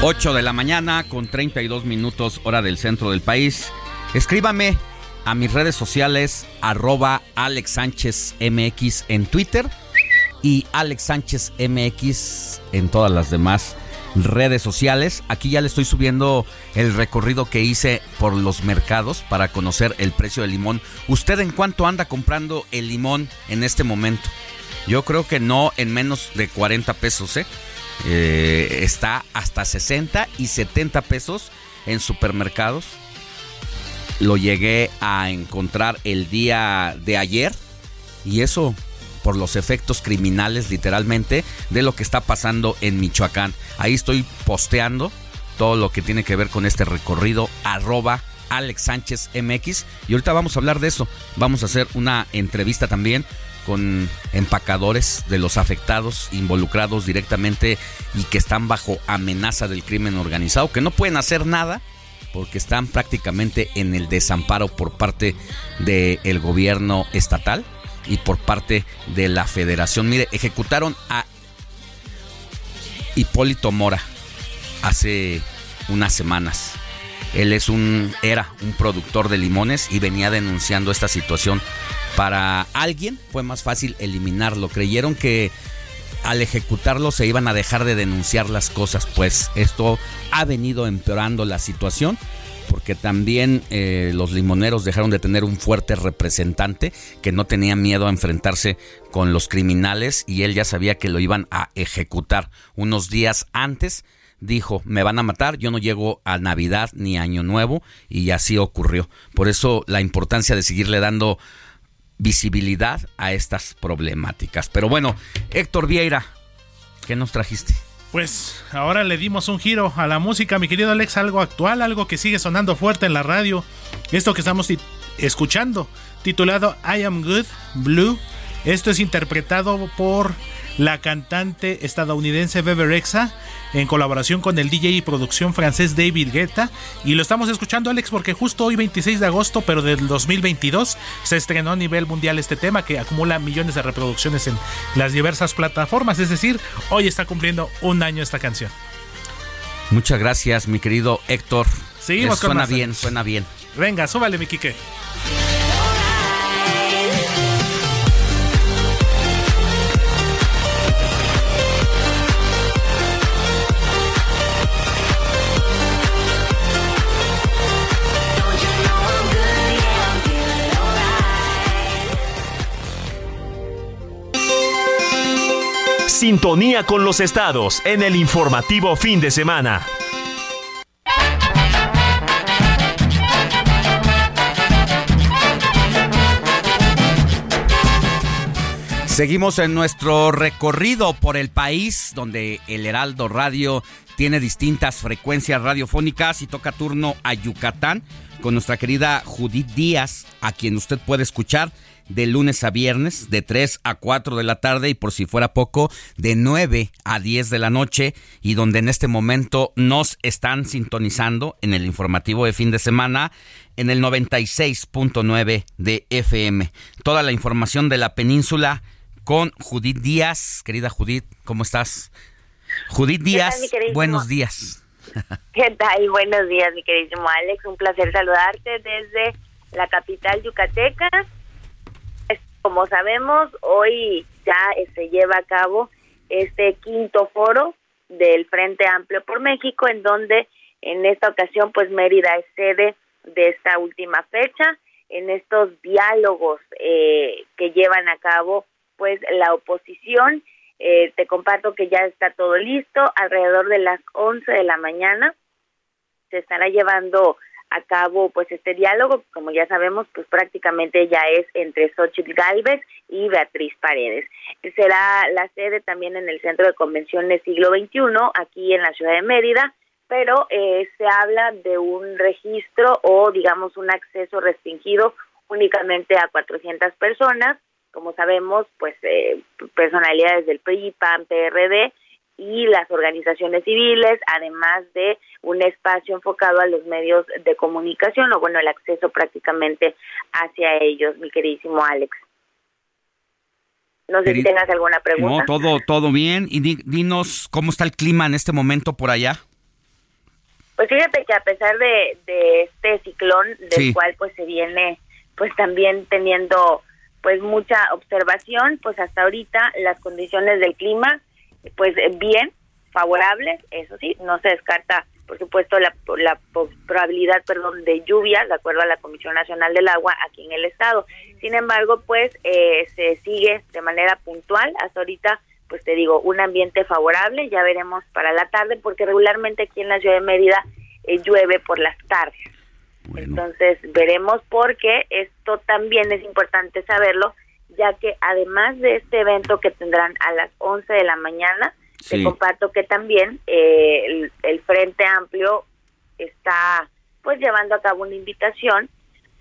8 de la mañana con 32 minutos hora del centro del país. Escríbame a mis redes sociales arroba Alex Sánchez MX en Twitter y Alex Sánchez MX en todas las demás redes sociales. Aquí ya le estoy subiendo el recorrido que hice por los mercados para conocer el precio del limón. ¿Usted en cuánto anda comprando el limón en este momento? Yo creo que no en menos de 40 pesos, ¿eh? Eh, está hasta 60 y 70 pesos en supermercados. Lo llegué a encontrar el día de ayer y eso por los efectos criminales literalmente de lo que está pasando en Michoacán. Ahí estoy posteando todo lo que tiene que ver con este recorrido arroba Alex Sánchez MX y ahorita vamos a hablar de eso. Vamos a hacer una entrevista también con empacadores de los afectados involucrados directamente y que están bajo amenaza del crimen organizado, que no pueden hacer nada porque están prácticamente en el desamparo por parte del gobierno estatal y por parte de la federación. Mire, ejecutaron a Hipólito Mora hace unas semanas. Él es un era un productor de limones y venía denunciando esta situación. Para alguien fue más fácil eliminarlo. Creyeron que al ejecutarlo se iban a dejar de denunciar las cosas, pues esto ha venido empeorando la situación porque también eh, los limoneros dejaron de tener un fuerte representante que no tenía miedo a enfrentarse con los criminales y él ya sabía que lo iban a ejecutar unos días antes. Dijo, me van a matar, yo no llego a Navidad ni Año Nuevo y así ocurrió. Por eso la importancia de seguirle dando visibilidad a estas problemáticas. Pero bueno, Héctor Vieira, ¿qué nos trajiste? Pues ahora le dimos un giro a la música, mi querido Alex, algo actual, algo que sigue sonando fuerte en la radio. Esto que estamos escuchando, titulado I Am Good Blue. Esto es interpretado por la cantante estadounidense Bebe Rexha en colaboración con el DJ y producción francés David Guetta. Y lo estamos escuchando, Alex, porque justo hoy, 26 de agosto, pero del 2022, se estrenó a nivel mundial este tema que acumula millones de reproducciones en las diversas plataformas. Es decir, hoy está cumpliendo un año esta canción. Muchas gracias, mi querido Héctor. Seguimos Eh, con Suena más, bien, suena bien. Venga, súbale, mi Quique. Sintonía con los estados en el informativo fin de semana. Seguimos en nuestro recorrido por el país, donde el Heraldo Radio tiene distintas frecuencias radiofónicas y toca turno a Yucatán con nuestra querida Judith Díaz, a quien usted puede escuchar de lunes a viernes, de 3 a 4 de la tarde y por si fuera poco, de 9 a 10 de la noche y donde en este momento nos están sintonizando en el informativo de fin de semana en el 96.9 de FM. Toda la información de la península con Judith Díaz. Querida Judith, ¿cómo estás? Judith ¿Qué tal, Díaz, buenos días. ¿Qué tal? Buenos días, mi queridísimo Alex. Un placer saludarte desde la capital yucateca. Como sabemos, hoy ya se lleva a cabo este quinto foro del Frente Amplio por México, en donde en esta ocasión, pues Mérida es sede de esta última fecha, en estos diálogos eh, que llevan a cabo, pues la oposición. Eh, te comparto que ya está todo listo, alrededor de las 11 de la mañana se estará llevando a cabo pues este diálogo, como ya sabemos, pues prácticamente ya es entre Xochitl Galvez y Beatriz Paredes. Será la sede también en el Centro de Convenciones Siglo XXI, aquí en la ciudad de Mérida, pero eh, se habla de un registro o digamos un acceso restringido únicamente a 400 personas, como sabemos, pues eh, personalidades del PRI, PAN, PRD, y las organizaciones civiles, además de un espacio enfocado a los medios de comunicación, o bueno, el acceso prácticamente hacia ellos, mi queridísimo Alex. No sé si tengas alguna pregunta. No, todo, todo bien. Y di- dinos cómo está el clima en este momento por allá. Pues fíjate que a pesar de, de este ciclón del Sí. cual pues se viene pues también teniendo pues mucha observación, pues hasta ahorita las condiciones del clima pues eh, bien, favorables, eso sí, no se descarta por supuesto la, la probabilidad perdón de lluvia de acuerdo a la Comisión Nacional del Agua aquí en el estado. Sin embargo, pues eh, se sigue de manera puntual hasta ahorita pues te digo, un ambiente favorable, ya veremos para la tarde, porque regularmente aquí en la ciudad de Mérida eh, llueve por las tardes. Entonces veremos porque esto también es importante saberlo, ya que además de este evento que tendrán a las 11 de la mañana, Sí. te comparto que también eh, el, el Frente Amplio está pues llevando a cabo una invitación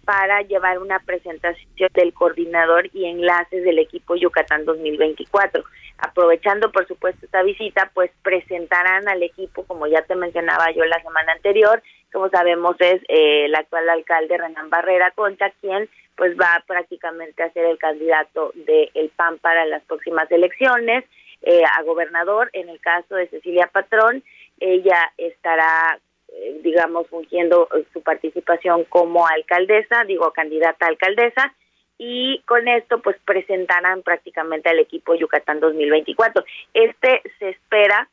para llevar una presentación del coordinador y enlaces del equipo Yucatán 2024. Aprovechando, por supuesto, esta visita, pues presentarán al equipo, como ya te mencionaba yo la semana anterior, como sabemos es eh, el actual alcalde Renan Barrera Concha, quien pues va prácticamente a ser el candidato del PAN para las próximas elecciones, eh, a gobernador, en el caso de Cecilia Patrón, ella estará eh, digamos, fungiendo eh, su participación como alcaldesa, digo, candidata a alcaldesa, y con esto pues presentarán prácticamente al equipo Yucatán 2024. Este se espera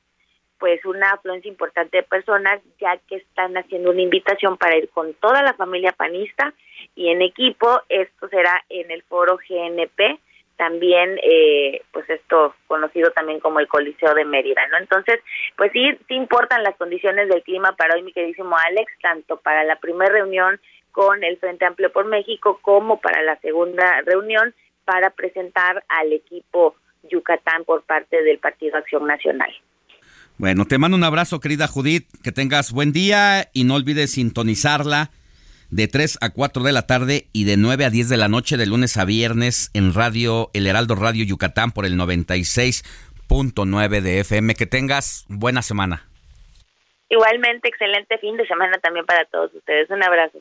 pues una afluencia importante de personas ya que están haciendo una invitación para ir con toda la familia panista y en equipo, esto será en el foro GNP, también eh, pues esto conocido también como el Coliseo de Mérida, ¿no? Entonces, pues sí, sí importan las condiciones del clima para hoy, mi queridísimo Alex, tanto para la primera reunión con el Frente Amplio por México como para la segunda reunión para presentar al equipo Yucatán por parte del Partido Acción Nacional. Bueno, te mando un abrazo, querida Judith, que tengas buen día y no olvides sintonizarla de 3 a 4 de la tarde y de 9 a 10 de la noche de lunes a viernes en Radio El Heraldo Radio Yucatán por el 96.9 de FM. Que tengas buena semana. Igualmente, excelente fin de semana también para todos ustedes. Un abrazo.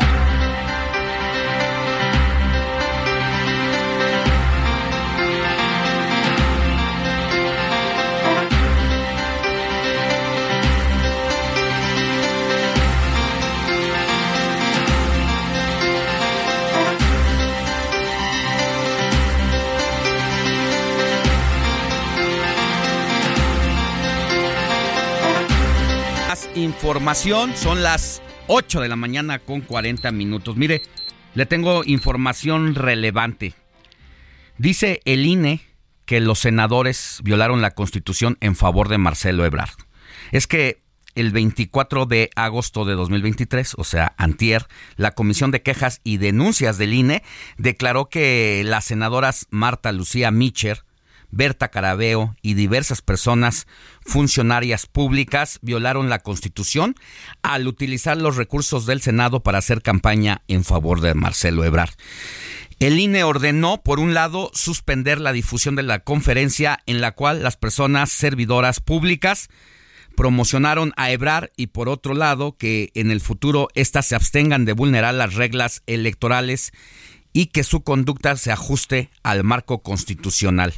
Información, son las 8 de la mañana con 40 minutos. Mire, le tengo información relevante. Dice el INE que los senadores violaron la constitución en favor de Marcelo Ebrard. Es que el 24 de agosto de 2023, o sea, antier, la Comisión de Quejas y Denuncias del INE declaró que las senadoras Marta Lucía Micher, Berta Carabeo y diversas personas funcionarias públicas violaron la Constitución al utilizar los recursos del Senado para hacer campaña en favor de Marcelo Ebrard. El INE ordenó, por un lado, suspender la difusión de la conferencia en la cual las personas servidoras públicas promocionaron a Ebrar y por otro lado que en el futuro éstas se abstengan de vulnerar las reglas electorales y que su conducta se ajuste al marco constitucional.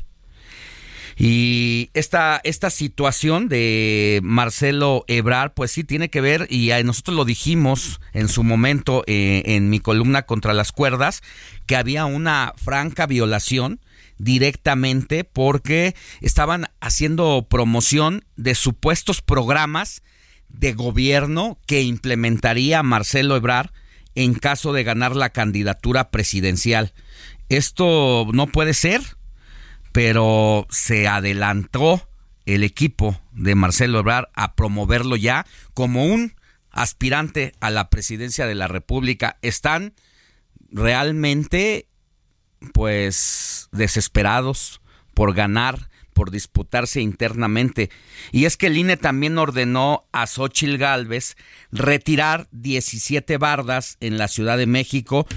Y esta, esta situación de Marcelo Ebrar, pues sí tiene que ver, y nosotros lo dijimos en su momento eh, en mi columna contra las cuerdas, que había una franca violación directamente porque estaban haciendo promoción de supuestos programas de gobierno que implementaría Marcelo Ebrar en caso de ganar la candidatura presidencial. Esto no puede ser pero se adelantó el equipo de Marcelo Ebrard a promoverlo ya como un aspirante a la presidencia de la República. Están realmente pues desesperados por ganar, por disputarse internamente. Y es que el INE también ordenó a Xochil Gálvez retirar 17 bardas en la Ciudad de México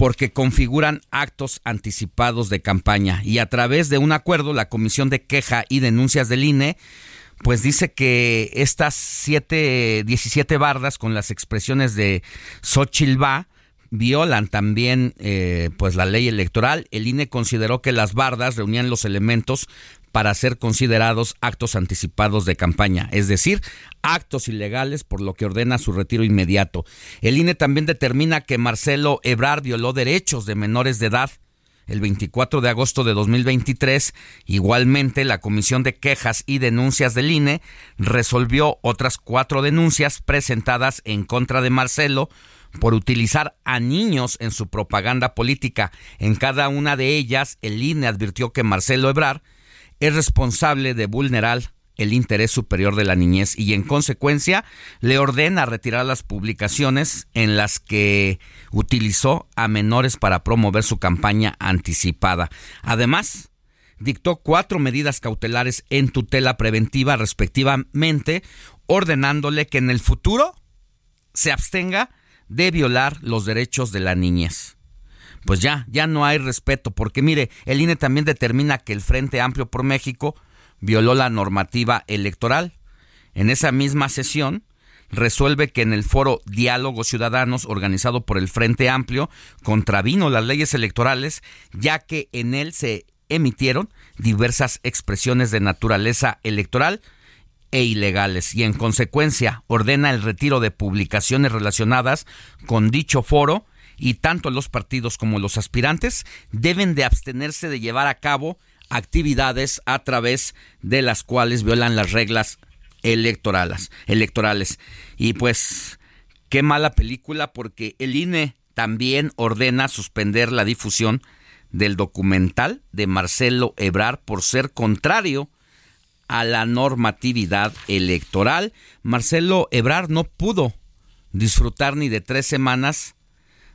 porque configuran actos anticipados de campaña y a través de un acuerdo la Comisión de Queja y Denuncias del INE pues dice que estas siete, 17 bardas con las expresiones de Xochitl Va violan también eh, pues la ley electoral. El INE consideró que las bardas reunían los elementos para ser considerados actos anticipados de campaña, es decir, actos ilegales, por lo que ordena su retiro inmediato. El INE también determina que Marcelo Ebrard violó derechos de menores de edad. El 24 de agosto de 2023, igualmente, la Comisión de Quejas y Denuncias del INE resolvió otras cuatro denuncias presentadas en contra de Marcelo por utilizar a niños en su propaganda política. En cada una de ellas, el INE advirtió que Marcelo Ebrard es responsable de vulnerar el interés superior de la niñez y en consecuencia le ordena retirar las publicaciones en las que utilizó a menores para promover su campaña anticipada. Además, dictó cuatro medidas cautelares en tutela preventiva respectivamente, ordenándole que en el futuro se abstenga de violar los derechos de la niñez pues ya, ya no hay respeto, porque mire, el INE también determina que el Frente Amplio por México violó la normativa electoral. En esa misma sesión, resuelve que en el foro Diálogos Ciudadanos organizado por el Frente Amplio contravino las leyes electorales, ya que en él se emitieron diversas expresiones de naturaleza electoral e ilegales y en consecuencia ordena el retiro de publicaciones relacionadas con dicho foro y tanto los partidos como los aspirantes deben de abstenerse de llevar a cabo actividades a través de las cuales violan las reglas electorales. electorales. Y pues, qué mala película porque el INE también ordena suspender la difusión del documental de Marcelo Ebrar por ser contrario a la normatividad electoral. Marcelo Ebrar no pudo disfrutar ni de tres semanas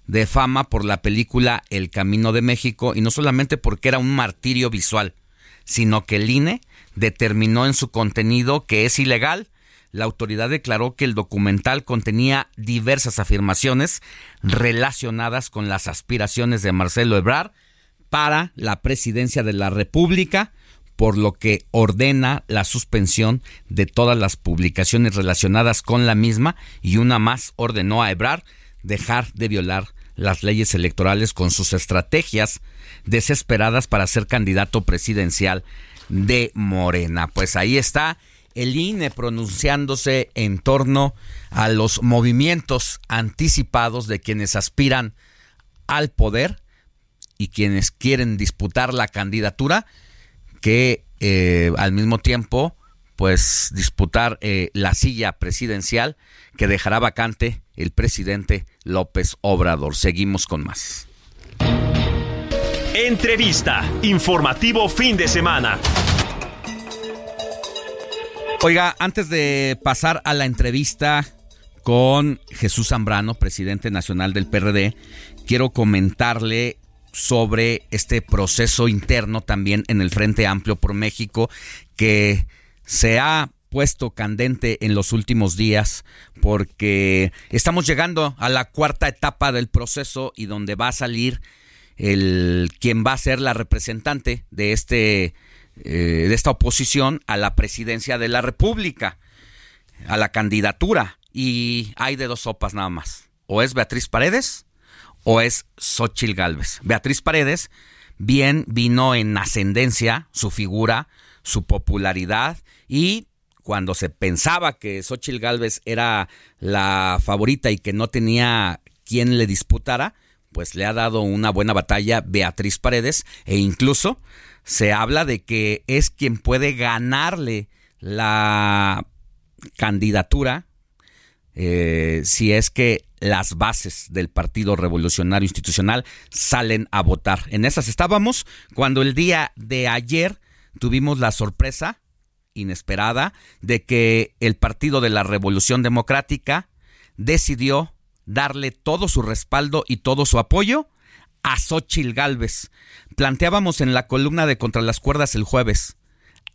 de fama por la película El Camino de México y no solamente porque era un martirio visual, sino que el INE determinó en su contenido que es ilegal. La autoridad declaró que el documental contenía diversas afirmaciones relacionadas con las aspiraciones de Marcelo Ebrard para la presidencia de la República, por lo que ordena la suspensión de todas las publicaciones relacionadas con la misma y una más ordenó a Ebrard dejar de violar las leyes electorales con sus estrategias desesperadas para ser candidato presidencial de Morena. Pues ahí está el INE pronunciándose en torno a los movimientos anticipados de quienes aspiran al poder y quienes quieren disputar la candidatura que eh, al mismo tiempo pues disputar eh, la silla presidencial que dejará vacante el presidente López Obrador. Seguimos con más. Entrevista. Informativo fin de semana. Oiga, antes de pasar a la entrevista con Jesús Zambrano, presidente nacional del PRD, quiero comentarle sobre este proceso interno también en el Frente Amplio por México que se ha puesto candente en los últimos días porque estamos llegando a la cuarta etapa del proceso y donde va a salir el quien va a ser la representante de este eh, de esta oposición a la presidencia de la República, a la candidatura y hay de dos sopas nada más, o es Beatriz Paredes o es Xochil Gálvez. Beatriz Paredes bien vino en ascendencia su figura, su popularidad y cuando se pensaba que Xochitl Galvez era la favorita y que no tenía quien le disputara, pues le ha dado una buena batalla Beatriz Paredes e incluso se habla de que es quien puede ganarle la candidatura eh, si es que las bases del Partido Revolucionario Institucional salen a votar. En esas estábamos cuando el día de ayer tuvimos la sorpresa inesperada de que el Partido de la Revolución Democrática decidió darle todo su respaldo y todo su apoyo a Xochil Gálvez. Planteábamos en la columna de Contra las Cuerdas el jueves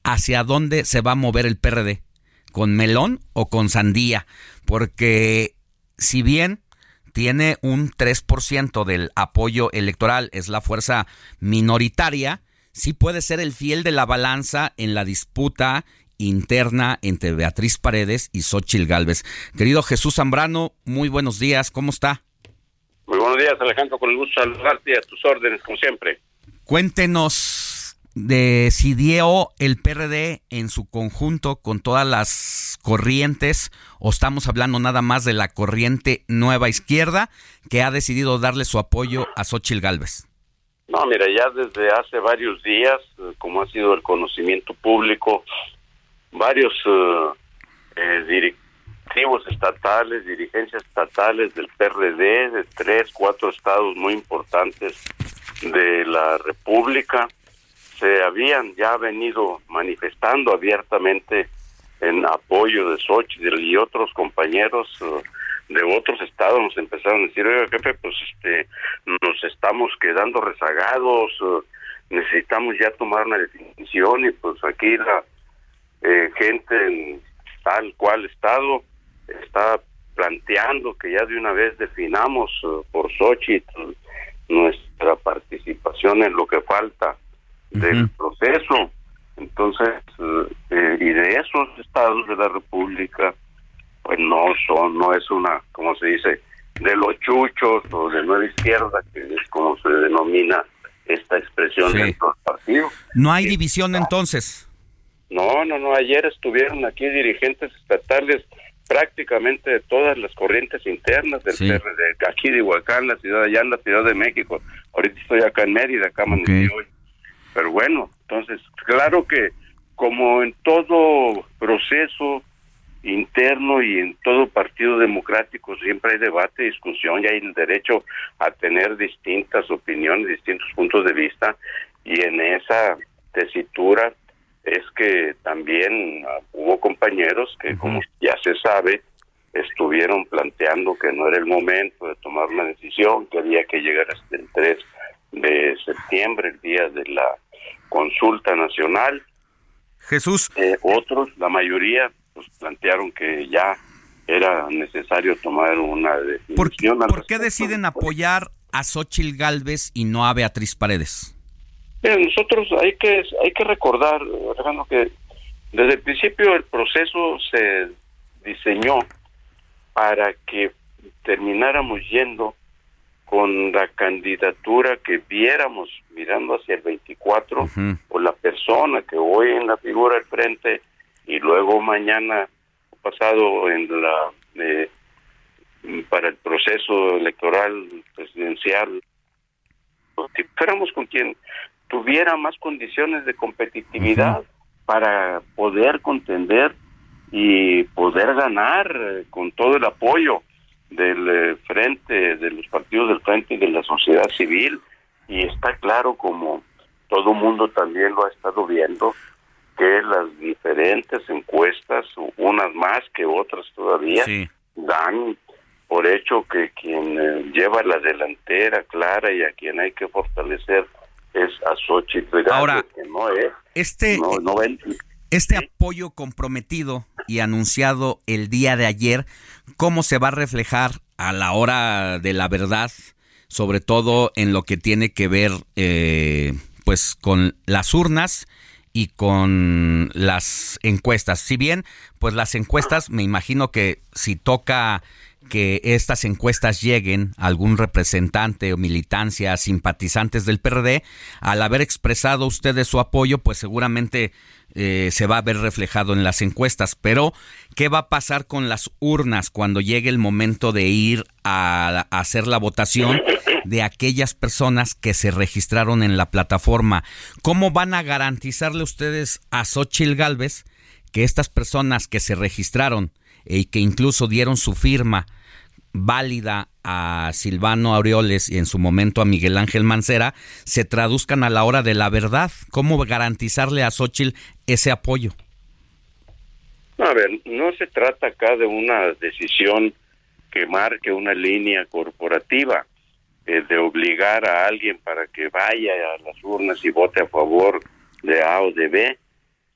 hacia dónde se va a mover el PRD, con melón o con sandía, porque si bien tiene un 3% del apoyo electoral, es la fuerza minoritaria, sí puede ser el fiel de la balanza en la disputa interna entre Beatriz Paredes y Xochil Gálvez. Querido Jesús Zambrano, muy buenos días, ¿cómo está? Muy buenos días, Alejandro, con el gusto de saludarte y a tus órdenes, como siempre. Cuéntenos, ¿decidió el PRD en su conjunto con todas las corrientes o estamos hablando nada más de la corriente Nueva Izquierda que ha decidido darle su apoyo a Xochil Gálvez? No, mira, ya desde hace varios días, eh, como ha sido el conocimiento público, varios eh, eh, directivos estatales, dirigencias estatales del PRD, de tres, cuatro estados muy importantes de la República, se habían ya venido manifestando abiertamente en apoyo de Xochitl y otros compañeros eh, de otros estados nos empezaron a decir, oiga, jefe, pues este, nos estamos quedando rezagados, eh, necesitamos ya tomar una definición y pues aquí la eh, gente en tal cual estado está planteando que ya de una vez definamos eh, por Xochitl nuestra participación en lo que falta del proceso. Entonces, eh, eh, y de esos estados de la República, pues no son, no es una, como se dice, de los chuchos o de nueva izquierda, que es como se denomina esta expresión Sí. dentro del partido. No hay división entonces. No, no, no, ayer estuvieron aquí dirigentes estatales prácticamente de todas las corrientes internas del Sí. PRD, aquí de Iguacán, la ciudad allá en la Ciudad de México. Ahorita estoy acá en Mérida, acá amanecí hoy. Pero bueno, entonces, claro que como en todo proceso interno y en todo partido democrático siempre hay debate, discusión y hay el derecho a tener distintas opiniones, distintos puntos de vista y en esa tesitura es que también ah, hubo compañeros que como ya se sabe estuvieron planteando que no era el momento de tomar una decisión, que había que llegar hasta el 3 de septiembre, el día de la consulta nacional. Jesús. Eh, otros, la mayoría, pues plantearon que ya era necesario tomar una ¿Por, decisión. al por qué deciden apoyar a Xochil Gálvez y no a Beatriz Paredes? Nosotros hay que hay que recordar, Alejandro, que desde el principio el proceso se diseñó para que termináramos yendo con la candidatura que viéramos mirando hacia el 24 o la persona que hoy en la figura del frente y luego mañana pasado en la eh, para el proceso electoral presidencial que fuéramos con quien tuviera más condiciones de competitividad para poder contender y poder ganar con todo el apoyo del eh, frente, de los partidos del frente y de la sociedad civil. Y está claro, como todo mundo también lo ha estado viendo, que las diferentes encuestas, unas más que otras todavía, dan por hecho que quien eh, lleva la delantera clara y a quien hay que fortalecer es a Xochitl Ahora, que no es. Este, no, no ven- este apoyo comprometido y anunciado el día de ayer, ¿cómo se va a reflejar a la hora de la verdad, sobre todo en lo que tiene que ver eh, pues con las urnas y con las encuestas? Si bien, pues las encuestas, me imagino que si toca que estas encuestas lleguen a algún representante o militancia, simpatizantes del PRD, al haber expresado ustedes su apoyo, pues seguramente eh, se va a ver reflejado en las encuestas. Pero, ¿qué va a pasar con las urnas cuando llegue el momento de ir a, a hacer la votación de aquellas personas que se registraron en la plataforma? ¿Cómo van a garantizarle ustedes a Xochil Gálvez que estas personas que se registraron y que incluso dieron su firma válida a Silvano Aureoles y en su momento a Miguel Ángel Mancera se traduzcan a la hora de la verdad. ¿Cómo garantizarle a Xochitl ese apoyo? A ver, no se trata acá de una decisión que marque una línea corporativa, eh, de obligar a alguien para que vaya a las urnas y vote a favor de A o de B,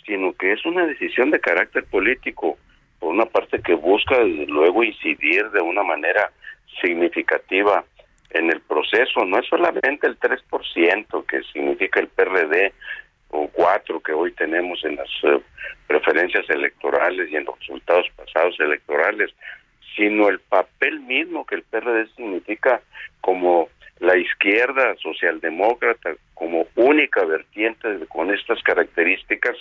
sino que es una decisión de carácter político, por una parte que busca luego incidir de una manera significativa en el proceso, no es solamente el 3% que significa el PRD o cuatro que hoy tenemos en las eh, preferencias electorales y en los resultados pasados electorales, sino el papel mismo que el PRD significa como la izquierda socialdemócrata, como única vertiente con estas características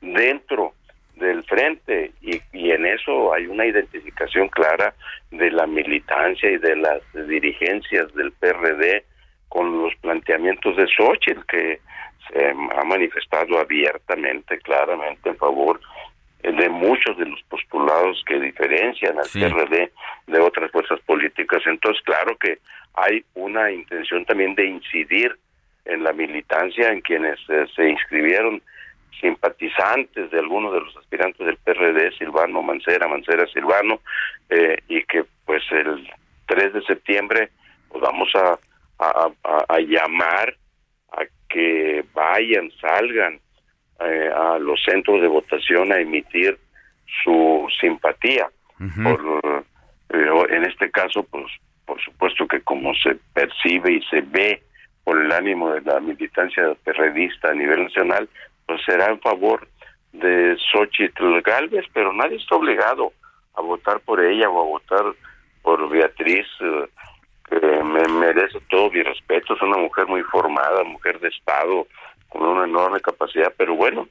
dentro del frente y, y en eso hay una identificación clara de la militancia y de las dirigencias del PRD con los planteamientos de Xochitl que se ha manifestado abiertamente, claramente en favor de muchos de los postulados que diferencian al Sí. PRD de otras fuerzas políticas. Entonces, claro que hay una intención también de incidir en la militancia, en quienes eh, se inscribieron simpatizantes de algunos de los aspirantes del PRD, Silvano Mancera, Mancera Silvano, eh, y que pues el 3 de septiembre pues vamos a, a, a- a llamar a que vayan, salgan eh, a los centros de votación a emitir su simpatía. por, pero en este caso, pues por supuesto que como se percibe y se ve por el ánimo de la militancia perredista a nivel nacional, pues será en favor de Xochitl Galvez, pero nadie está obligado a votar por ella o a votar por Beatriz, eh, que me merece todo mi respeto, es una mujer muy formada, mujer de Estado, con una enorme capacidad, pero bueno,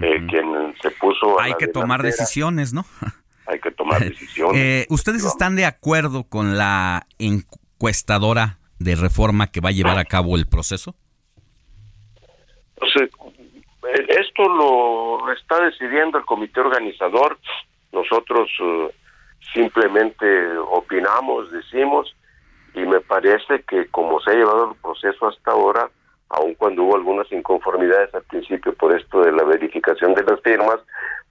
eh, quien se puso... a Hay que tomar decisiones, ¿no? Hay que tomar decisiones. Eh, ¿Ustedes están de acuerdo con la encuestadora de reforma que va a llevar a cabo el proceso? Eh, esto lo está decidiendo el comité organizador. Nosotros eh, simplemente opinamos, decimos, y me parece que como se ha llevado el proceso hasta ahora, aun cuando hubo algunas inconformidades al principio por esto de la verificación de las firmas,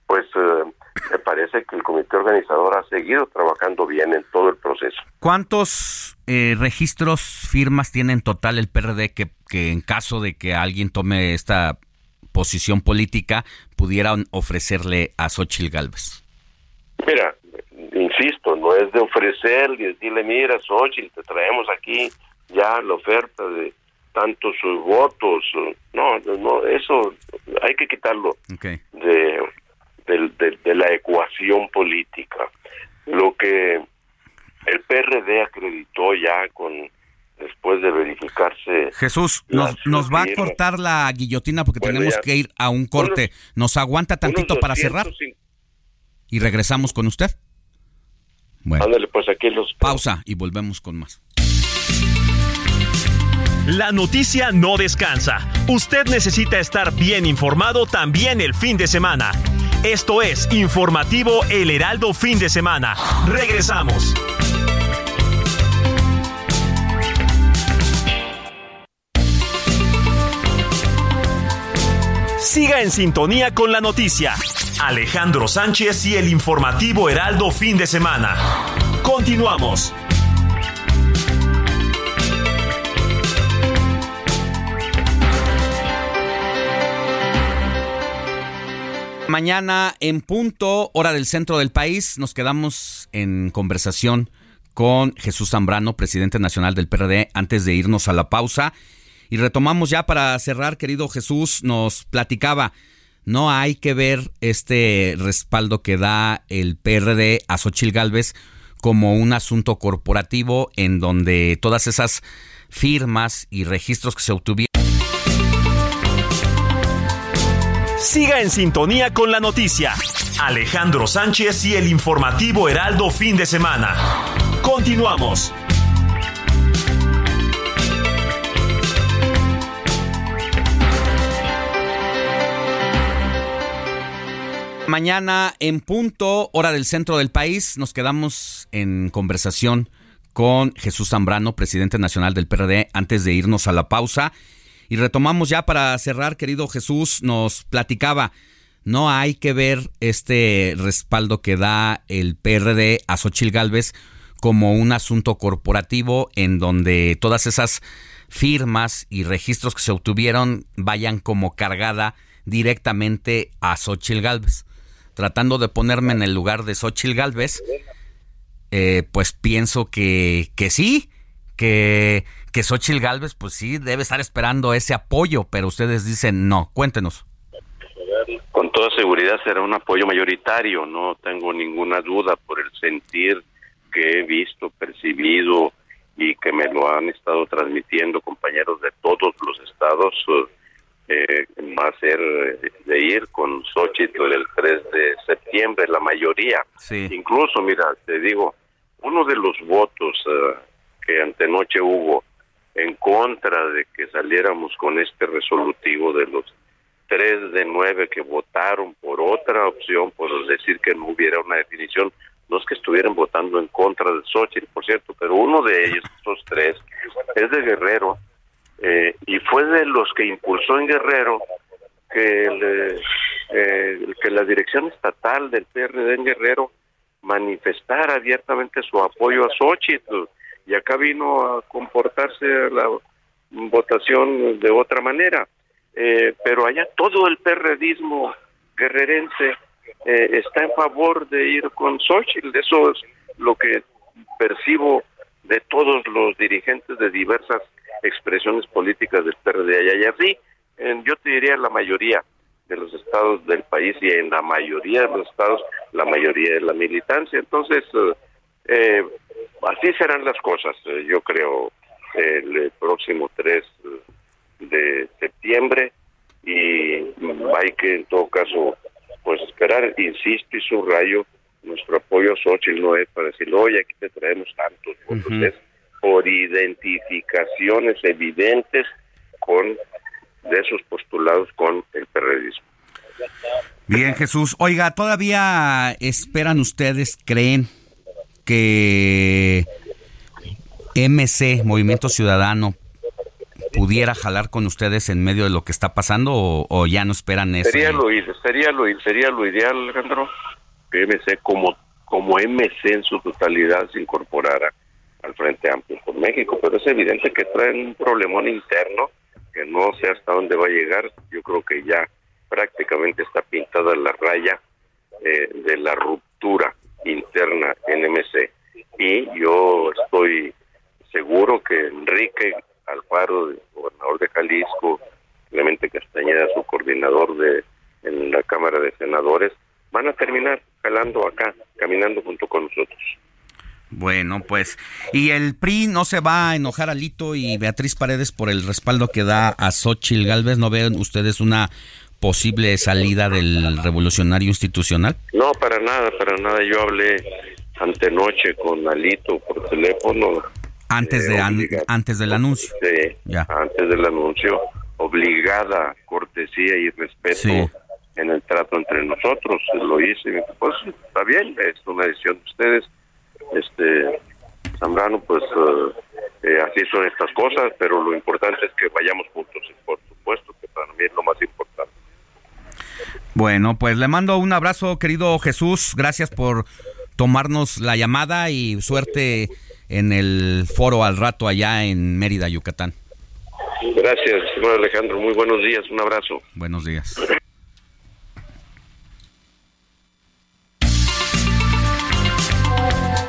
pues eh, me parece que el comité organizador ha seguido trabajando bien en todo el proceso. ¿Cuántos eh, registros, firmas tiene en total el PRD que, que en caso de que alguien tome esta posición política pudieran ofrecerle a Xochitl Galvez? Mira, insisto, no es de ofrecer y decirle, mira, Xochitl, te traemos aquí ya la oferta de tantos eh, votos. No, no, eso hay que quitarlo de- de la ecuación política. Lo que el PRD acreditó ya con después de verificarse Jesús, nos, va a cortar la guillotina porque Bueno, tenemos ya. que ir a un corte. ¿Nos aguanta tantito para cerrar 250 y regresamos con usted? Bueno, Ándale, pues aquí los pausa y volvemos con más. La noticia no descansa. Usted necesita estar bien informado también el fin de semana. Esto es Informativo El Heraldo Fin de Semana. Regresamos. Siga en sintonía con la noticia. Alejandro Sánchez y el Informativo Heraldo Fin de Semana. Continuamos. Mañana en punto, hora del centro del país, nos quedamos en conversación con Jesús Zambrano, presidente nacional del PRD, antes de irnos a la pausa. Y retomamos ya para cerrar, querido Jesús, nos platicaba, no hay que ver este respaldo que da el PRD a Xochil Gálvez como un asunto corporativo en donde todas esas firmas y registros que se obtuvieron Siga en sintonía con la noticia. Alejandro Sánchez y el Informativo Heraldo Fin de Semana. Continuamos. Mañana en punto, hora del centro del país, nos quedamos en conversación con Jesús Zambrano, presidente nacional del PRD, antes de irnos a la pausa. Y retomamos ya para cerrar, querido Jesús, nos platicaba, no hay que ver este respaldo que da el PRD a Xochil Gálvez como un asunto corporativo en donde todas esas firmas y registros que se obtuvieron vayan como cargada directamente a Xochil Gálvez. Tratando de ponerme en el lugar de Xochil Gálvez, eh, pues pienso que, que sí, que, que Xochitl Galvez, pues sí, debe estar esperando ese apoyo, pero ustedes dicen no. Cuéntenos. Con toda seguridad será un apoyo mayoritario, no tengo ninguna duda por el sentir que he visto, percibido y que me lo han estado transmitiendo compañeros de todos los estados. Eh, va a ser de ir con Xochitl el 3 de septiembre, la mayoría. Sí. Incluso, mira, te digo, uno de los votos eh, que antenoche hubo en contra de que saliéramos con este resolutivo de los tres de nueve que votaron por otra opción, por decir que no hubiera una definición, no es que estuvieran votando en contra de Xochitl, por cierto, pero uno de ellos, estos tres, es de Guerrero, eh, y fue de los que impulsó en Guerrero que, le- eh, que la dirección estatal del PRD en Guerrero manifestara abiertamente su apoyo a Xochitl, y acá vino a comportarse la votación de otra manera. Eh, pero allá todo el perredismo guerrerense eh, está en favor de ir con Xochitl. Eso es lo que percibo de todos los dirigentes de diversas expresiones políticas del PRD allá. Y así, en- yo te diría la mayoría de los estados del país y en la mayoría de los estados la mayoría de la militancia. Entonces, eh, eh, así serán las cosas, eh, yo creo, el, próximo 3 de septiembre y hay que en todo caso pues esperar, insisto y subrayo, nuestro apoyo a Xochitl no es para decirle, oye, aquí te traemos tantos votos, es por identificaciones evidentes con de esos postulados con el periodismo. Bien, Jesús. Oiga, ¿todavía esperan ustedes, creen que MC, Movimiento Ciudadano, pudiera jalar con ustedes en medio de lo que está pasando o, o ya no esperan eso? Sería lo, sería lo, sería lo ideal, Alejandro, que MC como, como MC en su totalidad se incorporara al Frente Amplio por México, pero es evidente que traen un problemón interno que no sé hasta dónde va a llegar. Yo creo que ya prácticamente está pintada la raya eh, de la ruptura interna en MC. Y yo estoy seguro que Enrique Alfaro, gobernador de Jalisco, Clemente Castañeda, su coordinador de en la Cámara de Senadores, van a terminar jalando acá, caminando junto con nosotros. Bueno, pues, y el PRI no se va a enojar a Lito y Beatriz Paredes por el respaldo que da a Xochitl Galvez. ¿No ven ustedes una posible salida del revolucionario institucional? No, para nada, para nada. Yo hablé antenoche con Alito por teléfono. Antes, de an- obliga- antes del anuncio. Sí, Ya. antes del anuncio, obligada cortesía y respeto Sí. en el trato entre nosotros. Lo hice, pues está bien, es una decisión de ustedes. Este, Zambrano, pues eh, eh, así son estas cosas, pero lo importante es que vayamos juntos, y por supuesto, que para mí es lo más importante. Bueno, pues le mando un abrazo, querido Jesús. Gracias por tomarnos la llamada y suerte en el foro al rato allá en Mérida, Yucatán. Gracias, señor Alejandro. Muy buenos días. Un abrazo. Buenos días.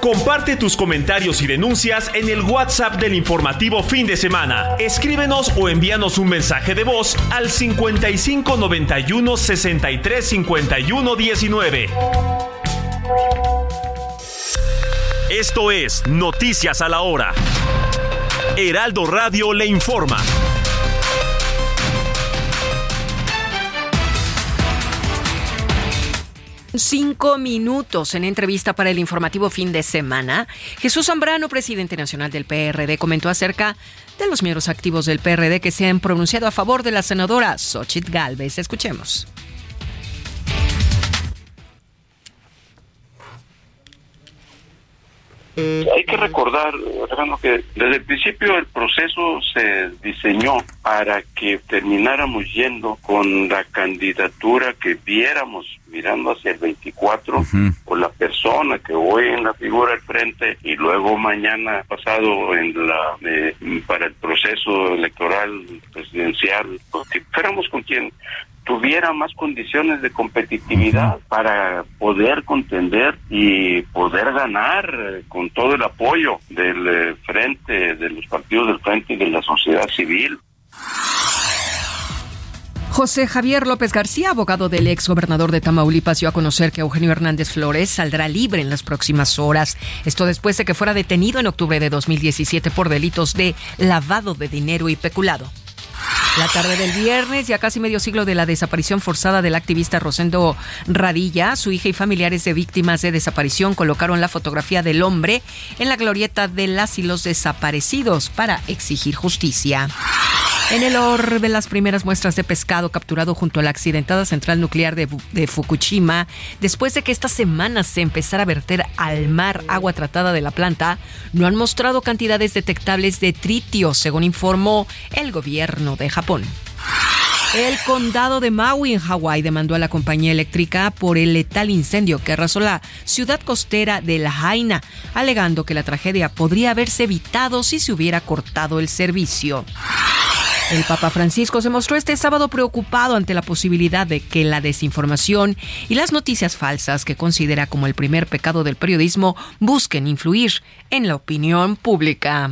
Comparte tus comentarios y denuncias en el WhatsApp del informativo fin de semana. Escríbenos o envíanos un mensaje de voz al 55 91 63 51 19. Esto es Noticias a la Hora. Heraldo Radio le informa. Cinco minutos en entrevista para el informativo fin de semana. Jesús Zambrano, presidente nacional del PRD, comentó acerca de los miembros activos del PRD que se han pronunciado a favor de la senadora Xochitl Galvez. Escuchemos. Hay que recordar, Alejandro, que desde el principio el proceso se diseñó para que termináramos yendo con la candidatura que viéramos mirando hacia el 24 o la persona que hoy en la figura del frente y luego mañana pasado en la eh, para el proceso electoral presidencial, que fuéramos con quien tuviera más condiciones de competitividad para poder contender y poder ganar eh, con todo el apoyo del eh, frente, de los partidos del frente y de la sociedad civil. José Javier López García, abogado del ex gobernador de Tamaulipas, dio a conocer que Eugenio Hernández Flores saldrá libre en las próximas horas. Esto después de que fuera detenido en octubre de 2017 por delitos de lavado de dinero y peculado. La tarde del viernes, ya casi medio siglo de la desaparición forzada del activista Rosendo Radilla, su hija y familiares de víctimas de desaparición colocaron la fotografía del hombre en la glorieta de las y los desaparecidos para exigir justicia. En el orbe, las primeras muestras de pescado capturado junto a la accidentada central nuclear de, de Fukushima, después de que esta semana se empezara a verter al mar agua tratada de la planta, no han mostrado cantidades detectables de tritio, según informó el gobierno de Japón. El condado de Maui en Hawái demandó a la compañía eléctrica por el letal incendio que arrasó la ciudad costera de Lahaina, alegando que la tragedia podría haberse evitado si se hubiera cortado el servicio. El Papa Francisco se mostró este sábado preocupado ante la posibilidad de que la desinformación y las noticias falsas que considera como el primer pecado del periodismo busquen influir en la opinión pública.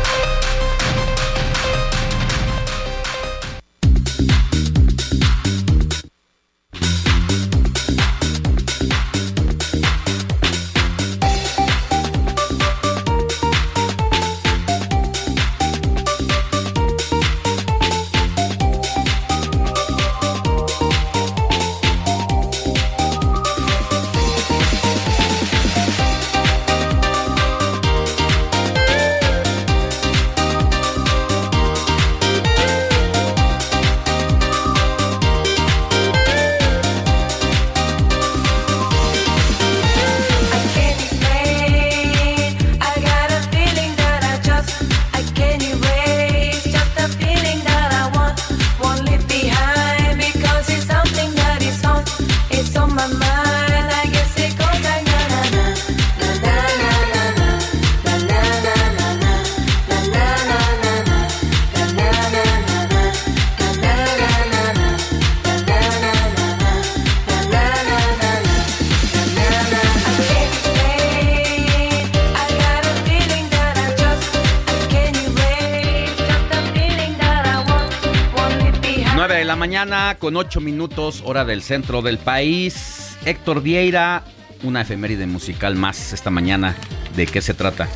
Mañana con 8 minutos, hora del centro del país. Héctor Vieira, una efeméride musical más esta mañana. ¿De qué se trata?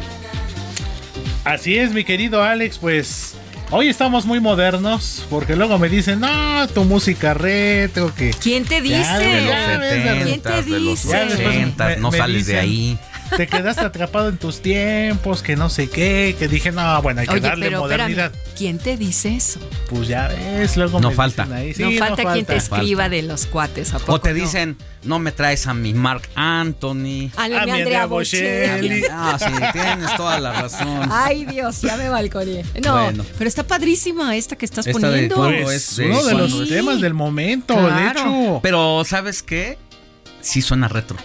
Así es, mi querido Alex, pues hoy estamos muy modernos porque luego me dicen, no, tu música retro, que... ¿Quién te dice? Ya, De los ya ves, 70, de los Ya después 80, me- no me sales de ahí. Te quedaste atrapado en tus tiempos, que no sé qué, que dije, no, bueno, hay que Oye, darle pero modernidad. espérame, ¿quién te dice eso? Pues ya ves, luego No me falta. dicen ahí, sí, no falta quien te falta. escriba de los cuates, ¿a poco O te no? dicen, no me traes a mi Mark Anthony. A mi A mi Andrea Andrea Bocelli. Ah, sí, tienes toda la razón. Ay, Dios, ya me balconé. No, Bueno. pero está padrísima esta que estás Esta poniendo. Pues, es de uno de los temas del momento, Claro. de hecho. Pero, ¿sabes qué? Sí suena retro.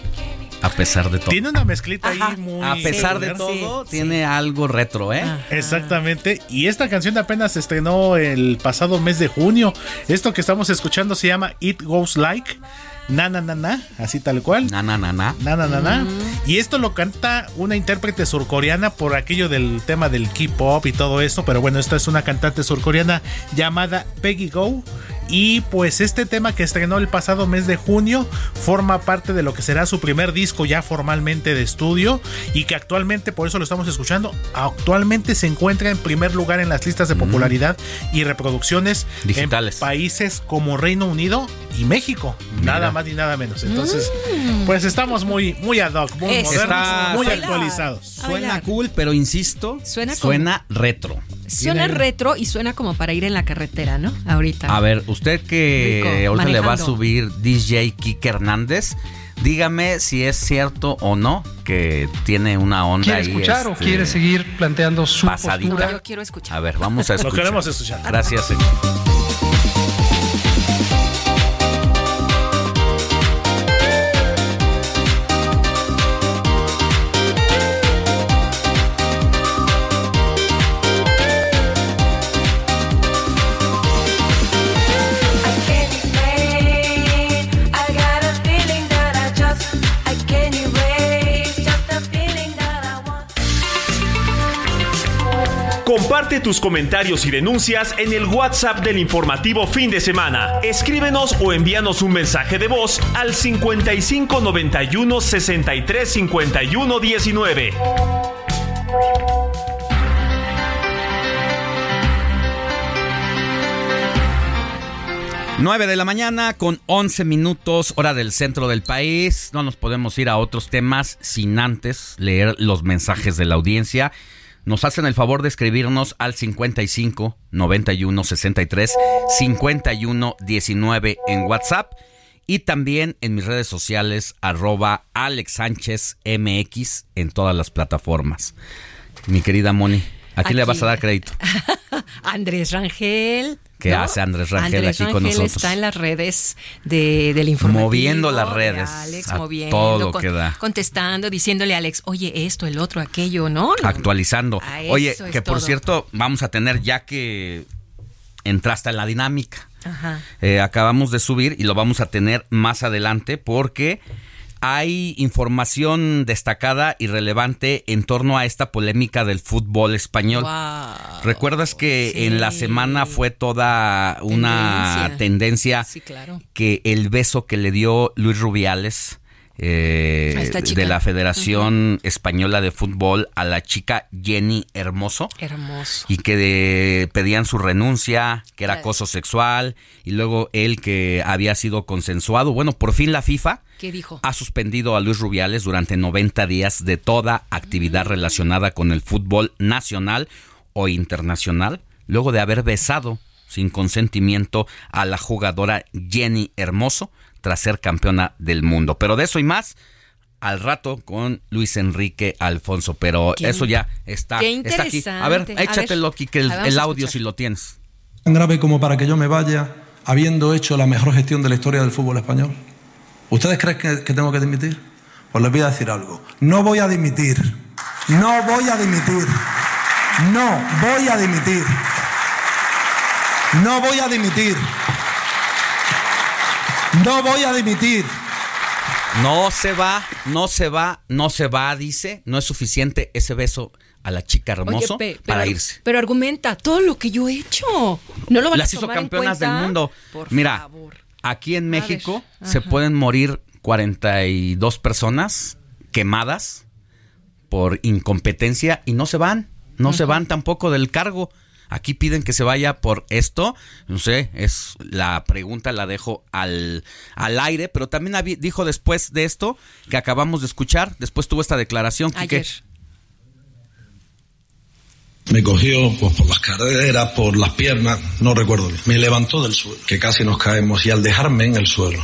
A pesar de todo. Tiene una mezclita Ajá. ahí muy... A pesar de todo, sí, tiene algo retro, ¿eh? Exactamente. Y esta canción apenas se estrenó el pasado mes de junio. Esto que estamos escuchando se llama It Goes Like. Na na na na, así tal cual. Na, na, na, na. Na na na na. Y esto lo canta una intérprete surcoreana por aquello del tema del K-pop y todo esto. Pero bueno, esta es una cantante surcoreana llamada Peggy Go. Y pues este tema que estrenó el pasado mes de junio forma parte de lo que será su primer disco ya formalmente de estudio y que actualmente, por eso lo estamos escuchando, actualmente se encuentra en primer lugar en las listas de popularidad y reproducciones Digitales. en países como Reino Unido y México. Mira. Nada más ni nada menos. Entonces, pues estamos muy, muy ad hoc, muy modernos, Está- muy Bailar. actualizados. Suena cool, pero insisto, Suena retro. Suena Tiene- retro y suena como para ir en la carretera, ¿no? Ahorita. A ver, usted que Rico, ahorita le va a subir DJ Kike Hernández, dígame si es cierto o no que tiene una onda ¿Quiere ahí, escuchar o este, quiere seguir planteando su pasadita. postura? Yo quiero escuchar. A ver, vamos a Lo escuchar. queremos escuchar. Gracias. señor. Comparte tus comentarios y denuncias en el WhatsApp del informativo fin de semana. Escríbenos o envíanos un mensaje de voz al 55 91 63 51 19. 9 de la mañana con 11 minutos, hora del centro del país. No nos podemos ir a otros temas sin antes leer los mensajes de la audiencia. Nos hacen el favor de escribirnos al 55 91 63 51 19 en WhatsApp y también en mis redes sociales arroba Alex Sánchez MX en todas las plataformas. Mi querida Moni, ¿a quién le vas a dar crédito? Andrés Rangel. ¿Qué ¿no? hace Andrés Rangel Andrés aquí con Rangel nosotros? está en las redes de, del informativo. Moviendo las de redes Alex, a moviendo, todo con- que da. contestando, diciéndole a Alex, oye, esto, el otro, aquello, ¿no? No, actualizando. A Oye, que por todo. cierto, vamos a tener ya que entraste en la dinámica. Ajá. Eh, acabamos de subir y lo vamos a tener más adelante porque hay información destacada y relevante en torno a esta polémica del fútbol español. ¿Recuerdas que en la semana fue toda una tendencia, Sí, claro. que el beso que le dio Luis Rubiales eh, de la Federación Española de Fútbol a la chica Jenny Hermoso? Hermoso. y que de- pedían su renuncia, que era acoso sexual, y luego él que había sido consensuado. Bueno, por fin la FIFA ¿Qué dijo? ha suspendido a Luis Rubiales durante 90 días de toda actividad relacionada con el fútbol nacional o internacional, luego de haber besado sin consentimiento a la jugadora Jenny Hermoso tras ser campeona del mundo. Pero de eso y más al rato con Luis Enrique Alfonso, pero Qué- eso ya está, qué está aquí. A ver, interesante. A échatelo aquí, que el, el audio si lo tienes. tan grave como para que yo me vaya habiendo hecho la mejor gestión de la historia del fútbol español? ¿Ustedes creen que, que tengo que dimitir? Pues les voy a decir algo. No voy a dimitir. No voy a dimitir. No voy a dimitir. No voy a dimitir. No voy a dimitir. No se va, no se va, no se va, dice. No es suficiente ese beso a la chica hermoso Oye, pe- para pero- irse. Pero argumenta todo lo que yo he hecho. No lo van Las a hizo tomar en campeonas del mundo. Por Mira, favor. aquí en México se pueden morir 42 personas quemadas por incompetencia y no se van, no se van tampoco del cargo. Aquí piden que se vaya por esto, no sé, es la pregunta la dejo al, al aire, pero también dijo después de esto que acabamos de escuchar, después tuvo esta declaración, Quique. Me cogió pues, por las caderas, por las piernas, no recuerdo. Me levantó del suelo, que casi nos caemos, y al dejarme en el suelo,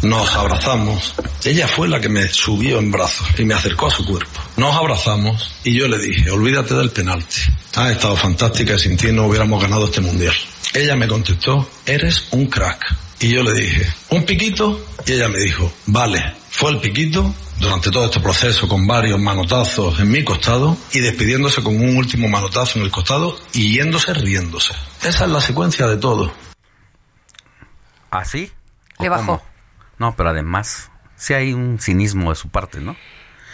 nos abrazamos. Ella fue la que me subió en brazos y me acercó a su cuerpo. Nos abrazamos y yo le dije, olvídate del penalti. Has estado fantástica y sin ti no hubiéramos ganado este mundial. Ella me contestó, eres un crack. Y yo le dije, ¿un piquito? Y ella me dijo, vale. Fue el piquito durante todo este proceso con varios manotazos en mi costado y despidiéndose con un último manotazo en el costado y yéndose riéndose. Esa es la secuencia de todo. ¿Así? Le bajó. No, pero además, sí hay un cinismo de su parte, ¿no?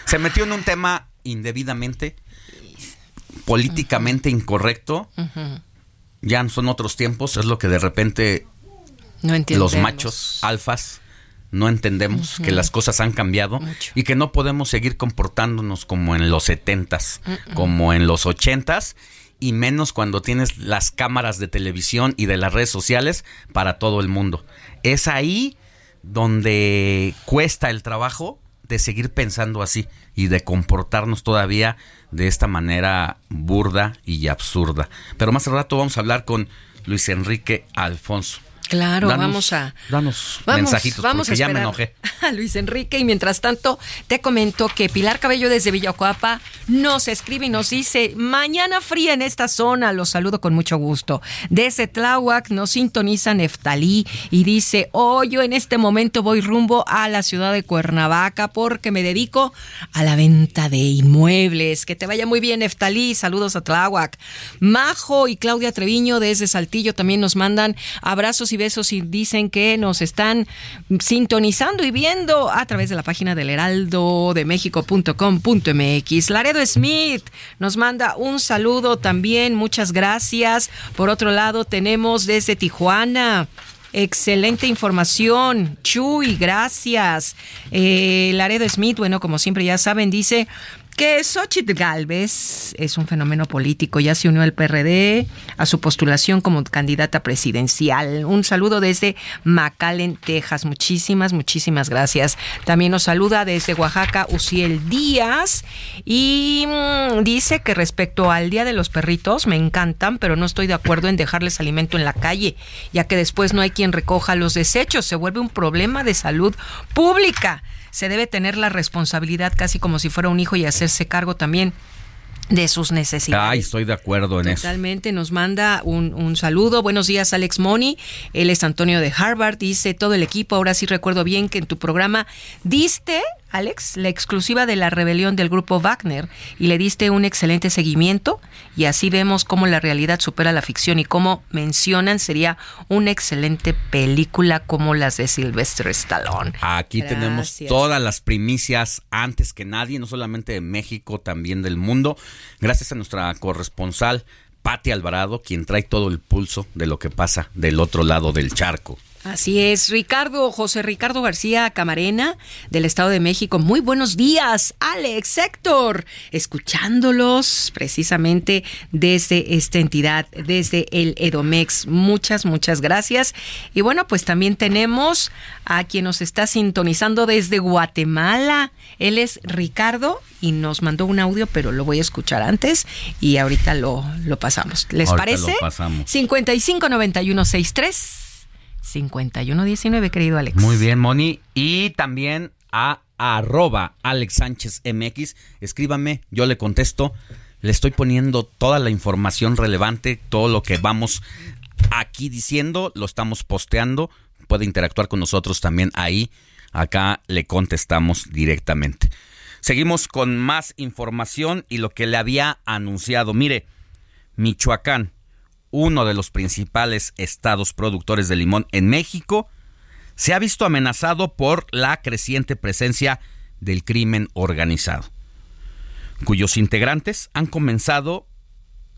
Se metió en un tema indebidamente, políticamente incorrecto. Ya no son otros tiempos, es lo que de repente No los machos alfas no entendemos que las cosas han cambiado y que no podemos seguir comportándonos como en los setentas, Mm-mm. como en los ochentas y menos cuando tienes las cámaras de televisión y de las redes sociales para todo el mundo. Es ahí donde cuesta el trabajo de seguir pensando así y de comportarnos todavía de esta manera burda y absurda. Pero más al rato vamos a hablar con Luis Enrique Alfonso. Claro, Danos- vamos a Danos Vamos, mensajitos vamos porque a ya me enojé. a Luis Enrique y mientras tanto te comento que Pilar Cabello desde Villacuapa nos escribe y nos dice mañana fría en esta zona, los saludo con mucho gusto. Desde Tláhuac nos sintoniza Neftalí y dice hoy yo en este momento voy rumbo a la ciudad de Cuernavaca porque me dedico a la venta de inmuebles. Que te vaya muy bien Neftalí, saludos a Tláhuac. Majo y Claudia Treviño desde Saltillo también nos mandan abrazos y besos y dicen que nos están sintonizando y viendo a través de la página del heraldo de México.com.mx. Laredo Smith nos manda un saludo también, muchas gracias. Por otro lado, tenemos desde Tijuana. Excelente información. Chuy, gracias. Eh, Laredo Smith, bueno, como siempre ya saben, dice que Xochitl Galvez es un fenómeno político. Ya se unió al PRD a su postulación como candidata presidencial. Un saludo desde McAllen, Texas. Muchísimas, muchísimas gracias. También nos saluda desde Oaxaca Uciel Díaz y mm, dice que respecto al Día de los Perritos, me encantan, pero no estoy de acuerdo en dejarles alimento en la calle, ya que después no hay quien recoja los desechos. Se vuelve un problema de salud pública se debe tener la responsabilidad casi como si fuera un hijo y hacerse cargo también de sus necesidades. Ay, estoy de acuerdo en eso. Totalmente, nos manda un, un saludo. Buenos días, Alex Moni. Él es Antonio de Harvard. Dice todo el equipo. Ahora sí recuerdo bien que en tu programa diste, Alex, la exclusiva de la rebelión del grupo Wagner y le diste un excelente seguimiento. Y así vemos cómo la realidad supera la ficción y cómo mencionan sería una excelente película como las de Sylvester Stallone. Aquí tenemos todas las primicias antes que nadie, no solamente de México, también del mundo. Gracias a nuestra corresponsal Patti Alvarado, quien trae todo el pulso de lo que pasa del otro lado del charco. Así es, Ricardo, José Ricardo García Camarena, del Estado de México. Muy buenos días, Alex, Héctor, escuchándolos precisamente desde esta entidad, desde el Edomex. Muchas, muchas gracias. Y bueno, pues también tenemos a quien nos está sintonizando desde Guatemala. Él es Ricardo y nos mandó un audio, pero lo voy a escuchar antes y ahorita lo, lo pasamos. ¿Les Ahorita parece? lo pasamos. 559163 5119, querido Alex. Muy bien, Moni. Y también a arroba Alex Sánchez MX. Escríbame, yo le contesto. Le estoy poniendo toda la información relevante, todo lo que vamos aquí diciendo, lo estamos posteando. Puede interactuar con nosotros también ahí. Acá le contestamos directamente. Seguimos con más información y lo que le había anunciado. Mire, Michoacán, uno de los principales estados productores de limón en México, se ha visto amenazado por la creciente presencia del crimen organizado, cuyos integrantes han comenzado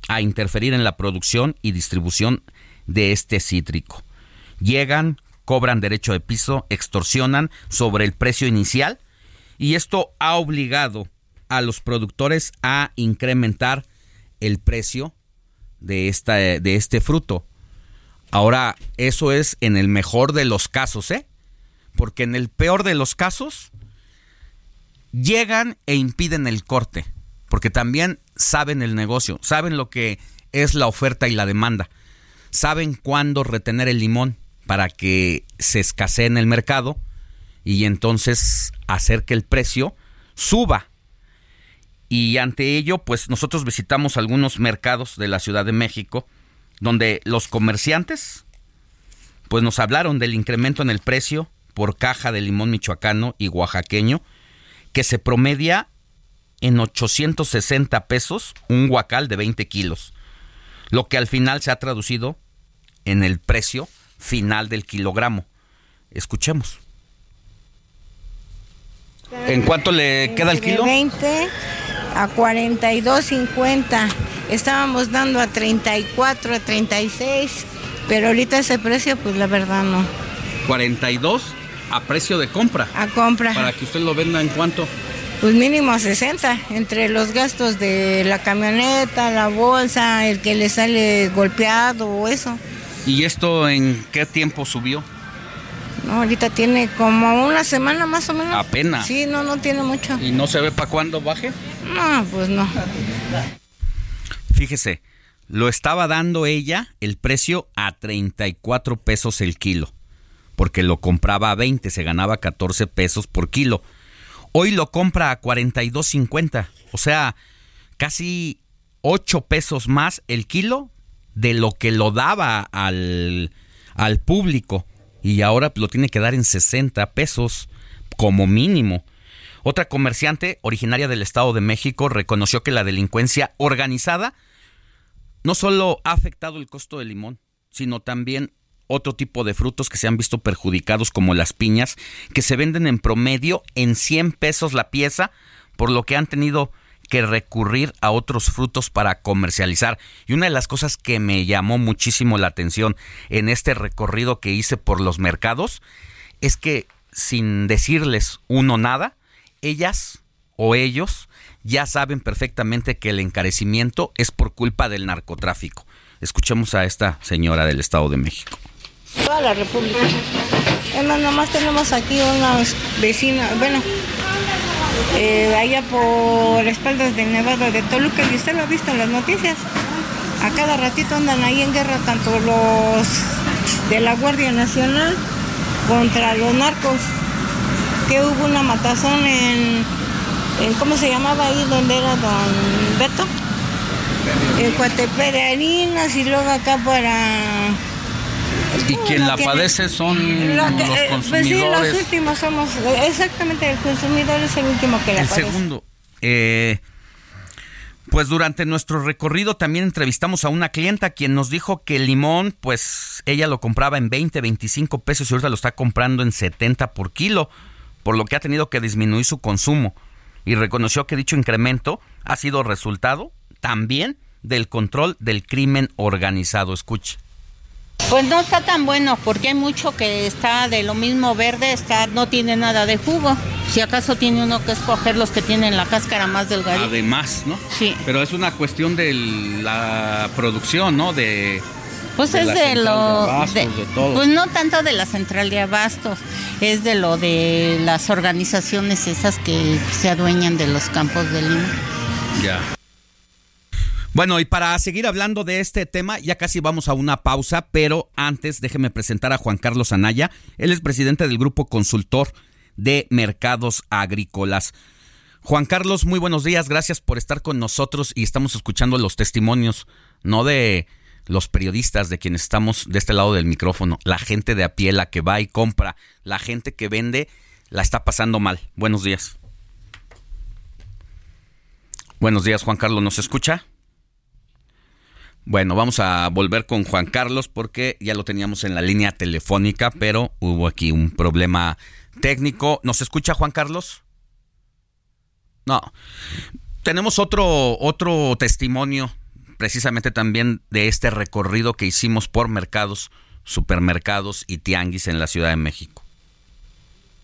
a interferir en la producción y distribución de este cítrico. Llegan, cobran derecho de piso, extorsionan sobre el precio inicial y esto ha obligado a los productores a incrementar el precio de, esta, de este fruto. Ahora, eso es en el mejor de los casos, ¿eh? Porque en el peor de los casos, llegan e impiden el corte. Porque también saben el negocio, saben lo que es la oferta y la demanda. Saben cuándo retener el limón para que se escasee en el mercado y entonces hacer que el precio suba. Y ante ello, pues nosotros visitamos algunos mercados de la Ciudad de México donde los comerciantes pues nos hablaron del incremento en el precio por caja de limón michoacano y oaxaqueño que se promedia en 860 pesos un guacal de 20 kilos, lo que al final se ha traducido en el precio final del kilogramo. Escuchemos. ¿En cuánto le queda el kilo? 20 a 42.50. Estábamos dando a 34, a 36, pero ahorita ese precio, pues la verdad no. 42 a precio de compra. A compra. Para que usted lo venda en cuánto. Pues mínimo a 60, entre los gastos de la camioneta, la bolsa, el que le sale golpeado o eso. ¿Y esto en qué tiempo subió? No, ahorita tiene como una semana más o menos. Apenas. Sí, no, no tiene mucho. ¿Y no se ve para cuándo baje? No, pues no. Fíjese, lo estaba dando ella el precio a 34 pesos el kilo, porque lo compraba a 20, se ganaba 14 pesos por kilo. Hoy lo compra a 42.50, o sea, casi 8 pesos más el kilo de lo que lo daba al, al público. Y ahora lo tiene que dar en 60 pesos como mínimo. Otra comerciante originaria del Estado de México reconoció que la delincuencia organizada no solo ha afectado el costo del limón, sino también otro tipo de frutos que se han visto perjudicados como las piñas, que se venden en promedio en 100 pesos la pieza, por lo que han tenido que recurrir a otros frutos para comercializar. Y una de las cosas que me llamó muchísimo la atención en este recorrido que hice por los mercados es que sin decirles uno nada, ellas o ellos ya saben perfectamente que el encarecimiento es por culpa del narcotráfico. Escuchemos a esta señora del Estado de México. Toda la República. Tenemos aquí unas vecinas, bueno, eh, allá por espaldas de Nevada de Toluca, y usted lo ha visto en las noticias. A cada ratito andan ahí en guerra tanto los de la Guardia Nacional contra los narcos. Que hubo una matazón en, en ¿cómo se llamaba ahí donde era don Beto? En Coatepec de Harinas y luego acá para Y quien la padece son Lo que- los eh, Pues sí, consumidores. los últimos somos, exactamente, el consumidor es el último que la El padece. segundo. eh, pues durante nuestro recorrido también entrevistamos a una clienta quien nos dijo que el limón, pues ella lo compraba en 20, 25 pesos y ahorita lo está comprando en 70 por kilo, por lo que ha tenido que disminuir su consumo. Y reconoció que dicho incremento ha sido resultado también del control del crimen organizado. Escuche. Pues no está tan bueno porque hay mucho que está de lo mismo verde, está no tiene nada de jugo. Si acaso tiene uno que escoger los que tienen la cáscara más delgadita. Además, ¿no? Sí. Pero es una cuestión de la producción, ¿no? De Pues de es la de lo de abastos, de todo. Pues no tanto de la central de abastos, es de lo de las organizaciones esas que se adueñan de los campos de Lima. Ya. Bueno, y para seguir hablando de este tema, ya casi vamos a una pausa, pero antes déjeme presentar a Juan Carlos Anaya. Él es presidente del Grupo Consultor de Mercados Agrícolas. Juan Carlos, muy buenos días, gracias por estar con nosotros y estamos escuchando los testimonios, no de los periodistas, de quienes estamos de este lado del micrófono, la gente de a pie, la que va y compra, la gente que vende, la está pasando mal. Buenos días. Buenos días, Juan Carlos, ¿nos escucha? Bueno, vamos a volver con Juan Carlos porque ya lo teníamos en la línea telefónica, pero hubo aquí un problema técnico. ¿Nos escucha Juan Carlos? No. Tenemos otro otro testimonio precisamente también de este recorrido que hicimos por mercados, supermercados y tianguis en la Ciudad de México.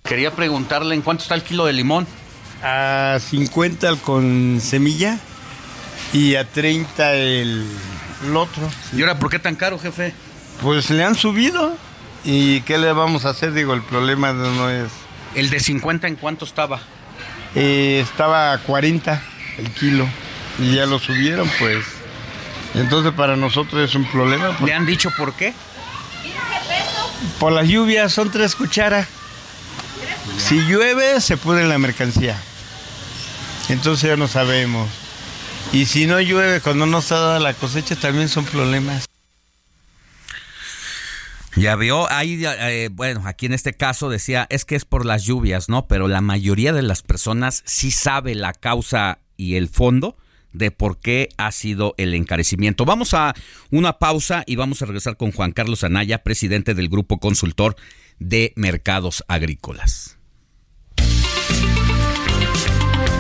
Quería preguntarle en cuánto está el kilo de limón. A 50 el con semilla y a 30 el, el otro. ¿Y ahora por qué tan caro, jefe? Pues le han subido. ¿Y qué le vamos a hacer? Digo, el problema no es... ¿El de 50 en cuánto estaba? Eh, estaba a 40 el kilo y ya lo subieron, pues. Entonces para nosotros es un problema. ¿Le han dicho por qué? Por las lluvias son tres cucharas. Si llueve, se pudre la mercancía. Entonces ya no sabemos. Y si no llueve, cuando no está dada la cosecha, también son problemas. Ya vio, ahí, eh, bueno, aquí en este caso decía, es que es por las lluvias, ¿no? Pero la mayoría de las personas sí sabe la causa y el fondo de por qué ha sido el encarecimiento. Vamos a una pausa y vamos a regresar con Juan Carlos Anaya, presidente del Grupo Consultor de Mercados Agrícolas.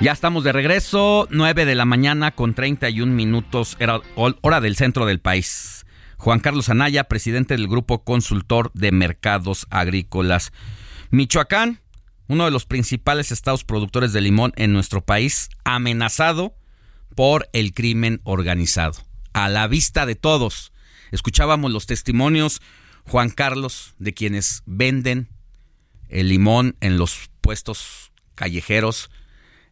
Ya estamos de regreso, 9 de la mañana con 31 minutos, era hora del centro del país. Juan Carlos Anaya, presidente del Grupo Consultor de Mercados Agrícolas. Michoacán, uno de los principales estados productores de limón en nuestro país, amenazado por el crimen organizado. A la vista de todos. Escuchábamos los testimonios, Juan Carlos, de quienes venden el limón en los puestos callejeros,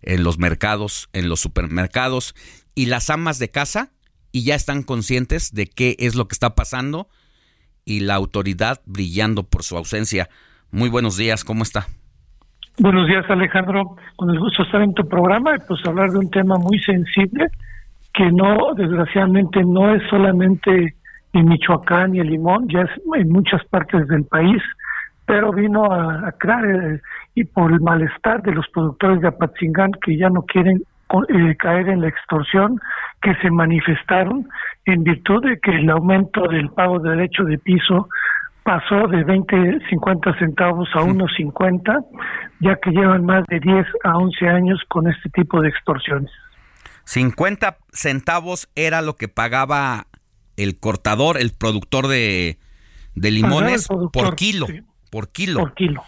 en los mercados, en los supermercados y las amas de casa y ya están conscientes de qué es lo que está pasando y la autoridad brillando por su ausencia. Muy buenos días, ¿cómo está? Buenos días, Alejandro. Con el gusto de estar en tu programa y pues hablar de un tema muy sensible que no, desgraciadamente, no es solamente en Michoacán y el limón, ya es en muchas partes del país, pero vino a, a crear eh, y por el malestar de los productores de Apatzingán que ya no quieren eh, caer en la extorsión, que se manifestaron en virtud de que el aumento del pago de derecho de piso pasó de 20, 50 centavos a 1.50, ya que llevan más de 10 a 11 años con este tipo de extorsiones. 50 centavos era lo que pagaba el cortador, el productor de, de limones productor, por kilo, sí. por kilo. Por kilo.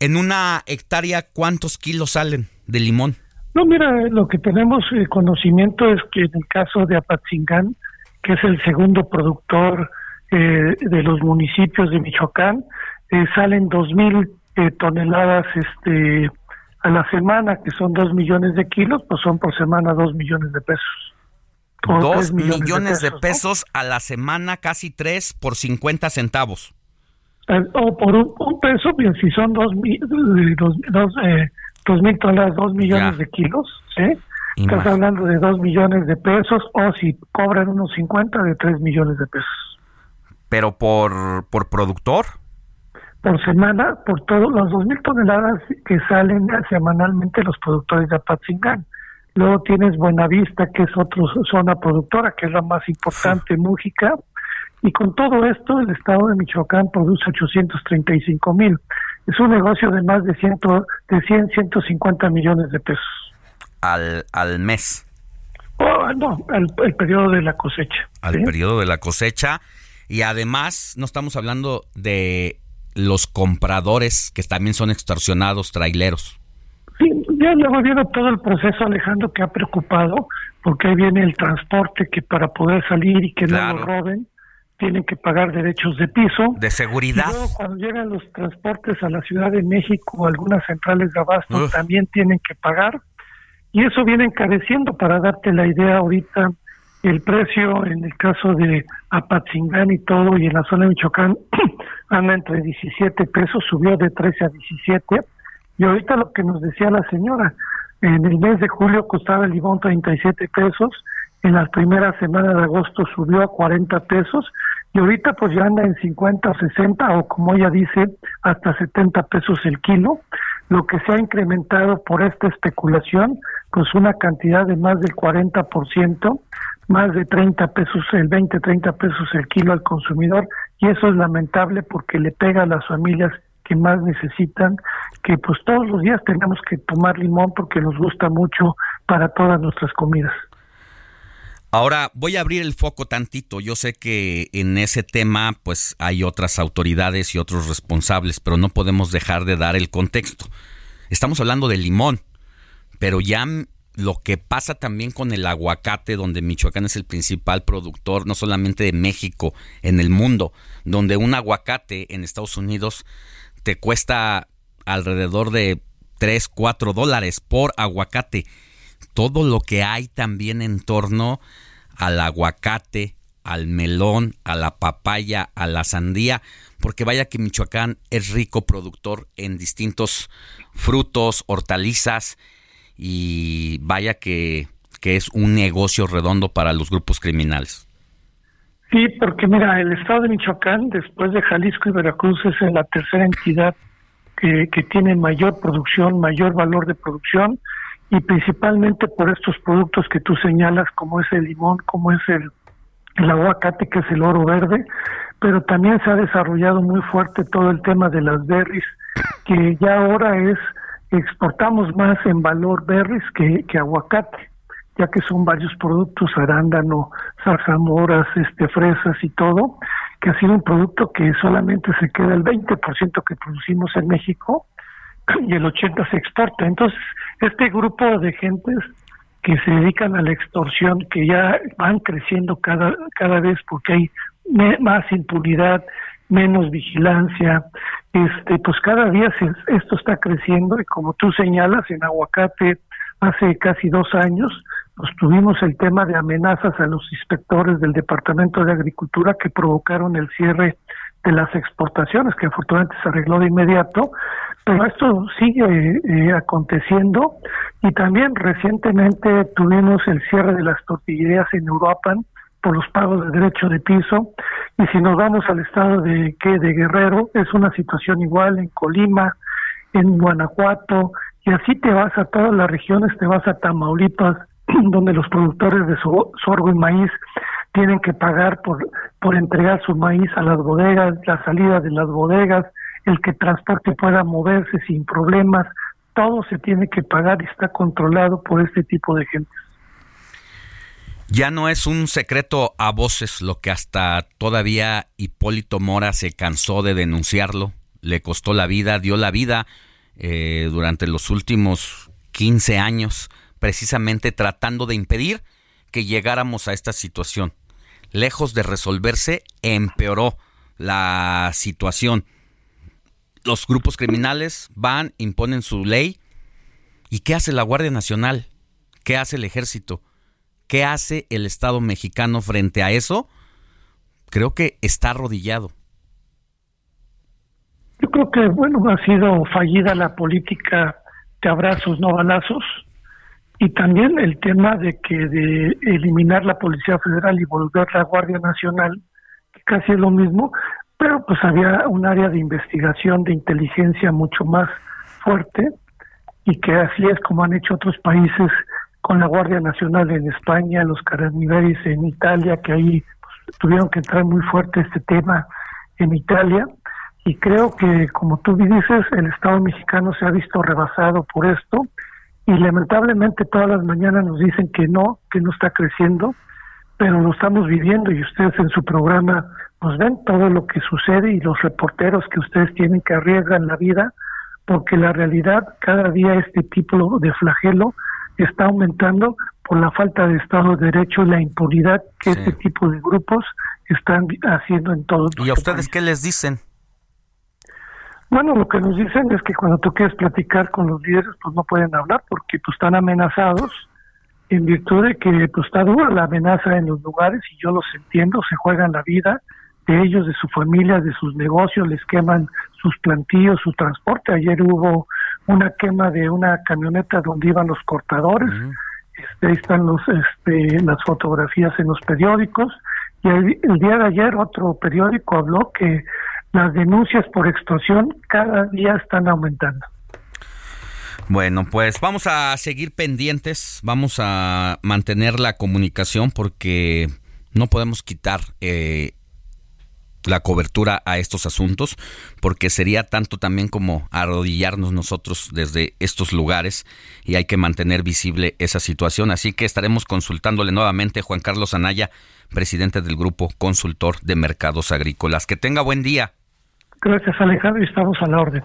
En una hectárea, ¿cuántos kilos salen de limón? No, mira, lo que tenemos eh, conocimiento es que en el caso de Apatzingán, que es el segundo productor eh, de los municipios de Michoacán, eh, salen dos mil eh, toneladas este, a la semana, que son dos millones de kilos, pues son por semana dos millones de pesos. O Dos tres millones, de, pesos a la semana, casi tres por 50 centavos. Eh, o por un, un peso, bien, si son dos, dos, dos, eh, dos mil toneladas, dos millones Ya. de kilos, ¿sí? Estás hablando de dos millones de pesos, o si cobran unos 50, de tres millones de pesos. Pero por, por productor. Por semana, por todos los dos mil toneladas que salen semanalmente los productores de Apatzingán. Luego tienes Buenavista, que es otra zona productora, que es la más importante, Mújica. Y con todo esto, el estado de Michoacán produce 835 mil. Es un negocio de más de, ciento, de 100, 150 millones de pesos. al, al mes, Oh, no, el, el periodo de la cosecha. al ¿sí? periodo de la cosecha. Y además, no estamos hablando de los compradores que también son extorsionados, traileros. Sí, ya luego viene todo el proceso, Alejandro, que ha preocupado, porque ahí viene el transporte que para poder salir y que Claro. no lo roben, tienen que pagar derechos de piso. De seguridad. Y luego cuando llegan los transportes a la Ciudad de México algunas centrales de abasto, Uf. también tienen que pagar. Y eso viene encareciendo, para darte la idea ahorita, el precio en el caso de Apatzingán y todo, y en la zona de Michoacán, anda entre 17 pesos, subió de 13 a 17. Y ahorita lo que nos decía la señora, en el mes de julio costaba el limón 37 pesos, en la primera semana de agosto subió a 40 pesos y ahorita pues ya anda en 50 o 60 o como ella dice hasta 70 pesos el kilo, lo que se ha incrementado por esta especulación pues una cantidad de más del 40%, más de 30 pesos, el 20, 30 pesos el kilo al consumidor y eso es lamentable porque le pega a las familias que más necesitan, que pues todos los días tenemos que tomar limón porque nos gusta mucho para todas nuestras comidas. Ahora voy a abrir el foco tantito. Yo sé que en ese tema pues hay otras autoridades y otros responsables, pero no podemos dejar de dar el contexto. Estamos hablando de limón, pero ya lo que pasa también con el aguacate, donde Michoacán es el principal productor, no solamente de México, en el mundo, donde un aguacate en Estados Unidos te cuesta alrededor de 3, 4 dólares por aguacate. Todo lo que hay también en torno al aguacate, al melón, a la papaya, a la sandía, porque vaya que Michoacán es rico productor en distintos frutos, hortalizas, y vaya que, que es un negocio redondo para los grupos criminales. Sí, porque mira, el estado de Michoacán, después de Jalisco y Veracruz, es la tercera entidad que, que tiene mayor producción, mayor valor de producción, y principalmente por estos productos que tú señalas, como es el limón, como es el, aguacate, que es el oro verde, pero también se ha desarrollado muy fuerte todo el tema de las berries, que ya ahora es exportamos más en valor berries que, que aguacate, ya que son varios productos, arándano, zarzamoras, este, fresas y todo, que ha sido un producto que solamente se queda el 20% que producimos en México y el 80% se exporta. Entonces, este grupo de gentes que se dedican a la extorsión, que ya van creciendo cada, cada vez porque hay más impunidad, menos vigilancia, este, pues cada día esto está creciendo y como tú señalas, en aguacate hace casi dos años, pues tuvimos el tema de amenazas a los inspectores del Departamento de Agricultura que provocaron el cierre de las exportaciones, que afortunadamente se arregló de inmediato, pero esto sigue eh, aconteciendo y también recientemente tuvimos el cierre de las tortillerías en Uruapan por los pagos de derecho de piso. Y si nos vamos al estado de que de Guerrero es una situación igual en Colima, en Guanajuato y así te vas a todas las regiones, te vas a Tamaulipas donde los productores de so- sorgo y maíz tienen que pagar por, por entregar su maíz a las bodegas, la salida de las bodegas, el que transporte pueda moverse sin problemas, todo se tiene que pagar y está controlado por este tipo de gente. Ya no es un secreto a voces lo que hasta todavía Hipólito Mora se cansó de denunciarlo, le costó la vida, dio la vida eh, durante los últimos 15 años, precisamente tratando de impedir que llegáramos a esta situación. Lejos de resolverse, empeoró la situación. Los grupos criminales van, imponen su ley. ¿Y qué hace la Guardia Nacional? ¿Qué hace el ejército? ¿Qué hace el Estado mexicano frente a eso? Creo que está arrodillado. Yo creo que, bueno, ha sido fallida la política de abrazos, no balazos, y también el tema de que de eliminar la Policía Federal y volver la Guardia Nacional, que casi es lo mismo, pero pues había un área de investigación, de inteligencia mucho más fuerte, y que así es como han hecho otros países con la Guardia Nacional en España, los Carabinieri en Italia, que ahí pues, tuvieron que entrar muy fuerte este tema en Italia. Y creo que como tú dices el Estado mexicano se ha visto rebasado por esto. Y lamentablemente todas las mañanas nos dicen que no, que no está creciendo, pero lo estamos viviendo y ustedes en su programa pues ven todo lo que sucede y los reporteros que ustedes tienen que arriesgan la vida porque la realidad cada día este tipo de flagelo está aumentando por la falta de Estado de Derecho y la impunidad que este tipo de grupos están haciendo en todo ¿Y a ustedes qué les dicen? Bueno, lo que nos dicen es que cuando tú quieres platicar con los líderes, pues no pueden hablar porque pues están amenazados en virtud de que pues está dura la amenaza en los lugares y yo los entiendo, se juegan la vida de ellos, de su familia, de sus negocios, les queman sus plantillos, su transporte. Ayer hubo una quema de una camioneta donde iban los cortadores. Este, ahí están los, este, las fotografías en los periódicos. Y el, el día de ayer otro periódico habló que las denuncias por extorsión cada día están aumentando. Bueno, pues vamos a seguir pendientes, vamos a mantener la comunicación porque no podemos quitar eh, la cobertura a estos asuntos, porque sería tanto también como arrodillarnos nosotros desde estos lugares y hay que mantener visible esa situación. Así que estaremos consultándole nuevamente Juan Carlos Anaya, presidente del Grupo Consultor de Mercados Agrícolas. Que tenga buen día. Gracias Alejandro estamos a la orden.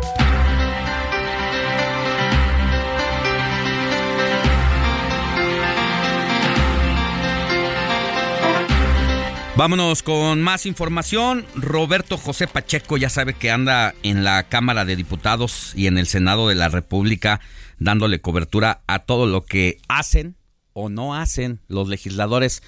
Vámonos con más información. Roberto José Pacheco ya sabe que anda en la Cámara de Diputados y en el Senado de la República dándole cobertura a todo lo que hacen o no hacen los legisladores.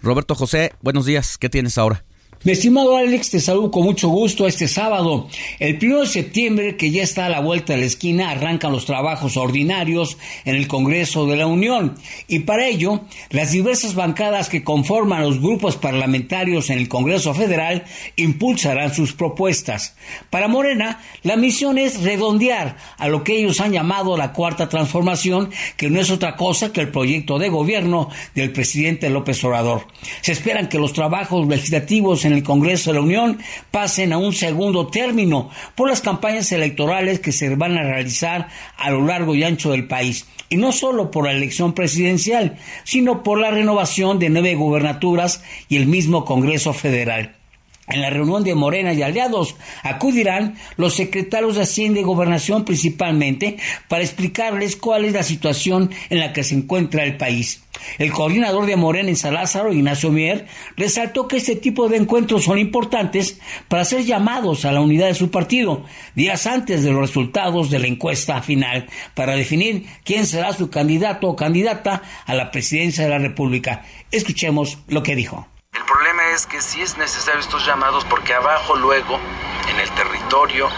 Roberto José, buenos días. ¿Qué tienes ahora? Mi estimado Alex, te saludo con mucho gusto este sábado. El 1 de septiembre, que ya está a la vuelta de la esquina, arrancan los trabajos ordinarios en el Congreso de la Unión. Y para ello, las diversas bancadas que conforman los grupos parlamentarios en el Congreso Federal impulsarán sus propuestas. Para Morena, la misión es redondear a lo que ellos han llamado la cuarta transformación, que no es otra cosa que el proyecto de gobierno del presidente López Obrador. Se esperan que los trabajos legislativos en el Congreso de la Unión pasen a un segundo término por las campañas electorales que se van a realizar a lo largo y ancho del país. Y no solo por la elección presidencial, sino por la renovación de nueve gubernaturas y el mismo Congreso Federal. En la reunión de Morena y aliados acudirán los secretarios de Hacienda y Gobernación principalmente para explicarles cuál es la situación en la que se encuentra el país. El coordinador de Morena en San Lázaro, Ignacio Mier, resaltó que este tipo de encuentros son importantes para ser llamados a la unidad de su partido días antes de los resultados de la encuesta final para definir quién será su candidato o candidata a la presidencia de la República. Escuchemos lo que dijo. El problema es que sí es necesario estos llamados porque abajo luego, en el territorio,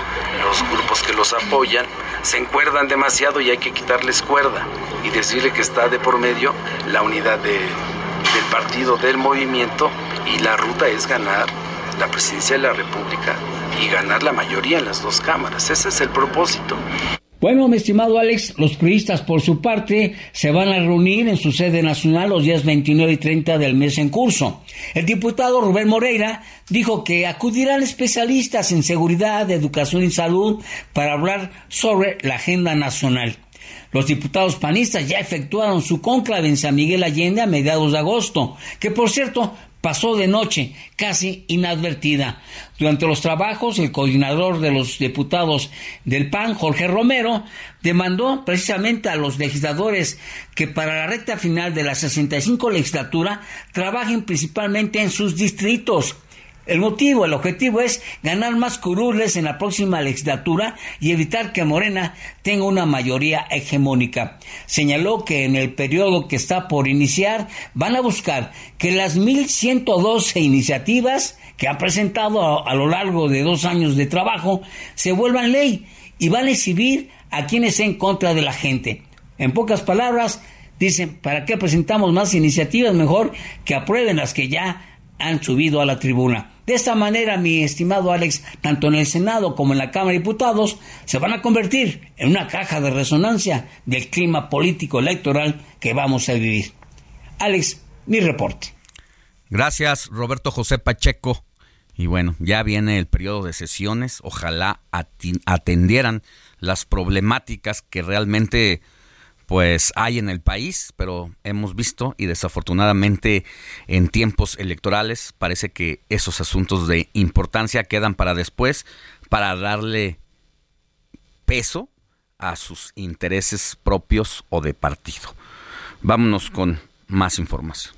los grupos que los apoyan se encuerdan demasiado y hay que quitarles cuerda y decirle que está de por medio la unidad de- del partido, del movimiento y la ruta es ganar la presidencia de la República y ganar la mayoría en las dos cámaras. Ese es el propósito. Bueno, mi estimado Alex, los periodistas por su parte se van a reunir en su sede nacional los días 29 y 30 del mes en curso. El diputado Rubén Moreira dijo que acudirán especialistas en seguridad, educación y salud para hablar sobre la agenda nacional. Los diputados panistas ya efectuaron su cónclave en San Miguel Allende a mediados de agosto, que por cierto pasó de noche, casi inadvertida. Durante los trabajos, el coordinador de los diputados del PAN, Jorge Romero, demandó precisamente a los legisladores que para la recta final de la 65 legislatura trabajen principalmente en sus distritos. El motivo, el objetivo es ganar más curules en la próxima legislatura y evitar que Morena tenga una mayoría hegemónica. Señaló que en el periodo que está por iniciar van a buscar que las 1.112 iniciativas que han presentado a, a lo largo de dos años de trabajo se vuelvan ley y van a exhibir a quienes en contra de la gente. En pocas palabras, dicen, ¿para qué presentamos más iniciativas? Mejor que aprueben las que ya han subido a la tribuna. De esta manera, mi estimado Alex, tanto en el Senado como en la Cámara de Diputados se van a convertir en una caja de resonancia del clima político electoral que vamos a vivir. Alex, mi reporte. Gracias, Roberto José Pacheco. Y bueno, ya viene el periodo de sesiones. Ojalá atendieran las problemáticas que realmente pues hay en el país, pero hemos visto y desafortunadamente en tiempos electorales parece que esos asuntos de importancia quedan para después para darle peso a sus intereses propios o de partido. Vámonos con más información.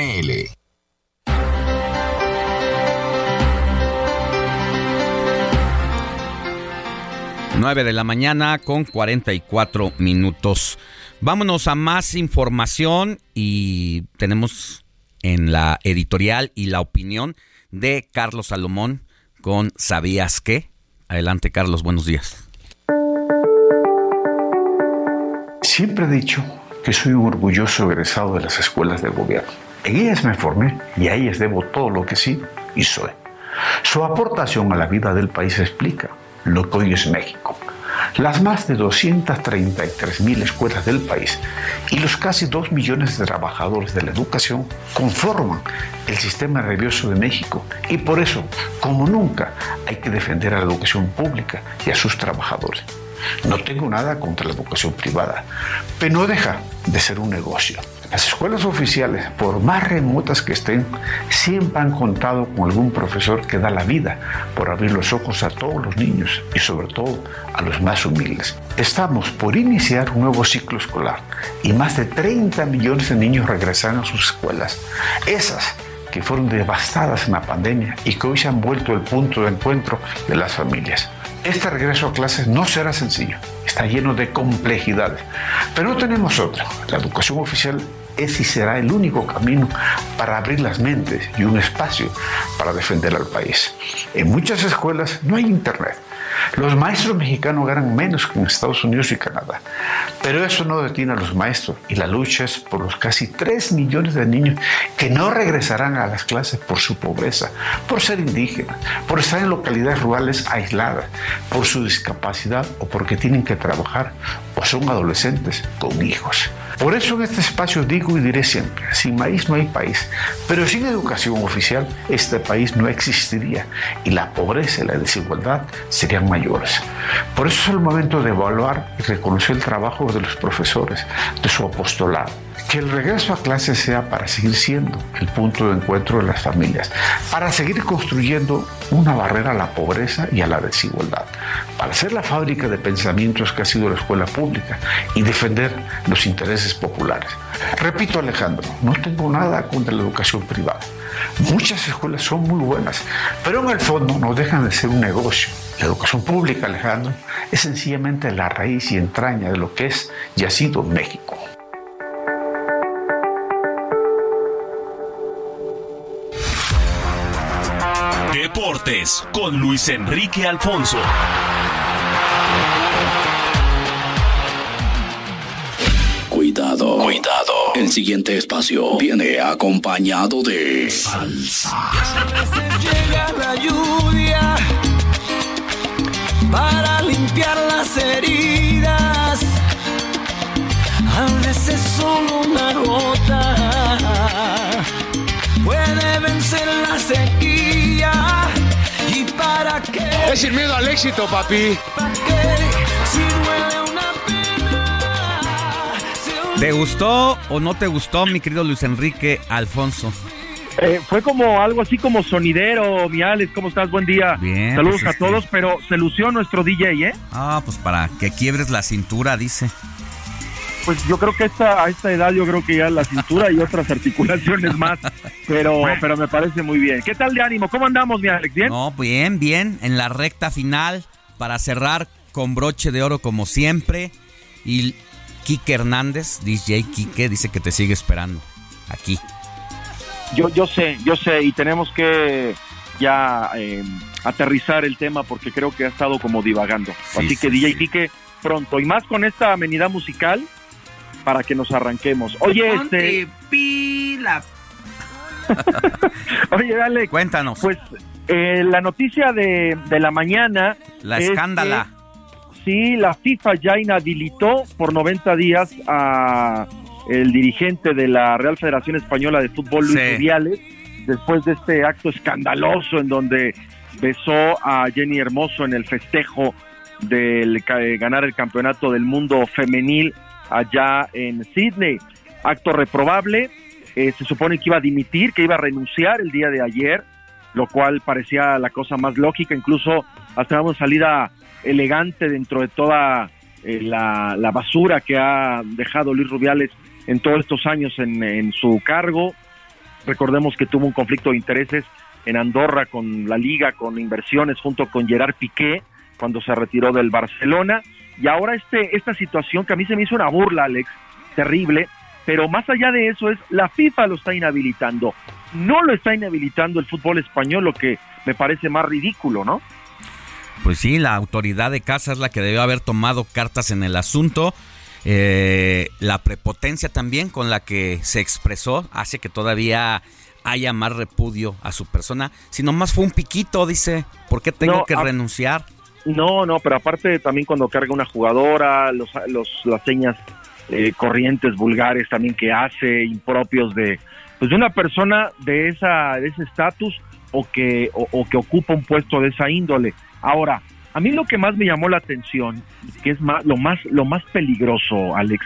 promociones.html 9 de la mañana con 44 minutos. Vámonos a más información y tenemos en la editorial y la opinión de Carlos Salomón con ¿Sabías qué? Adelante Carlos, buenos días. Siempre he dicho que soy un orgulloso egresado de las escuelas del gobierno. En ellas me formé y a ellas debo todo lo que sí y soy. Su aportación a la vida del país explica lo que hoy es México. Las más de 233 mil escuelas del país y los casi 2 millones de trabajadores de la educación conforman el sistema nervioso de México y por eso, como nunca, hay que defender a la educación pública y a sus trabajadores. No tengo nada contra la educación privada, pero no deja de ser un negocio. Las escuelas oficiales, por más remotas que estén, siempre han contado con algún profesor que da la vida por abrir los ojos a todos los niños y sobre todo a los más humildes. Estamos por iniciar un nuevo ciclo escolar y más de 30 millones de niños regresan a sus escuelas. Esas que fueron devastadas en la pandemia y que hoy se han vuelto el punto de encuentro de las familias. Este regreso a clases no será sencillo, está lleno de complejidades, pero no tenemos otra. La educación oficial es y será el único camino para abrir las mentes y un espacio para defender al país. En muchas escuelas no hay internet. Los maestros mexicanos ganan menos que en Estados Unidos y Canadá, pero eso no detiene a los maestros y la lucha es por los casi 3 millones de niños que no regresarán a las clases por su pobreza, por ser indígenas, por estar en localidades rurales aisladas, por su discapacidad o porque tienen que trabajar o son adolescentes con hijos. Por eso en este espacio digo y diré siempre, sin maíz no hay país, pero sin educación oficial este país no existiría y la pobreza y la desigualdad serían mayores. Por eso es el momento de evaluar y reconocer el trabajo de los profesores, de su apostolado. Que el regreso a clase sea para seguir siendo el punto de encuentro de las familias, para seguir construyendo una barrera a la pobreza y a la desigualdad, para ser la fábrica de pensamientos que ha sido la escuela pública y defender los intereses populares. Repito Alejandro, no tengo nada contra la educación privada. Muchas escuelas son muy buenas, pero en el fondo no dejan de ser un negocio. La educación pública, Alejandro, es sencillamente la raíz y entraña de lo que es y ha sido México. Deportes con Luis Enrique Alfonso. Cuidado, cuidado. El siguiente espacio viene acompañado de salsa. Llega la lluvia para limpiar las heridas. A veces solo una gota puede vencer la sequía. ¿Y para qué? Es sin miedo al éxito, papi. ¿Te gustó o no te gustó, mi querido Luis Enrique Alfonso? Eh, fue como algo así como sonidero, mi Alex, ¿cómo estás? Buen día. Bien, Saludos pues, a este- todos, pero se lució nuestro DJ, ¿eh? Ah, pues para que quiebres la cintura, dice. Pues yo creo que esta, a esta edad yo creo que ya la cintura y otras articulaciones más, pero, pero me parece muy bien. ¿Qué tal de ánimo? ¿Cómo andamos, mi Alex? ¿Bien? No, bien, bien. En la recta final, para cerrar con broche de oro como siempre. Y Quique Hernández, DJ Quique, dice que te sigue esperando. Aquí. Yo, yo sé, yo sé, y tenemos que ya eh, aterrizar el tema porque creo que ha estado como divagando. Sí, Así que sí, DJ sí. Quique, pronto, y más con esta amenidad musical para que nos arranquemos. Oye, este... pila. Oye, dale. Cuéntanos. Pues eh, la noticia de, de la mañana. La es escándala. que, sí, la FIFA ya inhabilitó por 90 días a el dirigente de la Real Federación Española de Fútbol, Luis Sí. Después de este acto escandaloso en donde besó a Jenny Hermoso en el festejo del ganar el campeonato del mundo femenil allá en Sydney. Acto reprobable. eh, se supone que iba a dimitir, que iba a renunciar el día de ayer, lo cual parecía la cosa más lógica, incluso hasta una salida elegante dentro de toda eh, la, la basura que ha dejado Luis Rubiales en todos estos años en, en su cargo. Recordemos que tuvo un conflicto de intereses en Andorra con la liga, con inversiones junto con Gerard Piqué cuando se retiró del Barcelona. Y ahora este, esta situación que a mí se me hizo una burla, Alex, terrible, pero más allá de eso es la FIFA lo está inhabilitando. No lo está inhabilitando el fútbol español, lo que me parece más ridículo, ¿no? Pues sí, la autoridad de casa es la que debió haber tomado cartas en el asunto. Eh, la prepotencia también con la que se expresó hace que todavía haya más repudio a su persona. Si nomás fue un piquito, dice, ¿por qué tengo No, que renunciar? No, no, pero aparte también cuando carga una jugadora, los, los, las señas eh, corrientes vulgares también que hace, impropios de, pues de una persona de esa de ese estatus o que o, o que ocupa un puesto de esa índole. Ahora, A mí lo que más me llamó la atención, que es más, lo más lo más peligroso, Alex,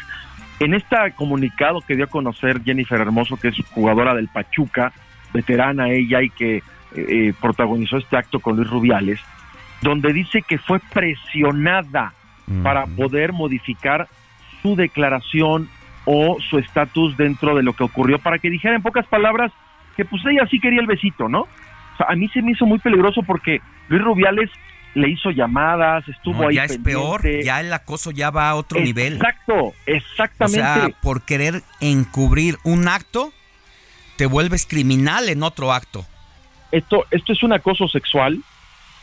en este comunicado que dio a conocer Jennifer Hermoso, que es jugadora del Pachuca, veterana ella y que eh, eh, protagonizó este acto con Luis Rubiales, donde dice que fue presionada para poder modificar su declaración o su estatus dentro de lo que ocurrió, para que dijera en pocas palabras que pues ella sí quería el besito, ¿no? O sea, a mí se me hizo muy peligroso porque Luis Rubiales le hizo llamadas, estuvo No, ahí ya es peor, ya el acoso ya va a otro nivel. Exacto, O exactamente. sea, por querer encubrir un acto, te vuelves criminal en otro acto. esto, esto es un acoso sexual,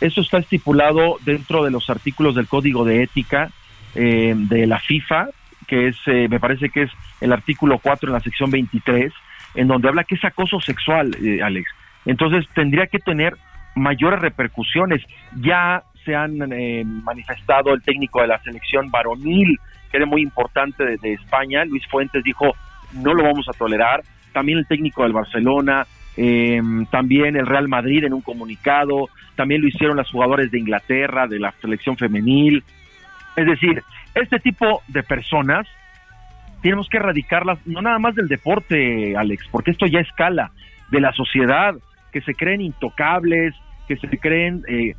eso está estipulado dentro de los artículos del Código de Ética eh, de la FIFA, que es, eh, me parece que es el artículo 4 en la sección 23, en donde habla que es acoso sexual, eh, Alex. Entonces tendría que tener mayores repercusiones. Ya se han eh, manifestado el técnico de la selección varonil, que era muy importante de, de España, Luis Fuentes, dijo, no lo vamos a tolerar. También el técnico del Barcelona, eh, también el Real Madrid en un comunicado, también lo hicieron las jugadores de Inglaterra, de la selección femenil. Es decir, este tipo de personas tenemos que erradicarlas, no nada más del deporte, Alex, porque esto ya escala, de la sociedad, que se creen intocables, que se creen eh,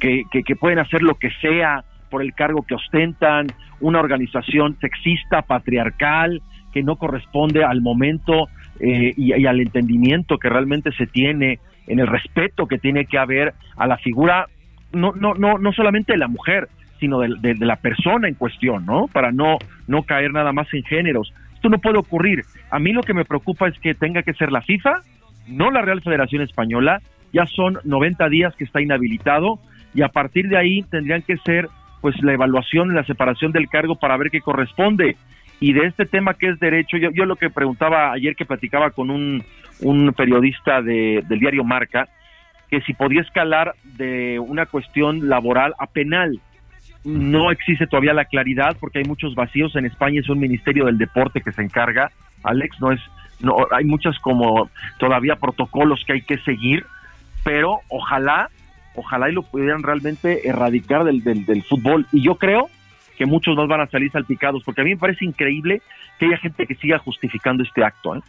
que- que pueden hacer lo que sea por el cargo que ostentan, una organización sexista, patriarcal, que no corresponde al momento eh, y, y al entendimiento que realmente se tiene, en el respeto que tiene que haber a la figura, no, no, no, no solamente de la mujer, sino de, la persona en cuestión, ¿no? Para no, no caer nada más en géneros. Esto no puede ocurrir. A mí lo que me preocupa es que tenga que ser la FIFA, no la Real Federación Española. Ya son 90 días que está inhabilitado y a partir de ahí tendrían que ser pues la evaluación, la separación del cargo para ver qué corresponde. Y de este tema que es derecho, yo, yo lo que preguntaba ayer que platicaba con un, un periodista de- del diario Marca, que si podía escalar de una cuestión laboral a penal. No existe todavía la claridad porque hay muchos vacíos. En España es un ministerio del deporte que se encarga. Alex, no es, no, hay muchos como todavía protocolos que hay que seguir, pero ojalá, ojalá y lo pudieran realmente erradicar del, del, del fútbol. Y yo creo que muchos no van a salir salpicados, porque a mí me parece increíble que haya gente que siga justificando este acto. ¿eh?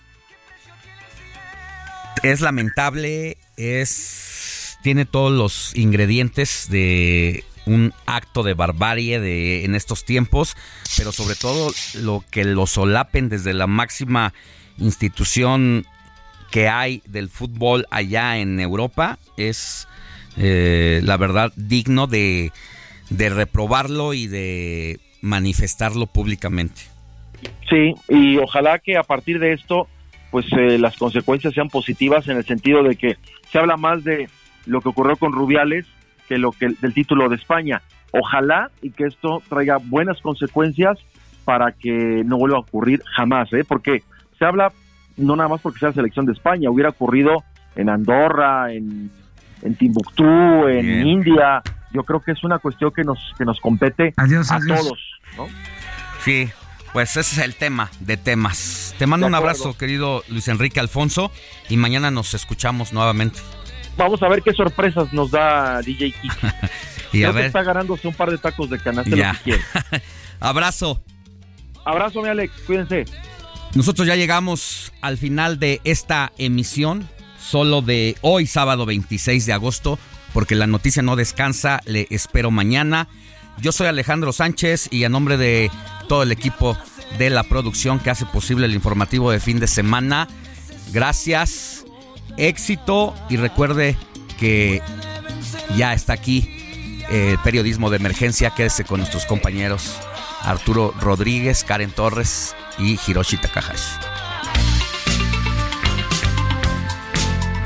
Es lamentable, es tiene todos los ingredientes de un acto de barbarie de en estos tiempos, pero sobre todo lo que lo solapen desde la máxima institución que hay del fútbol allá en Europa es eh, la verdad digno de, de reprobarlo y de manifestarlo públicamente. Sí, y ojalá que a partir de esto, pues eh, las consecuencias sean positivas en el sentido de que se habla más de lo que ocurrió con Rubiales que lo que del título de España. Ojalá y que esto traiga buenas consecuencias para que no vuelva a ocurrir jamás, ¿eh? Porque se habla no nada más porque sea la selección de España, hubiera ocurrido en Andorra, en, en Timbuktu, en Bien. India. Yo creo que es una cuestión que nos que nos compete Adiós, a adiós. todos, ¿no? Sí, pues ese es el tema de temas. Te mando un abrazo, querido Luis Enrique Alfonso, y mañana nos escuchamos nuevamente. Vamos a ver qué sorpresas nos da DJ Kiki. Y Creo a que ver, está ganándose un par de tacos de canasta Ya. lo que quiere. abrazo. Abrazo, mi Alex, cuídense. Nosotros ya llegamos al final de esta emisión, solo de hoy, sábado 26 de agosto, porque la noticia no descansa, le espero mañana. Yo soy Alejandro Sánchez y a nombre de todo el equipo de la producción que hace posible el informativo de fin de semana, gracias, éxito y recuerde que ya está aquí el periodismo de emergencia, quédese con nuestros compañeros Arturo Rodríguez, Karen Torres y Hiroshi Takahashi.